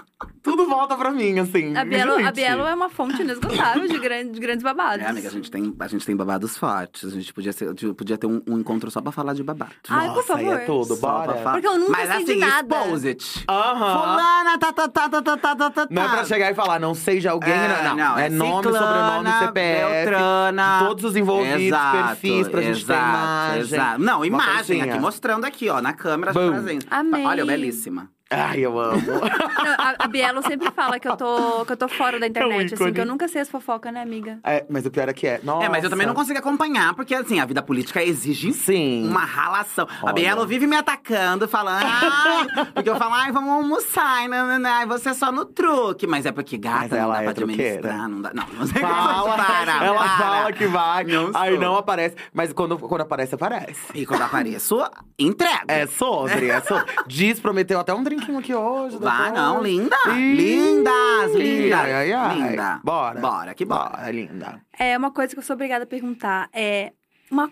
[SPEAKER 2] tudo volta pra mim, assim.
[SPEAKER 1] A Bielo, a. Bielo é uma fonte inesgotável de, gran- de grandes babados.
[SPEAKER 3] É, amiga, a gente, tem, a gente tem babados fortes. A gente podia, ser, podia ter um, um encontro só pra falar de babado.
[SPEAKER 1] Ai, por
[SPEAKER 2] Nossa, aí
[SPEAKER 1] favor.
[SPEAKER 2] é tudo,
[SPEAKER 3] Só pra
[SPEAKER 2] bora.
[SPEAKER 3] falar.
[SPEAKER 1] Porque eu nunca
[SPEAKER 3] Mas
[SPEAKER 1] sei de
[SPEAKER 3] assim,
[SPEAKER 1] nada.
[SPEAKER 3] expose it.
[SPEAKER 2] Aham.
[SPEAKER 3] Fulana, tá, tá, tá, tá, tá, tá, tá, tá.
[SPEAKER 2] Não é pra chegar e falar, não sei de alguém,
[SPEAKER 3] É,
[SPEAKER 2] não.
[SPEAKER 3] não,
[SPEAKER 2] é,
[SPEAKER 3] é
[SPEAKER 2] nome,
[SPEAKER 3] ciclana,
[SPEAKER 2] sobrenome, CPF.
[SPEAKER 3] Beltrana.
[SPEAKER 2] de todos os envolvidos,
[SPEAKER 3] Exato,
[SPEAKER 2] perfis pra gente ter
[SPEAKER 3] exato,
[SPEAKER 2] imagem.
[SPEAKER 3] Exato. Não, imagem aqui, mostrando aqui, ó, na câmera, trazendo.
[SPEAKER 1] Amei.
[SPEAKER 3] Olha, belíssima.
[SPEAKER 2] Ai, eu amo.
[SPEAKER 1] Não, a, a Bielo sempre fala que eu tô, que eu tô fora da internet, assim,
[SPEAKER 2] ícone.
[SPEAKER 1] que eu nunca sei as fofocas, né, amiga?
[SPEAKER 2] É, mas o pior é que é. Nossa.
[SPEAKER 3] É, mas eu também não consigo acompanhar, porque assim, a vida política exige
[SPEAKER 2] Sim.
[SPEAKER 3] uma ralação. A
[SPEAKER 2] Olha.
[SPEAKER 3] Bielo vive me atacando, falando, ai, porque eu falo, ai, vamos almoçar, não, não, não, ai, você é só no truque. Mas é porque gata
[SPEAKER 2] Mas
[SPEAKER 3] não
[SPEAKER 2] ela
[SPEAKER 3] dá
[SPEAKER 2] é
[SPEAKER 3] pra
[SPEAKER 2] truqueira.
[SPEAKER 3] administrar, não dá. Não, não sei
[SPEAKER 2] Fala,
[SPEAKER 3] para,
[SPEAKER 2] ela
[SPEAKER 3] para.
[SPEAKER 2] fala que vai,
[SPEAKER 3] Não
[SPEAKER 2] aí
[SPEAKER 3] sou.
[SPEAKER 2] não aparece. Mas quando, quando aparece, aparece.
[SPEAKER 3] E quando apareço, entrego.
[SPEAKER 2] É sobre, é sobre. Diz, prometeu até um drinquinho aqui hoje.
[SPEAKER 3] Vai,
[SPEAKER 2] depois.
[SPEAKER 3] não, linda.
[SPEAKER 2] Ih,
[SPEAKER 3] Lindas, lindas.
[SPEAKER 2] Ai, ai, ai.
[SPEAKER 3] Linda.
[SPEAKER 2] Bora.
[SPEAKER 3] Bora, que bora.
[SPEAKER 2] Bora, linda.
[SPEAKER 1] É uma coisa que eu sou obrigada a perguntar. É uma.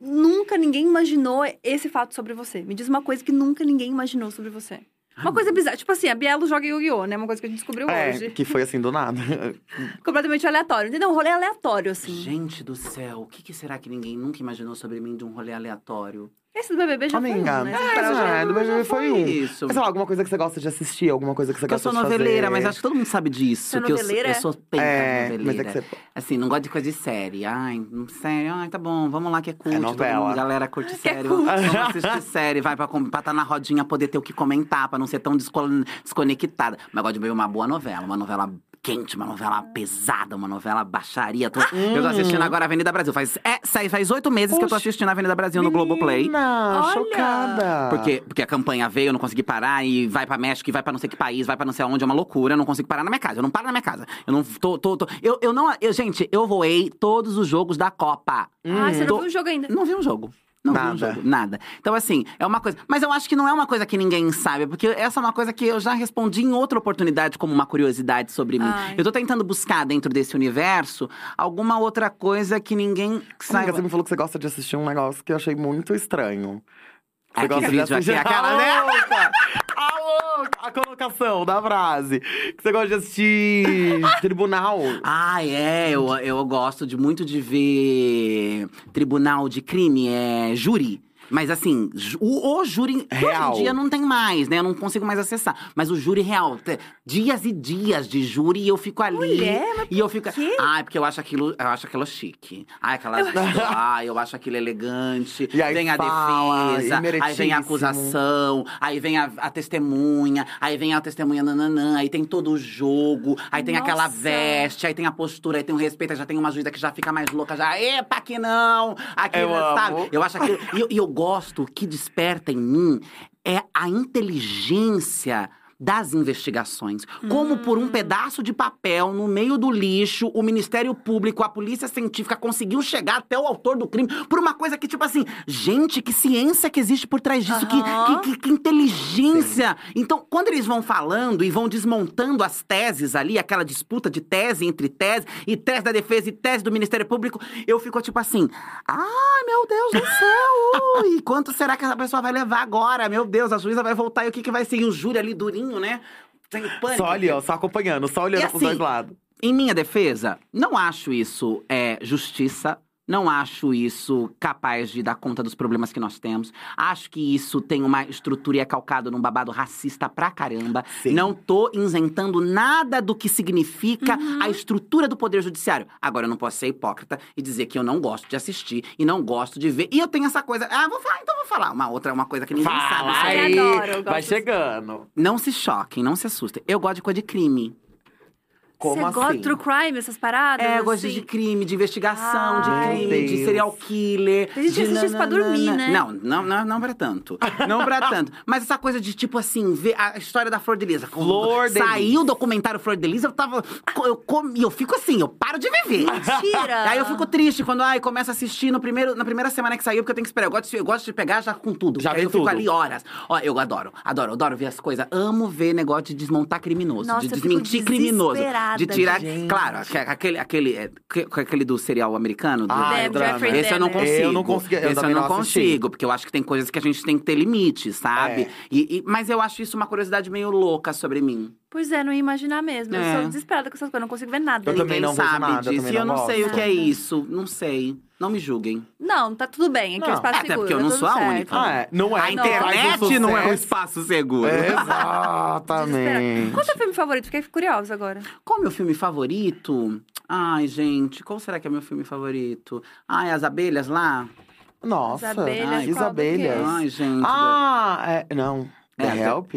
[SPEAKER 1] Nunca ninguém imaginou esse fato sobre você. Me diz uma coisa que nunca ninguém imaginou sobre você. Uma coisa bizarra. Tipo assim, a Bielo joga Yu-Gi-Oh!, né? Uma coisa que a gente descobriu
[SPEAKER 2] É,
[SPEAKER 1] hoje.
[SPEAKER 2] que foi assim do nada.
[SPEAKER 1] Completamente aleatório. Entendeu? Um rolê aleatório, assim.
[SPEAKER 3] Gente do céu, o que, que será que ninguém nunca imaginou sobre mim de um rolê aleatório?
[SPEAKER 1] Esse do BBB já
[SPEAKER 2] Amiga,
[SPEAKER 1] foi um, né?
[SPEAKER 2] é,
[SPEAKER 1] já-
[SPEAKER 2] é, do BBB foi um.
[SPEAKER 3] isso.
[SPEAKER 2] Mas sei lá, alguma coisa que você gosta de assistir, alguma coisa que você
[SPEAKER 3] eu
[SPEAKER 2] gosta
[SPEAKER 3] sou
[SPEAKER 2] de
[SPEAKER 3] noveleira,
[SPEAKER 2] fazer.
[SPEAKER 3] mas acho que todo mundo sabe disso.
[SPEAKER 1] Você é
[SPEAKER 3] que eu, sou-
[SPEAKER 1] noveleira?
[SPEAKER 3] eu sou penta
[SPEAKER 2] É,
[SPEAKER 3] noveleira.
[SPEAKER 2] mas é que você...
[SPEAKER 3] Assim, não gosto de coisa de série. Ai, não- série, ai, tá bom, vamos lá que é cult.
[SPEAKER 2] É
[SPEAKER 3] todo
[SPEAKER 2] novela.
[SPEAKER 3] mundo, galera curte
[SPEAKER 1] Que é
[SPEAKER 3] série.
[SPEAKER 1] cult.
[SPEAKER 3] Vamos assistir série, vai pra estar tá na rodinha, poder ter o que comentar, pra não ser tão desco- desconectada. Mas eu gosto de ver uma boa novela, uma novela quente, uma novela pesada, uma novela baixaria. Tô- Eu tô assistindo agora Avenida Brasil. Faz é, faz oito meses que eu tô
[SPEAKER 2] Oxi.
[SPEAKER 3] assistindo Avenida Brasil no Globoplay.
[SPEAKER 1] Olha!
[SPEAKER 2] chocada.
[SPEAKER 3] Porque, porque a campanha veio, eu não consegui parar, e vai pra México, e vai pra não sei que país, vai pra não sei aonde, é uma loucura, eu não consigo parar na minha casa. Eu não paro na minha casa. Eu não tô. tô, tô- eu, eu não. Eu, gente, eu voei todos os jogos da Copa.
[SPEAKER 1] Ah, você
[SPEAKER 3] Tô-
[SPEAKER 1] não viu o jogo ainda?
[SPEAKER 3] Não vi um jogo. Não vi um
[SPEAKER 2] Nada.
[SPEAKER 3] jogo. Nada. Então, assim, é uma coisa. Mas eu acho que não é uma coisa que ninguém sabe, porque essa é uma coisa que eu já respondi em outra oportunidade como uma curiosidade sobre mim.
[SPEAKER 1] Ai.
[SPEAKER 3] Eu tô tentando buscar dentro desse universo alguma outra coisa que ninguém saiba.
[SPEAKER 2] você me falou que você gosta de assistir um negócio que eu achei muito estranho. Você
[SPEAKER 3] Aquele
[SPEAKER 2] gosta de
[SPEAKER 3] vídeo
[SPEAKER 2] assistir...
[SPEAKER 3] aqui, aquela, né?
[SPEAKER 2] A louca! A louca! A colocação da frase. Que você gosta de assistir tribunal.
[SPEAKER 3] Ah, é. Eu, eu gosto de muito de ver tribunal de crime, é júri. Mas assim, o, o júri
[SPEAKER 2] Real.
[SPEAKER 3] hoje em dia não tem mais, né? Eu não consigo mais acessar. Mas o júri real, dias e dias de júri e eu fico ali.
[SPEAKER 1] Mulher, mas
[SPEAKER 3] e eu fico.
[SPEAKER 1] quê?
[SPEAKER 3] Ah, é porque eu acho aquilo, eu acho aquilo chique. Ai, aquela. ah, eu acho aquilo elegante.
[SPEAKER 2] E aí
[SPEAKER 3] vem a
[SPEAKER 2] fala,
[SPEAKER 3] defesa, aí vem a acusação, aí vem a, a testemunha, aí vem a testemunha nananã, aí tem todo o jogo, aí tem aquela
[SPEAKER 1] Nossa.
[SPEAKER 3] veste, aí tem a postura, aí tem o respeito, aí já tem uma juíza que já fica mais louca, já, epa, que não! Aquilo,
[SPEAKER 2] Eu
[SPEAKER 3] sabe?
[SPEAKER 2] amo.
[SPEAKER 3] Eu acho aquilo. E eu, e eu gosto, o que desperta em mim é a inteligência. Das investigações. Como por um pedaço de papel no meio do lixo, o Ministério Público, a Polícia Científica conseguiu chegar até o autor do crime por uma coisa que, tipo assim, gente, que ciência que existe por trás disso, que-
[SPEAKER 1] Aham.
[SPEAKER 3] que, que, que inteligência. Então, quando eles vão falando e vão desmontando as teses ali, aquela disputa de tese entre tese, e tese da defesa e tese do Ministério Público, eu fico tipo assim: ai, meu Deus do céu! e quanto será que essa pessoa vai levar agora? Meu Deus, a juíza vai voltar e o que, que vai ser? E o júri ali durinho, né? Tem pânico.
[SPEAKER 2] Só ali, ó, só acompanhando, só olhando
[SPEAKER 3] E
[SPEAKER 2] pros
[SPEAKER 3] assim,
[SPEAKER 2] dois lados.
[SPEAKER 3] Em minha defesa, não acho isso é, justiça. Não acho isso capaz de dar conta dos problemas que nós temos. Acho que isso tem uma estrutura e é calcado num babado racista pra caramba.
[SPEAKER 2] Sim.
[SPEAKER 3] Não tô isentando nada do que significa
[SPEAKER 1] Uhum.
[SPEAKER 3] a estrutura do Poder Judiciário. Agora, eu não posso ser hipócrita e dizer que eu não gosto de assistir e não gosto de ver. E eu tenho essa coisa. Ah, vou falar, então vou falar. Uma outra, uma coisa que ninguém sabe.
[SPEAKER 2] Fala
[SPEAKER 1] Ai,
[SPEAKER 2] aí,
[SPEAKER 1] adoro, eu
[SPEAKER 2] vai
[SPEAKER 1] gosto
[SPEAKER 2] chegando.
[SPEAKER 3] Não se choquem, não se assustem. Eu gosto de coisa de crime.
[SPEAKER 2] Como
[SPEAKER 1] Você
[SPEAKER 2] assim?
[SPEAKER 1] gosta de true crime, essas paradas?
[SPEAKER 3] É, eu gosto
[SPEAKER 1] assim?
[SPEAKER 3] de crime, de investigação,
[SPEAKER 1] Ai.
[SPEAKER 3] de crime, de serial killer.
[SPEAKER 1] Tem gente assiste isso pra dormir, né?
[SPEAKER 3] Não, não, não, não pra tanto. Não pra tanto. Mas essa coisa de, tipo assim, ver a história da Flor de Lisa.
[SPEAKER 2] Flor de
[SPEAKER 3] Saiu o documentário Flor de Lisa, eu tava. Eu, comi, eu fico assim, eu paro de viver.
[SPEAKER 1] Mentira!
[SPEAKER 3] Aí eu fico triste quando ai, começo a assistir no primeiro, na primeira semana que saiu, porque eu tenho que esperar. Eu gosto de, eu gosto de pegar já com tudo.
[SPEAKER 2] Já vê
[SPEAKER 3] eu fico
[SPEAKER 2] tudo.
[SPEAKER 3] ali horas. Ó, eu adoro, adoro, adoro ver as coisas. Amo ver negócio de desmontar criminoso,
[SPEAKER 1] Nossa,
[SPEAKER 3] de
[SPEAKER 1] fico
[SPEAKER 3] desmentir criminoso. De tirar.
[SPEAKER 2] gente.
[SPEAKER 3] Claro, aque- aquele, aquele, é, que- aquele do serial americano. Do,
[SPEAKER 2] Ah, drama.
[SPEAKER 1] Jeffrey
[SPEAKER 3] esse eu não consigo.
[SPEAKER 2] Eu não consegui- eu
[SPEAKER 3] Esse eu não
[SPEAKER 2] não
[SPEAKER 3] consigo, porque eu acho que tem coisas que a gente tem que ter limite, sabe?
[SPEAKER 2] É.
[SPEAKER 3] E- e- mas eu acho isso uma curiosidade meio louca sobre mim.
[SPEAKER 1] Pois é, não ia imaginar mesmo.
[SPEAKER 3] É.
[SPEAKER 1] Eu sou desesperada com essas coisas, eu não consigo ver nada.
[SPEAKER 2] Eu também
[SPEAKER 3] Ninguém
[SPEAKER 2] não
[SPEAKER 3] sabe
[SPEAKER 2] nada, eu
[SPEAKER 3] disso.
[SPEAKER 2] também
[SPEAKER 3] E eu
[SPEAKER 2] não
[SPEAKER 3] não sei o
[SPEAKER 2] gosto.
[SPEAKER 3] que é isso. Não sei. Não me julguem.
[SPEAKER 1] Não, tá tudo bem, aqui é o espaço
[SPEAKER 3] Até
[SPEAKER 1] seguro.
[SPEAKER 3] porque eu
[SPEAKER 1] tá
[SPEAKER 3] não
[SPEAKER 1] tudo
[SPEAKER 3] sou a
[SPEAKER 1] certo.
[SPEAKER 3] única.
[SPEAKER 2] Ah, é. Não é.
[SPEAKER 3] A internet não é um espaço seguro.
[SPEAKER 2] Exatamente.
[SPEAKER 1] Qual é o seu filme favorito? Fiquei curiosa agora.
[SPEAKER 3] Qual é o meu filme favorito? Ai, gente, qual será que é meu filme favorito? Ai, as abelhas lá?
[SPEAKER 2] Nossa,
[SPEAKER 1] As abelhas,
[SPEAKER 3] Ai,
[SPEAKER 2] As abelhas.
[SPEAKER 1] é?
[SPEAKER 3] Ai, gente.
[SPEAKER 2] Ah, é, não. The
[SPEAKER 3] É,
[SPEAKER 2] Help?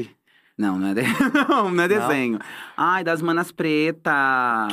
[SPEAKER 3] Não, não é, de... não, não é desenho. Ai, das manas pretas.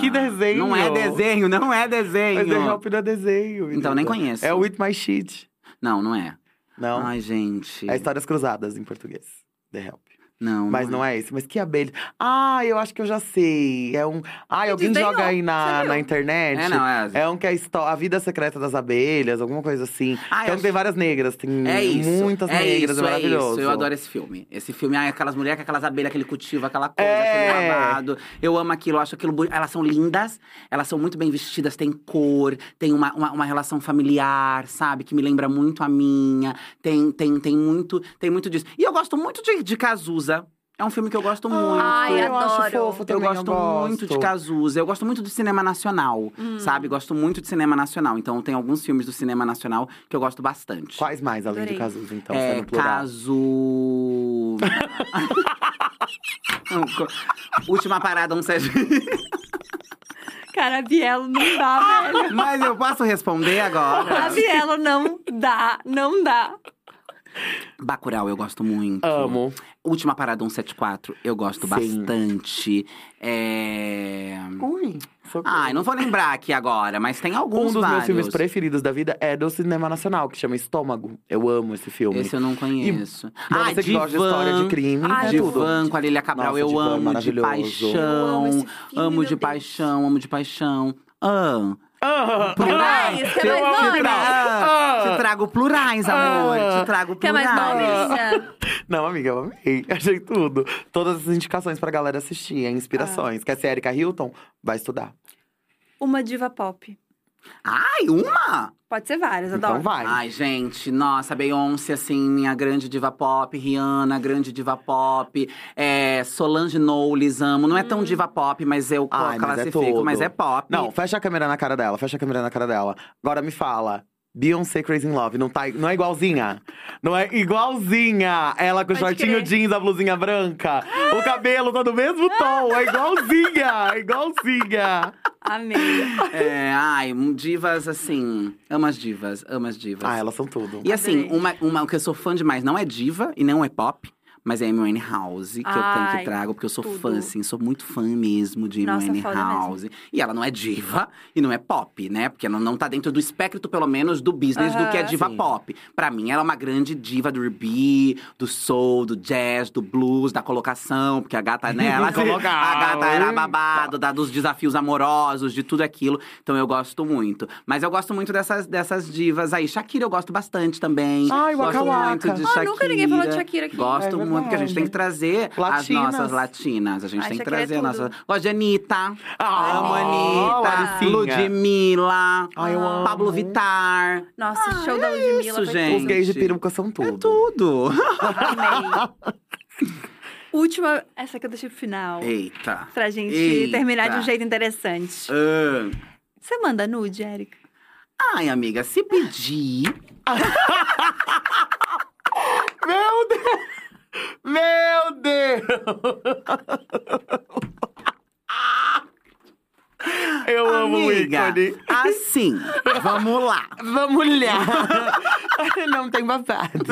[SPEAKER 2] Que desenho?
[SPEAKER 3] Não é desenho, não é desenho.
[SPEAKER 2] Mas The Help não é desenho.
[SPEAKER 3] Então, nem
[SPEAKER 2] menina.
[SPEAKER 3] conheço.
[SPEAKER 2] É o With My Shit.
[SPEAKER 3] Não, não é.
[SPEAKER 2] Não.
[SPEAKER 3] Ai, gente.
[SPEAKER 2] É Histórias Cruzadas em português. The Help.
[SPEAKER 3] Não,
[SPEAKER 2] Mas não é esse. Mas que abelha. Ah, eu acho que eu já sei. É um. Ah, alguém
[SPEAKER 1] Desdenhou.
[SPEAKER 2] joga aí na, na internet.
[SPEAKER 3] É, não, é.
[SPEAKER 2] É um que é a, vida secreta das abelhas, alguma coisa assim.
[SPEAKER 3] Ah,
[SPEAKER 2] é um que tem várias negras. Tem
[SPEAKER 3] É isso.
[SPEAKER 2] muitas
[SPEAKER 3] é
[SPEAKER 2] negras,
[SPEAKER 3] isso,
[SPEAKER 2] é maravilhoso.
[SPEAKER 3] isso. Eu adoro esse filme. Esse filme, ai, aquelas mulheres com aquelas abelhas, aquele cultivo, aquela coisa,
[SPEAKER 2] É.
[SPEAKER 3] aquele babado. Eu amo aquilo, eu acho aquilo bonito. Elas são lindas, elas são muito bem vestidas, têm cor, tem uma, uma, uma relação familiar, sabe? Que me lembra muito a minha. Tem, tem, tem, muito, tem muito disso. E eu gosto muito de, de Cazuza. É um filme que eu gosto muito.
[SPEAKER 1] Ai,
[SPEAKER 2] eu acho
[SPEAKER 1] adoro.
[SPEAKER 2] fofo
[SPEAKER 3] Eu
[SPEAKER 2] também,
[SPEAKER 3] gosto muito de Cazuza. Eu gosto muito do cinema nacional,
[SPEAKER 1] Hum.
[SPEAKER 3] sabe? Gosto muito de cinema nacional. Então, tem alguns filmes do cinema nacional que eu gosto bastante.
[SPEAKER 2] Quais mais, além de
[SPEAKER 1] Adorei.
[SPEAKER 2] Cazuza, então,
[SPEAKER 3] é,
[SPEAKER 2] plural?
[SPEAKER 3] caso... Última parada, um sete.
[SPEAKER 1] Cara, a Bielo não dá, velho.
[SPEAKER 3] Mas eu posso responder
[SPEAKER 1] A
[SPEAKER 3] agora?
[SPEAKER 1] Bielo não dá, não dá.
[SPEAKER 3] Bacurau, eu gosto muito.
[SPEAKER 2] Amo.
[SPEAKER 3] Última parada 174, eu gosto
[SPEAKER 2] Sim.
[SPEAKER 3] bastante. É...
[SPEAKER 2] Ui.
[SPEAKER 3] Ai, não vou lembrar aqui agora, mas tem
[SPEAKER 2] Um
[SPEAKER 3] alguns
[SPEAKER 2] dos meus
[SPEAKER 3] vários.
[SPEAKER 2] filmes preferidos da vida é do cinema nacional, que chama Estômago. Eu amo esse filme.
[SPEAKER 3] Esse eu não conheço.
[SPEAKER 2] Pra
[SPEAKER 3] Ai,
[SPEAKER 2] você que gosta de história de crime,
[SPEAKER 1] Ai,
[SPEAKER 2] é
[SPEAKER 3] de. Divan com a Lilia Cabral,
[SPEAKER 2] Nossa,
[SPEAKER 3] eu
[SPEAKER 2] Divan,
[SPEAKER 3] amo de paixão.
[SPEAKER 1] Eu amo filme,
[SPEAKER 3] amo de
[SPEAKER 1] Deus.
[SPEAKER 3] paixão, amo de paixão. Ah,
[SPEAKER 2] Ah,
[SPEAKER 1] Plurais, quer mais
[SPEAKER 2] amo
[SPEAKER 1] nome?
[SPEAKER 2] plural.
[SPEAKER 3] ah, te trago plurais, amor.
[SPEAKER 2] Ah.
[SPEAKER 3] Te trago
[SPEAKER 1] Quer mais
[SPEAKER 3] plurais.
[SPEAKER 1] nomes?
[SPEAKER 2] Não, amiga, eu amei. Achei tudo. Todas as indicações pra galera assistir, hein? inspirações.
[SPEAKER 1] Ah.
[SPEAKER 2] Quer ser Erika Hilton? Vai estudar.
[SPEAKER 1] Uma diva pop.
[SPEAKER 3] Ai, uma?
[SPEAKER 1] Pode ser várias, adoro.
[SPEAKER 2] Então vai.
[SPEAKER 3] Ai, gente, nossa, Beyoncé, assim, minha grande diva pop, Rihanna, grande diva pop, é, Solange Knowles, amo. Não é tão diva pop, mas eu
[SPEAKER 2] Ai, mas é
[SPEAKER 3] classifico,
[SPEAKER 2] tudo.
[SPEAKER 3] mas é pop.
[SPEAKER 2] Não, fecha a câmera na cara dela, fecha a câmera na cara dela. Agora me fala. Beyoncé Crazy in Love, não, tá, não é igualzinha? Não é igualzinha! Ela com o
[SPEAKER 1] Pode
[SPEAKER 2] shortinho
[SPEAKER 1] crer.
[SPEAKER 2] jeans, a blusinha branca. O cabelo tá do mesmo tom, é igualzinha! É igualzinha!
[SPEAKER 1] Amei.
[SPEAKER 3] É, ai, divas, assim, amo as divas, amo as divas.
[SPEAKER 2] Ah, elas são tudo.
[SPEAKER 3] E assim, uma, uma que eu sou fã demais, não é diva e não é pop. Mas é Amy House que eu tenho
[SPEAKER 1] Ai,
[SPEAKER 3] que trago, porque eu sou
[SPEAKER 1] tudo.
[SPEAKER 3] fã, assim, sou muito fã mesmo de Amy
[SPEAKER 1] foda
[SPEAKER 3] House. E ela não é diva e não é pop, né? Porque ela não tá dentro do espectro, pelo menos, do business do que é diva
[SPEAKER 2] Sim.
[SPEAKER 3] pop. Pra mim, ela é uma grande diva do R&B, do soul, do jazz, do blues, da colocação. Porque a gata, né? Ela,
[SPEAKER 2] Colocar.
[SPEAKER 3] a gata era babado, da, dos desafios amorosos, de tudo aquilo. Então eu gosto muito. Mas eu gosto muito dessas, dessas divas aí. Shakira eu gosto bastante também.
[SPEAKER 2] Ai,
[SPEAKER 3] gosto
[SPEAKER 2] Waka Waka.
[SPEAKER 3] muito de
[SPEAKER 1] Ah,
[SPEAKER 3] Shakira.
[SPEAKER 1] nunca ninguém falou de Shakira aqui.
[SPEAKER 3] Gosto
[SPEAKER 2] É
[SPEAKER 3] muito, porque a gente tem que trazer as
[SPEAKER 2] Latinas.
[SPEAKER 3] nossas latinas. A gente tem que
[SPEAKER 1] é
[SPEAKER 3] trazer a
[SPEAKER 1] tudo.
[SPEAKER 3] nossa. Gosto de Anitta.
[SPEAKER 2] Ah,
[SPEAKER 3] amo. Anitta. Ludmilla.
[SPEAKER 2] Ai, eu amo.
[SPEAKER 3] Pablo Vittar.
[SPEAKER 1] Nossa,
[SPEAKER 3] Ah,
[SPEAKER 1] show da
[SPEAKER 3] é
[SPEAKER 1] Ludmilla.
[SPEAKER 3] isso,
[SPEAKER 1] foi
[SPEAKER 3] gente.
[SPEAKER 2] Os gays de peruca são tudo.
[SPEAKER 3] É tudo.
[SPEAKER 1] Amei. Última, essa que eu deixei pro final.
[SPEAKER 3] Eita.
[SPEAKER 1] Pra gente
[SPEAKER 3] Eita.
[SPEAKER 1] terminar de um jeito interessante.
[SPEAKER 3] Ah.
[SPEAKER 1] Você manda nude, Érica?
[SPEAKER 3] Ai, amiga, se pedir.
[SPEAKER 2] Meu Deus! Meu Deus! Eu amo o
[SPEAKER 3] amiga,
[SPEAKER 2] ícone.
[SPEAKER 3] assim, vamos lá.
[SPEAKER 2] Vamos lá! Não tem babado.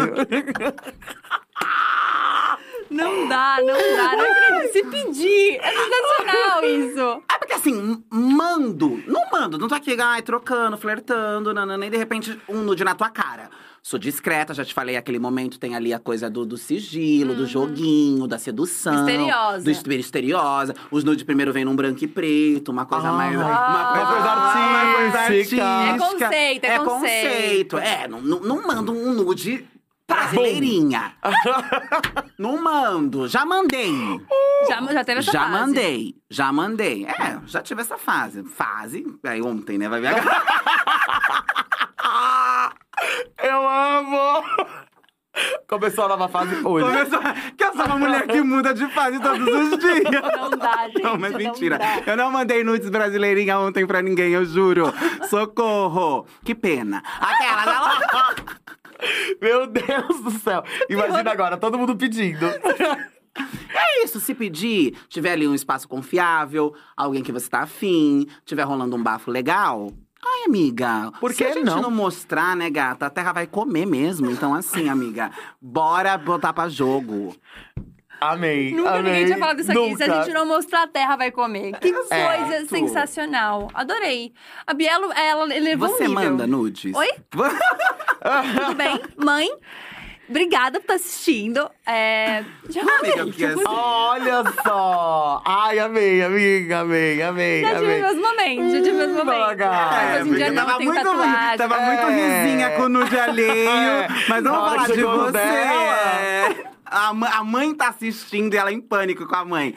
[SPEAKER 1] Não dá, não dá, não acredito. Se pedir, é sensacional isso.
[SPEAKER 3] É porque assim, mando. Não mando, não tô aqui, ai, trocando, flertando, nanana, e de repente um nude na tua cara. Sou discreta, já te falei, aquele momento tem ali a coisa do, do sigilo, do joguinho, da sedução.
[SPEAKER 1] Misteriosa.
[SPEAKER 3] Do misteriosa. Os nudes primeiro vem num branco e preto, uma coisa
[SPEAKER 2] Ah,
[SPEAKER 3] mais.
[SPEAKER 2] uma
[SPEAKER 3] Uma
[SPEAKER 2] coisa artística.
[SPEAKER 1] É conceito, é
[SPEAKER 3] conceito. É, não, não, não mando um nude brasileirinha. não mando. Já mandei.
[SPEAKER 1] Já, já teve essa
[SPEAKER 3] Já
[SPEAKER 1] fase.
[SPEAKER 3] mandei, já mandei. É, já tive essa fase. Fase, aí ontem, né? Vai ver agora.
[SPEAKER 2] Eu amo! Começou a nova fase hoje.
[SPEAKER 3] Começou... Que eu sou uma mulher que muda de fase todos os dias.
[SPEAKER 1] Não dá, gente.
[SPEAKER 3] Não, mas mentira.
[SPEAKER 1] dá.
[SPEAKER 3] eu não mandei nudes brasileirinha ontem pra ninguém, eu juro. Socorro. Que pena. Aquela, ela...
[SPEAKER 2] Meu Deus do céu! Imagina agora, todo mundo pedindo.
[SPEAKER 3] É isso, se pedir, tiver ali um espaço confiável, alguém que você tá afim, tiver rolando um bafo legal. Ai, amiga,
[SPEAKER 2] Por
[SPEAKER 3] se
[SPEAKER 2] que
[SPEAKER 3] a gente
[SPEAKER 2] não?
[SPEAKER 3] não mostrar, né, gata, a terra vai comer mesmo. Então, assim, amiga, bora botar pra jogo.
[SPEAKER 2] Amei.
[SPEAKER 1] Nunca
[SPEAKER 2] amei.
[SPEAKER 1] ninguém tinha falado isso aqui. Se a
[SPEAKER 2] Nunca.
[SPEAKER 1] gente não mostrar, a terra vai comer. Que coisa sensacional. Adorei. A Bielo, ela elevou
[SPEAKER 3] Você
[SPEAKER 1] um nível.
[SPEAKER 3] manda nudes?
[SPEAKER 1] Oi? Tudo bem? Mãe, obrigada por estar assistindo. É... Já
[SPEAKER 3] Amiga,
[SPEAKER 1] amei. tipo,
[SPEAKER 3] assim-
[SPEAKER 2] Olha só! Ai, amei, amiga, amei, amei,
[SPEAKER 1] Já tive
[SPEAKER 2] amei.
[SPEAKER 1] meus momentos, já tive meus
[SPEAKER 2] Hum,
[SPEAKER 1] momentos. hoje em dia não,
[SPEAKER 3] muito,
[SPEAKER 1] tatuagem.
[SPEAKER 3] tava muito
[SPEAKER 2] É.
[SPEAKER 3] risinha com o nude alheio.
[SPEAKER 2] É.
[SPEAKER 3] Mas vamos falar
[SPEAKER 2] que
[SPEAKER 3] de você.
[SPEAKER 2] dela.
[SPEAKER 3] É. A, mãe tá assistindo e ela é em pânico com a mãe.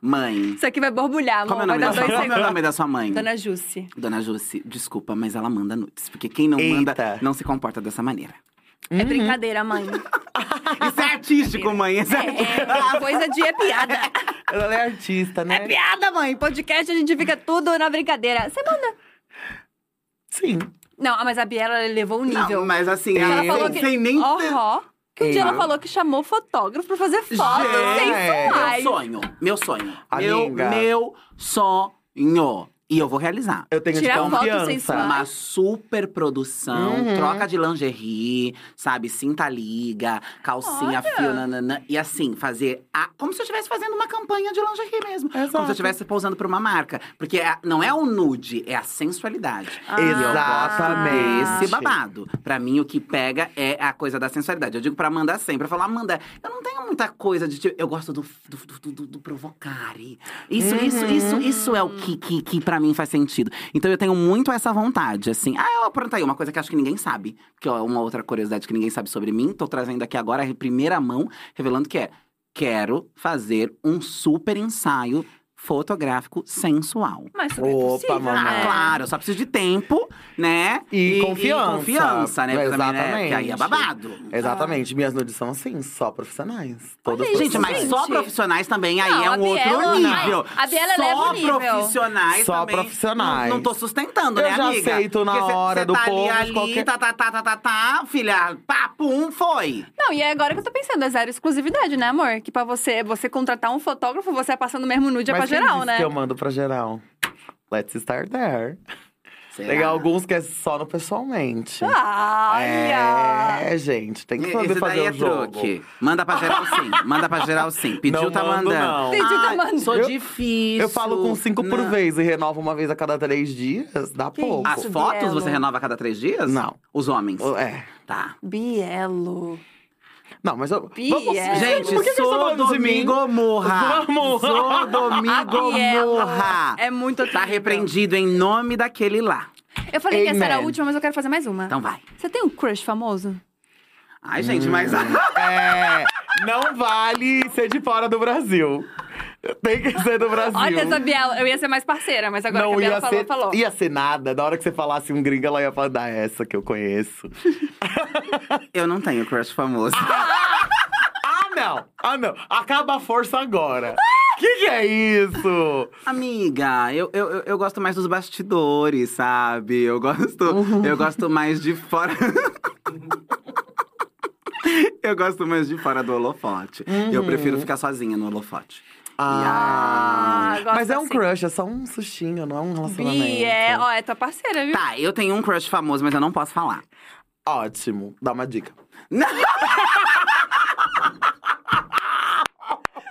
[SPEAKER 3] Mãe,
[SPEAKER 1] Isso aqui vai borbulhar, amor.
[SPEAKER 3] como é o
[SPEAKER 1] vai
[SPEAKER 3] nome, da
[SPEAKER 1] dar
[SPEAKER 3] sua,
[SPEAKER 1] dois
[SPEAKER 3] como é o nome da sua mãe?
[SPEAKER 1] Dona Jussi.
[SPEAKER 3] Dona Jussi, desculpa, mas ela manda nudes. Porque quem não
[SPEAKER 2] Eita.
[SPEAKER 3] manda não se comporta dessa maneira.
[SPEAKER 1] É brincadeira, mãe.
[SPEAKER 3] E artístico, mãe. Esse é...
[SPEAKER 1] É, coisa de é piada.
[SPEAKER 2] Ela é artista, né?
[SPEAKER 1] É piada, mãe. Podcast a gente fica tudo na brincadeira. Você manda.
[SPEAKER 2] Sim.
[SPEAKER 1] Não, ah, mas a Biela levou o nível.
[SPEAKER 3] Não, mas assim,
[SPEAKER 1] ela
[SPEAKER 3] sem-
[SPEAKER 1] falou que.
[SPEAKER 3] sem nem ter-
[SPEAKER 1] Ó, que um dia ela falou que chamou fotógrafo pra fazer fotos
[SPEAKER 2] Gente,
[SPEAKER 3] Meu
[SPEAKER 1] sensuais.
[SPEAKER 3] sonho, meu sonho. Meu,
[SPEAKER 2] Amiga.
[SPEAKER 3] meu sonho. E eu vou realizar.
[SPEAKER 2] Eu tenho
[SPEAKER 1] Tirar
[SPEAKER 2] de
[SPEAKER 1] foto
[SPEAKER 2] confiança.
[SPEAKER 3] Uma super produção,
[SPEAKER 2] Uhum.
[SPEAKER 3] troca de lingerie, sabe? Cinta liga, calcinha,
[SPEAKER 1] Olha.
[SPEAKER 3] fio, nananã. E assim, fazer a- como se eu estivesse fazendo uma campanha de lingerie mesmo. Como se
[SPEAKER 2] Exato.
[SPEAKER 3] eu estivesse pousando pra uma marca. Porque a- não é o nude, é a sensualidade.
[SPEAKER 1] Ah.
[SPEAKER 3] Eu gosto
[SPEAKER 2] Exatamente.
[SPEAKER 3] desse babado. Pra mim, o que pega é a coisa da sensualidade. Eu digo pra Amanda sempre, eu falo, Amanda, eu não tenho muita coisa de… tipo, Eu gosto do, do, do, do, do provocar. E Isso, isso, isso, isso é o que, que, que pra mim faz sentido. Então eu tenho muito essa vontade, assim. Ah, eu pronto aí, uma coisa que acho que ninguém sabe. Que é uma outra curiosidade que ninguém sabe sobre mim. Tô trazendo aqui agora em primeira mão, revelando que é… Quero fazer um super ensaio fotográfico sensual.
[SPEAKER 1] Mas super
[SPEAKER 2] Opa,
[SPEAKER 1] possível,
[SPEAKER 2] mamãe.
[SPEAKER 1] né?
[SPEAKER 3] Ah, claro, eu só preciso de tempo, né?
[SPEAKER 2] E confiança.
[SPEAKER 3] confiança, né? Porque também, né? Porque aí é
[SPEAKER 2] Exatamente.
[SPEAKER 3] babado.
[SPEAKER 2] Exatamente. Minhas nudes são assim, só profissionais. Todas
[SPEAKER 1] aí,
[SPEAKER 3] Gente, mas
[SPEAKER 1] Gente.
[SPEAKER 3] só profissionais também aí
[SPEAKER 1] Não,
[SPEAKER 3] é
[SPEAKER 1] a
[SPEAKER 3] um outro
[SPEAKER 1] Biela-
[SPEAKER 3] nível.
[SPEAKER 1] a Biela
[SPEAKER 3] só
[SPEAKER 1] eleva o nível.
[SPEAKER 3] profissionais
[SPEAKER 2] Só
[SPEAKER 3] também.
[SPEAKER 2] profissionais.
[SPEAKER 3] Não, não tô sustentando,
[SPEAKER 2] Eu
[SPEAKER 3] né,
[SPEAKER 2] já
[SPEAKER 3] amiga?
[SPEAKER 2] aceito na
[SPEAKER 3] Porque cê-
[SPEAKER 2] hora
[SPEAKER 3] cê
[SPEAKER 2] do
[SPEAKER 3] tá
[SPEAKER 2] povo,
[SPEAKER 3] ali, ali,
[SPEAKER 2] qualquer-
[SPEAKER 3] tá, tá, tá, tá, tá, tá, filha, pá, pum, foi.
[SPEAKER 1] Não, e é agora que eu tô pensando, é zero exclusividade, né, amor? Que pra você, você contratar um fotógrafo, você é passando o mesmo nude é
[SPEAKER 2] Mas
[SPEAKER 1] pra
[SPEAKER 2] quem
[SPEAKER 1] geral,
[SPEAKER 2] disse
[SPEAKER 1] né?
[SPEAKER 2] que eu mando pra geral? Let's start there.
[SPEAKER 3] Será?
[SPEAKER 2] Tem alguns que é só no pessoalmente.
[SPEAKER 1] Ah!
[SPEAKER 2] É, gente, tem que saber
[SPEAKER 3] Esse daí
[SPEAKER 2] fazer
[SPEAKER 3] é
[SPEAKER 2] o jogo.
[SPEAKER 3] truque. Manda pra geral sim. Manda pra geral sim. Pediu,
[SPEAKER 2] Não
[SPEAKER 3] tá
[SPEAKER 2] mando,
[SPEAKER 3] mandando.
[SPEAKER 2] não.
[SPEAKER 1] Pediu, tá
[SPEAKER 3] Ai,
[SPEAKER 1] mandando.
[SPEAKER 3] Sou
[SPEAKER 2] Eu-
[SPEAKER 3] difícil.
[SPEAKER 2] Eu falo com cinco por
[SPEAKER 3] Não.
[SPEAKER 2] vez e renovo uma vez a cada três dias, dá
[SPEAKER 1] Que
[SPEAKER 2] pouco.
[SPEAKER 3] As
[SPEAKER 1] Isso,
[SPEAKER 3] fotos
[SPEAKER 1] Bielo.
[SPEAKER 3] você renova a cada três dias?
[SPEAKER 2] Não.
[SPEAKER 3] Os homens?
[SPEAKER 2] É.
[SPEAKER 3] Tá.
[SPEAKER 1] Bielo.
[SPEAKER 2] Não, mas eu.
[SPEAKER 1] Bielo.
[SPEAKER 3] Gente,
[SPEAKER 2] por que que você tá
[SPEAKER 3] sou
[SPEAKER 2] mim?
[SPEAKER 3] Domingomorra.
[SPEAKER 2] Vamos.
[SPEAKER 3] Sou
[SPEAKER 1] A
[SPEAKER 3] Domingomorra.
[SPEAKER 1] Bielo é muito outro
[SPEAKER 3] Tá repreendido em nome daquele lá.
[SPEAKER 1] Eu falei que essa era a
[SPEAKER 2] Amen.
[SPEAKER 1] última, mas eu quero fazer mais uma.
[SPEAKER 3] Então vai.
[SPEAKER 1] Você tem um crush famoso?
[SPEAKER 3] Ai, gente, mas…
[SPEAKER 2] É. Não vale ser de fora do Brasil. Tem que ser do Brasil.
[SPEAKER 1] Olha essa Biela, eu ia ser mais parceira, mas agora que a
[SPEAKER 2] não
[SPEAKER 1] Biela
[SPEAKER 2] ia
[SPEAKER 1] falou,
[SPEAKER 2] ser,
[SPEAKER 1] falou.
[SPEAKER 2] ia ser nada. Na hora que você falasse um gringo, ela ia falar, "Ah, essa que eu conheço.
[SPEAKER 3] Eu não tenho crush famoso.
[SPEAKER 2] ah, não! Ah, não! Acaba a força agora! Que que é isso?
[SPEAKER 3] Amiga, eu, eu, eu- gosto mais dos bastidores, sabe? Eu gosto, eu gosto mais de fora. eu gosto mais de fora do holofote. Eu prefiro ficar sozinha no holofote.
[SPEAKER 1] Ah, gosto
[SPEAKER 2] Mas é um
[SPEAKER 1] assim.
[SPEAKER 2] crush, é só um sustinho, não é um relacionamento.
[SPEAKER 1] Bi, é, ó, é tua parceira, viu?
[SPEAKER 3] Tá, eu tenho um crush famoso, mas eu não posso falar.
[SPEAKER 2] Ótimo, dá uma dica.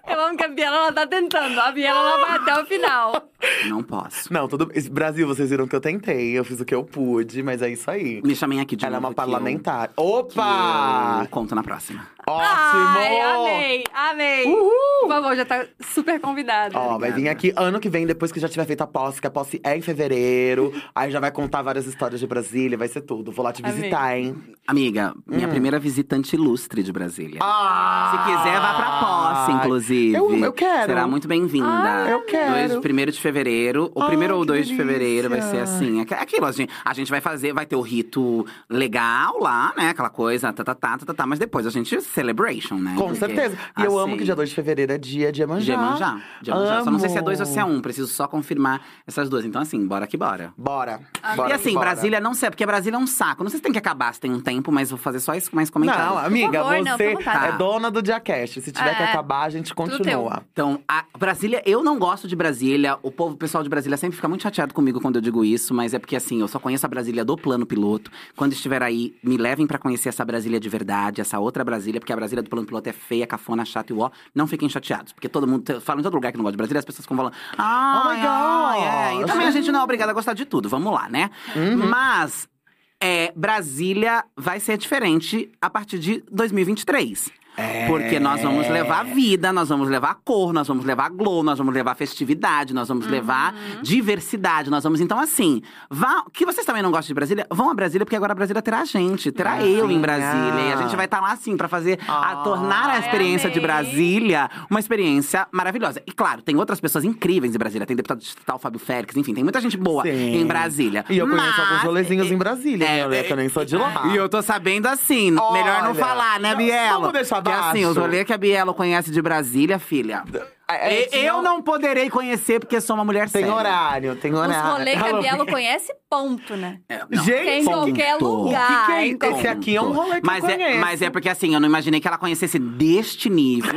[SPEAKER 1] Eu amo que a Biela, ela tá tentando. A Biela, ela vai até o final.
[SPEAKER 3] Não posso.
[SPEAKER 2] Não, tudo. Brasil, vocês viram que eu tentei, eu fiz o que eu pude, mas é isso aí.
[SPEAKER 3] Me chamem aqui de
[SPEAKER 2] Ela é uma
[SPEAKER 3] eu-
[SPEAKER 2] parlamentar.
[SPEAKER 3] que
[SPEAKER 2] Opa!
[SPEAKER 3] eu conto na próxima.
[SPEAKER 2] Ótimo!
[SPEAKER 1] Ai, amei, amei. Por favor, já tá super convidada.
[SPEAKER 2] Ó, vai vir aqui ano que vem, depois que já tiver feito a posse, que a posse é em fevereiro. aí já vai contar várias histórias de Brasília, vai ser tudo. Vou lá te
[SPEAKER 1] Amei.
[SPEAKER 2] visitar, hein?
[SPEAKER 3] Amiga, minha primeira visitante ilustre de Brasília.
[SPEAKER 2] Hum. Ah!
[SPEAKER 3] Se quiser, vá pra posse, inclusive.
[SPEAKER 2] Eu, eu quero.
[SPEAKER 3] Será muito bem-vinda.
[SPEAKER 1] Ah,
[SPEAKER 2] eu quero.
[SPEAKER 3] Dois, primeiro de fevereiro. O
[SPEAKER 2] Ai,
[SPEAKER 3] primeiro ou
[SPEAKER 2] que
[SPEAKER 3] dois de fevereiro vai ser assim. aqu- Aquilo, a gente, a gente vai fazer, vai ter o rito legal lá, né? Aquela coisa, tá, tá, tá, tá, tá, tá. Mas depois a gente, celebration, né?
[SPEAKER 2] Com
[SPEAKER 3] Porque,
[SPEAKER 2] certeza. E eu amo
[SPEAKER 3] assim,
[SPEAKER 2] que dia 2 de fevereiro é dia de Iemanjá.
[SPEAKER 3] De Iemanjá. De Iemanjá. Só não sei se é dois ou se é
[SPEAKER 2] Amo.
[SPEAKER 3] um. Preciso só confirmar essas duas. Então, assim, bora que bora.
[SPEAKER 2] Bora.
[SPEAKER 1] Ah,
[SPEAKER 2] bora
[SPEAKER 3] e assim,
[SPEAKER 2] que bora.
[SPEAKER 3] Brasília não sei, porque Brasília é um saco. Não sei se tem que acabar, se tem um tempo, mas vou fazer só isso mais comentários.
[SPEAKER 2] Não, amiga,
[SPEAKER 1] favor, não,
[SPEAKER 2] você
[SPEAKER 1] vontade.
[SPEAKER 2] é dona do Diacast. Se tiver que
[SPEAKER 1] É.
[SPEAKER 2] acabar, a gente continua.
[SPEAKER 3] Então, a Brasília, eu não gosto de Brasília. O povo, o pessoal de Brasília sempre fica muito chateado comigo quando eu digo isso, mas é porque assim, eu só conheço a Brasília do plano piloto. Quando estiver aí, me levem pra conhecer essa Brasília de verdade, essa outra Brasília, porque a Brasília do plano piloto é feia, cafona, chata e ó. Não fiquem chateados, porque todo mundo fala em todo lugar que não gosta de Brasília, as pessoas ficam falando. Ah,
[SPEAKER 2] Oh my God!
[SPEAKER 3] é. E também a gente não é obrigado a gostar de tudo, vamos lá, né?
[SPEAKER 2] Uhum.
[SPEAKER 3] Mas é, Brasília vai ser diferente a partir de 2023.
[SPEAKER 2] É.
[SPEAKER 3] Porque nós vamos levar vida, nós vamos levar cor, nós vamos levar glow, nós vamos levar festividade, nós vamos levar
[SPEAKER 2] Uhum.
[SPEAKER 3] diversidade, nós vamos. Então, assim, vá. Que vocês também não gostam de Brasília, vão a Brasília, porque agora a Brasília terá a gente, terá eu em Brasília. E a gente vai estar lá, assim, pra fazer, a
[SPEAKER 2] Ah.
[SPEAKER 3] tornar a experiência de. Brasília uma experiência maravilhosa. E claro, tem outras pessoas incríveis em Brasília. Tem deputado distrital Fábio Félix, enfim, tem muita gente boa
[SPEAKER 2] Sim.
[SPEAKER 3] em Brasília.
[SPEAKER 2] E eu conheço
[SPEAKER 3] Mas-
[SPEAKER 2] alguns rolezinhos em Brasília,
[SPEAKER 3] É,
[SPEAKER 2] né? Que eu nem sou de lá.
[SPEAKER 3] E eu tô sabendo assim, melhor não
[SPEAKER 2] Olha,
[SPEAKER 3] falar, né, Bielo?
[SPEAKER 2] Vamos deixar
[SPEAKER 3] Porque assim, os rolês que a Bielo conhece de Brasília, filha.
[SPEAKER 2] É, tinha
[SPEAKER 3] eu não poderei conhecer porque sou uma mulher
[SPEAKER 2] Tem
[SPEAKER 3] séria.
[SPEAKER 2] horário, tem
[SPEAKER 1] Os
[SPEAKER 2] horário.
[SPEAKER 1] rolês que a Bielo conhece, ponto, né?
[SPEAKER 3] É, não.
[SPEAKER 1] Que é em
[SPEAKER 2] Gente,
[SPEAKER 1] qualquer
[SPEAKER 3] ponto.
[SPEAKER 1] lugar.
[SPEAKER 2] O que que é
[SPEAKER 1] qualquer-
[SPEAKER 2] Esse aqui é um rolê que
[SPEAKER 3] mas
[SPEAKER 2] eu
[SPEAKER 3] é,
[SPEAKER 2] conheço.
[SPEAKER 3] mas é porque assim, eu não imaginei que ela conhecesse deste nível.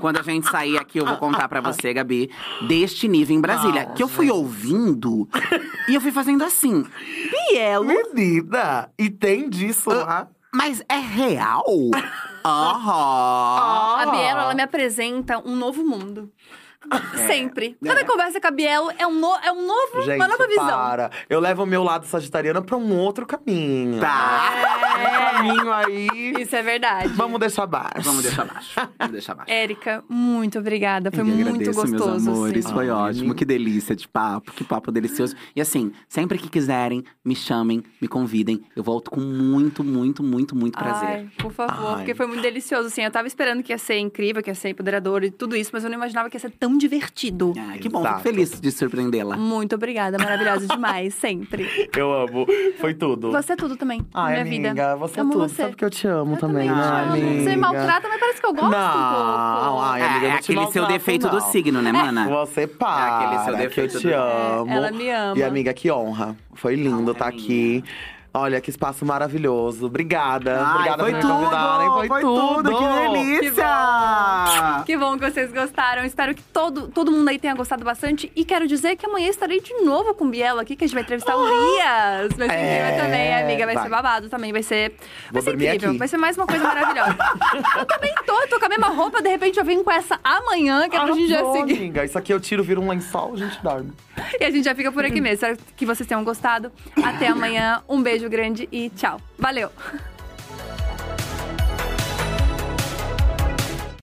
[SPEAKER 3] Quando- a gente sair aqui, eu vou contar pra você, Gabi, deste nível em Brasília.
[SPEAKER 2] Não,
[SPEAKER 3] que eu fui ouvindo e eu fui fazendo assim. Bielo,
[SPEAKER 2] Menina, e tem disso lá.
[SPEAKER 3] Mas é real? Aham.
[SPEAKER 1] A Bielo, ela me apresenta um novo mundo. Sempre. Cada conversa com a Bielo é um, no- é um novo,
[SPEAKER 2] Gente,
[SPEAKER 1] uma nova visão.
[SPEAKER 2] para. Eu levo o meu lado sagitariano pra um outro caminho.
[SPEAKER 3] Tá.
[SPEAKER 2] Um caminho aí.
[SPEAKER 1] Isso é verdade.
[SPEAKER 2] Vamos deixar baixo.
[SPEAKER 3] Vamos deixar abaixo. Vamos deixar abaixo.
[SPEAKER 1] Érica, muito obrigada. Foi
[SPEAKER 3] Eu
[SPEAKER 1] muito
[SPEAKER 3] agradeço,
[SPEAKER 1] gostoso.
[SPEAKER 3] meus amores.
[SPEAKER 1] assim.
[SPEAKER 3] Foi
[SPEAKER 2] Ai,
[SPEAKER 3] ótimo. Que delícia de papo. Que papo delicioso. E assim, sempre que quiserem, me chamem, me convidem. Eu volto com muito, muito, muito, muito prazer.
[SPEAKER 1] Ai, por favor,
[SPEAKER 2] Ai.
[SPEAKER 1] porque foi muito delicioso. Assim, eu tava esperando que ia ser incrível, que ia ser empoderador e tudo isso, mas eu não imaginava que ia ser tão divertido.
[SPEAKER 3] Ah, que bom, fico feliz de surpreendê-la.
[SPEAKER 1] Muito obrigada, maravilhosa demais, sempre.
[SPEAKER 2] Eu amo. Foi tudo.
[SPEAKER 1] Você é tudo também na
[SPEAKER 2] Ai,
[SPEAKER 1] minha
[SPEAKER 2] amiga,
[SPEAKER 1] vida.
[SPEAKER 2] Você é
[SPEAKER 1] Amo
[SPEAKER 2] tudo.
[SPEAKER 1] você.
[SPEAKER 2] Sabe que eu te amo
[SPEAKER 1] Eu
[SPEAKER 2] também, né,
[SPEAKER 1] amo.
[SPEAKER 2] amiga?
[SPEAKER 1] Você me maltrata, mas parece que eu gosto
[SPEAKER 2] não,
[SPEAKER 1] um pouco.
[SPEAKER 2] Ai, amiga,
[SPEAKER 3] é,
[SPEAKER 2] não
[SPEAKER 3] é aquele seu defeito do
[SPEAKER 2] não.
[SPEAKER 3] signo, né, mana?
[SPEAKER 2] Você para,
[SPEAKER 3] É aquele seu
[SPEAKER 2] que eu
[SPEAKER 3] defeito
[SPEAKER 2] te
[SPEAKER 3] do-
[SPEAKER 2] amo.
[SPEAKER 1] É, ela me ama.
[SPEAKER 2] E amiga, que honra. Foi lindo estar
[SPEAKER 3] é
[SPEAKER 2] aqui. Olha, que espaço maravilhoso. Obrigada.
[SPEAKER 3] Ai,
[SPEAKER 2] Obrigada
[SPEAKER 3] foi
[SPEAKER 2] por me
[SPEAKER 3] tudo,
[SPEAKER 2] convidarem. Foi,
[SPEAKER 3] foi tudo, que delícia!
[SPEAKER 1] Que bom que vocês gostaram. Espero que todo, todo mundo aí tenha gostado bastante. E quero dizer que amanhã estarei de novo com o Bielo aqui, que a gente vai entrevistar o Rias. Vai ser
[SPEAKER 2] É,
[SPEAKER 1] incrível também, amiga. Vai,
[SPEAKER 2] vai.
[SPEAKER 1] ser babado também. Vai ser, vai ser incrível.
[SPEAKER 2] aqui.
[SPEAKER 1] Vai ser mais uma coisa maravilhosa. eu também tô, eu tô com a mesma roupa. De repente eu venho com essa amanhã, que é pra gente já seguir.
[SPEAKER 2] amiga. Isso aqui eu tiro, viro um lençol, a gente dorme.
[SPEAKER 1] E a gente já fica por aqui mesmo. Espero que vocês tenham gostado. Até amanhã. Um beijo grande e tchau. Valeu!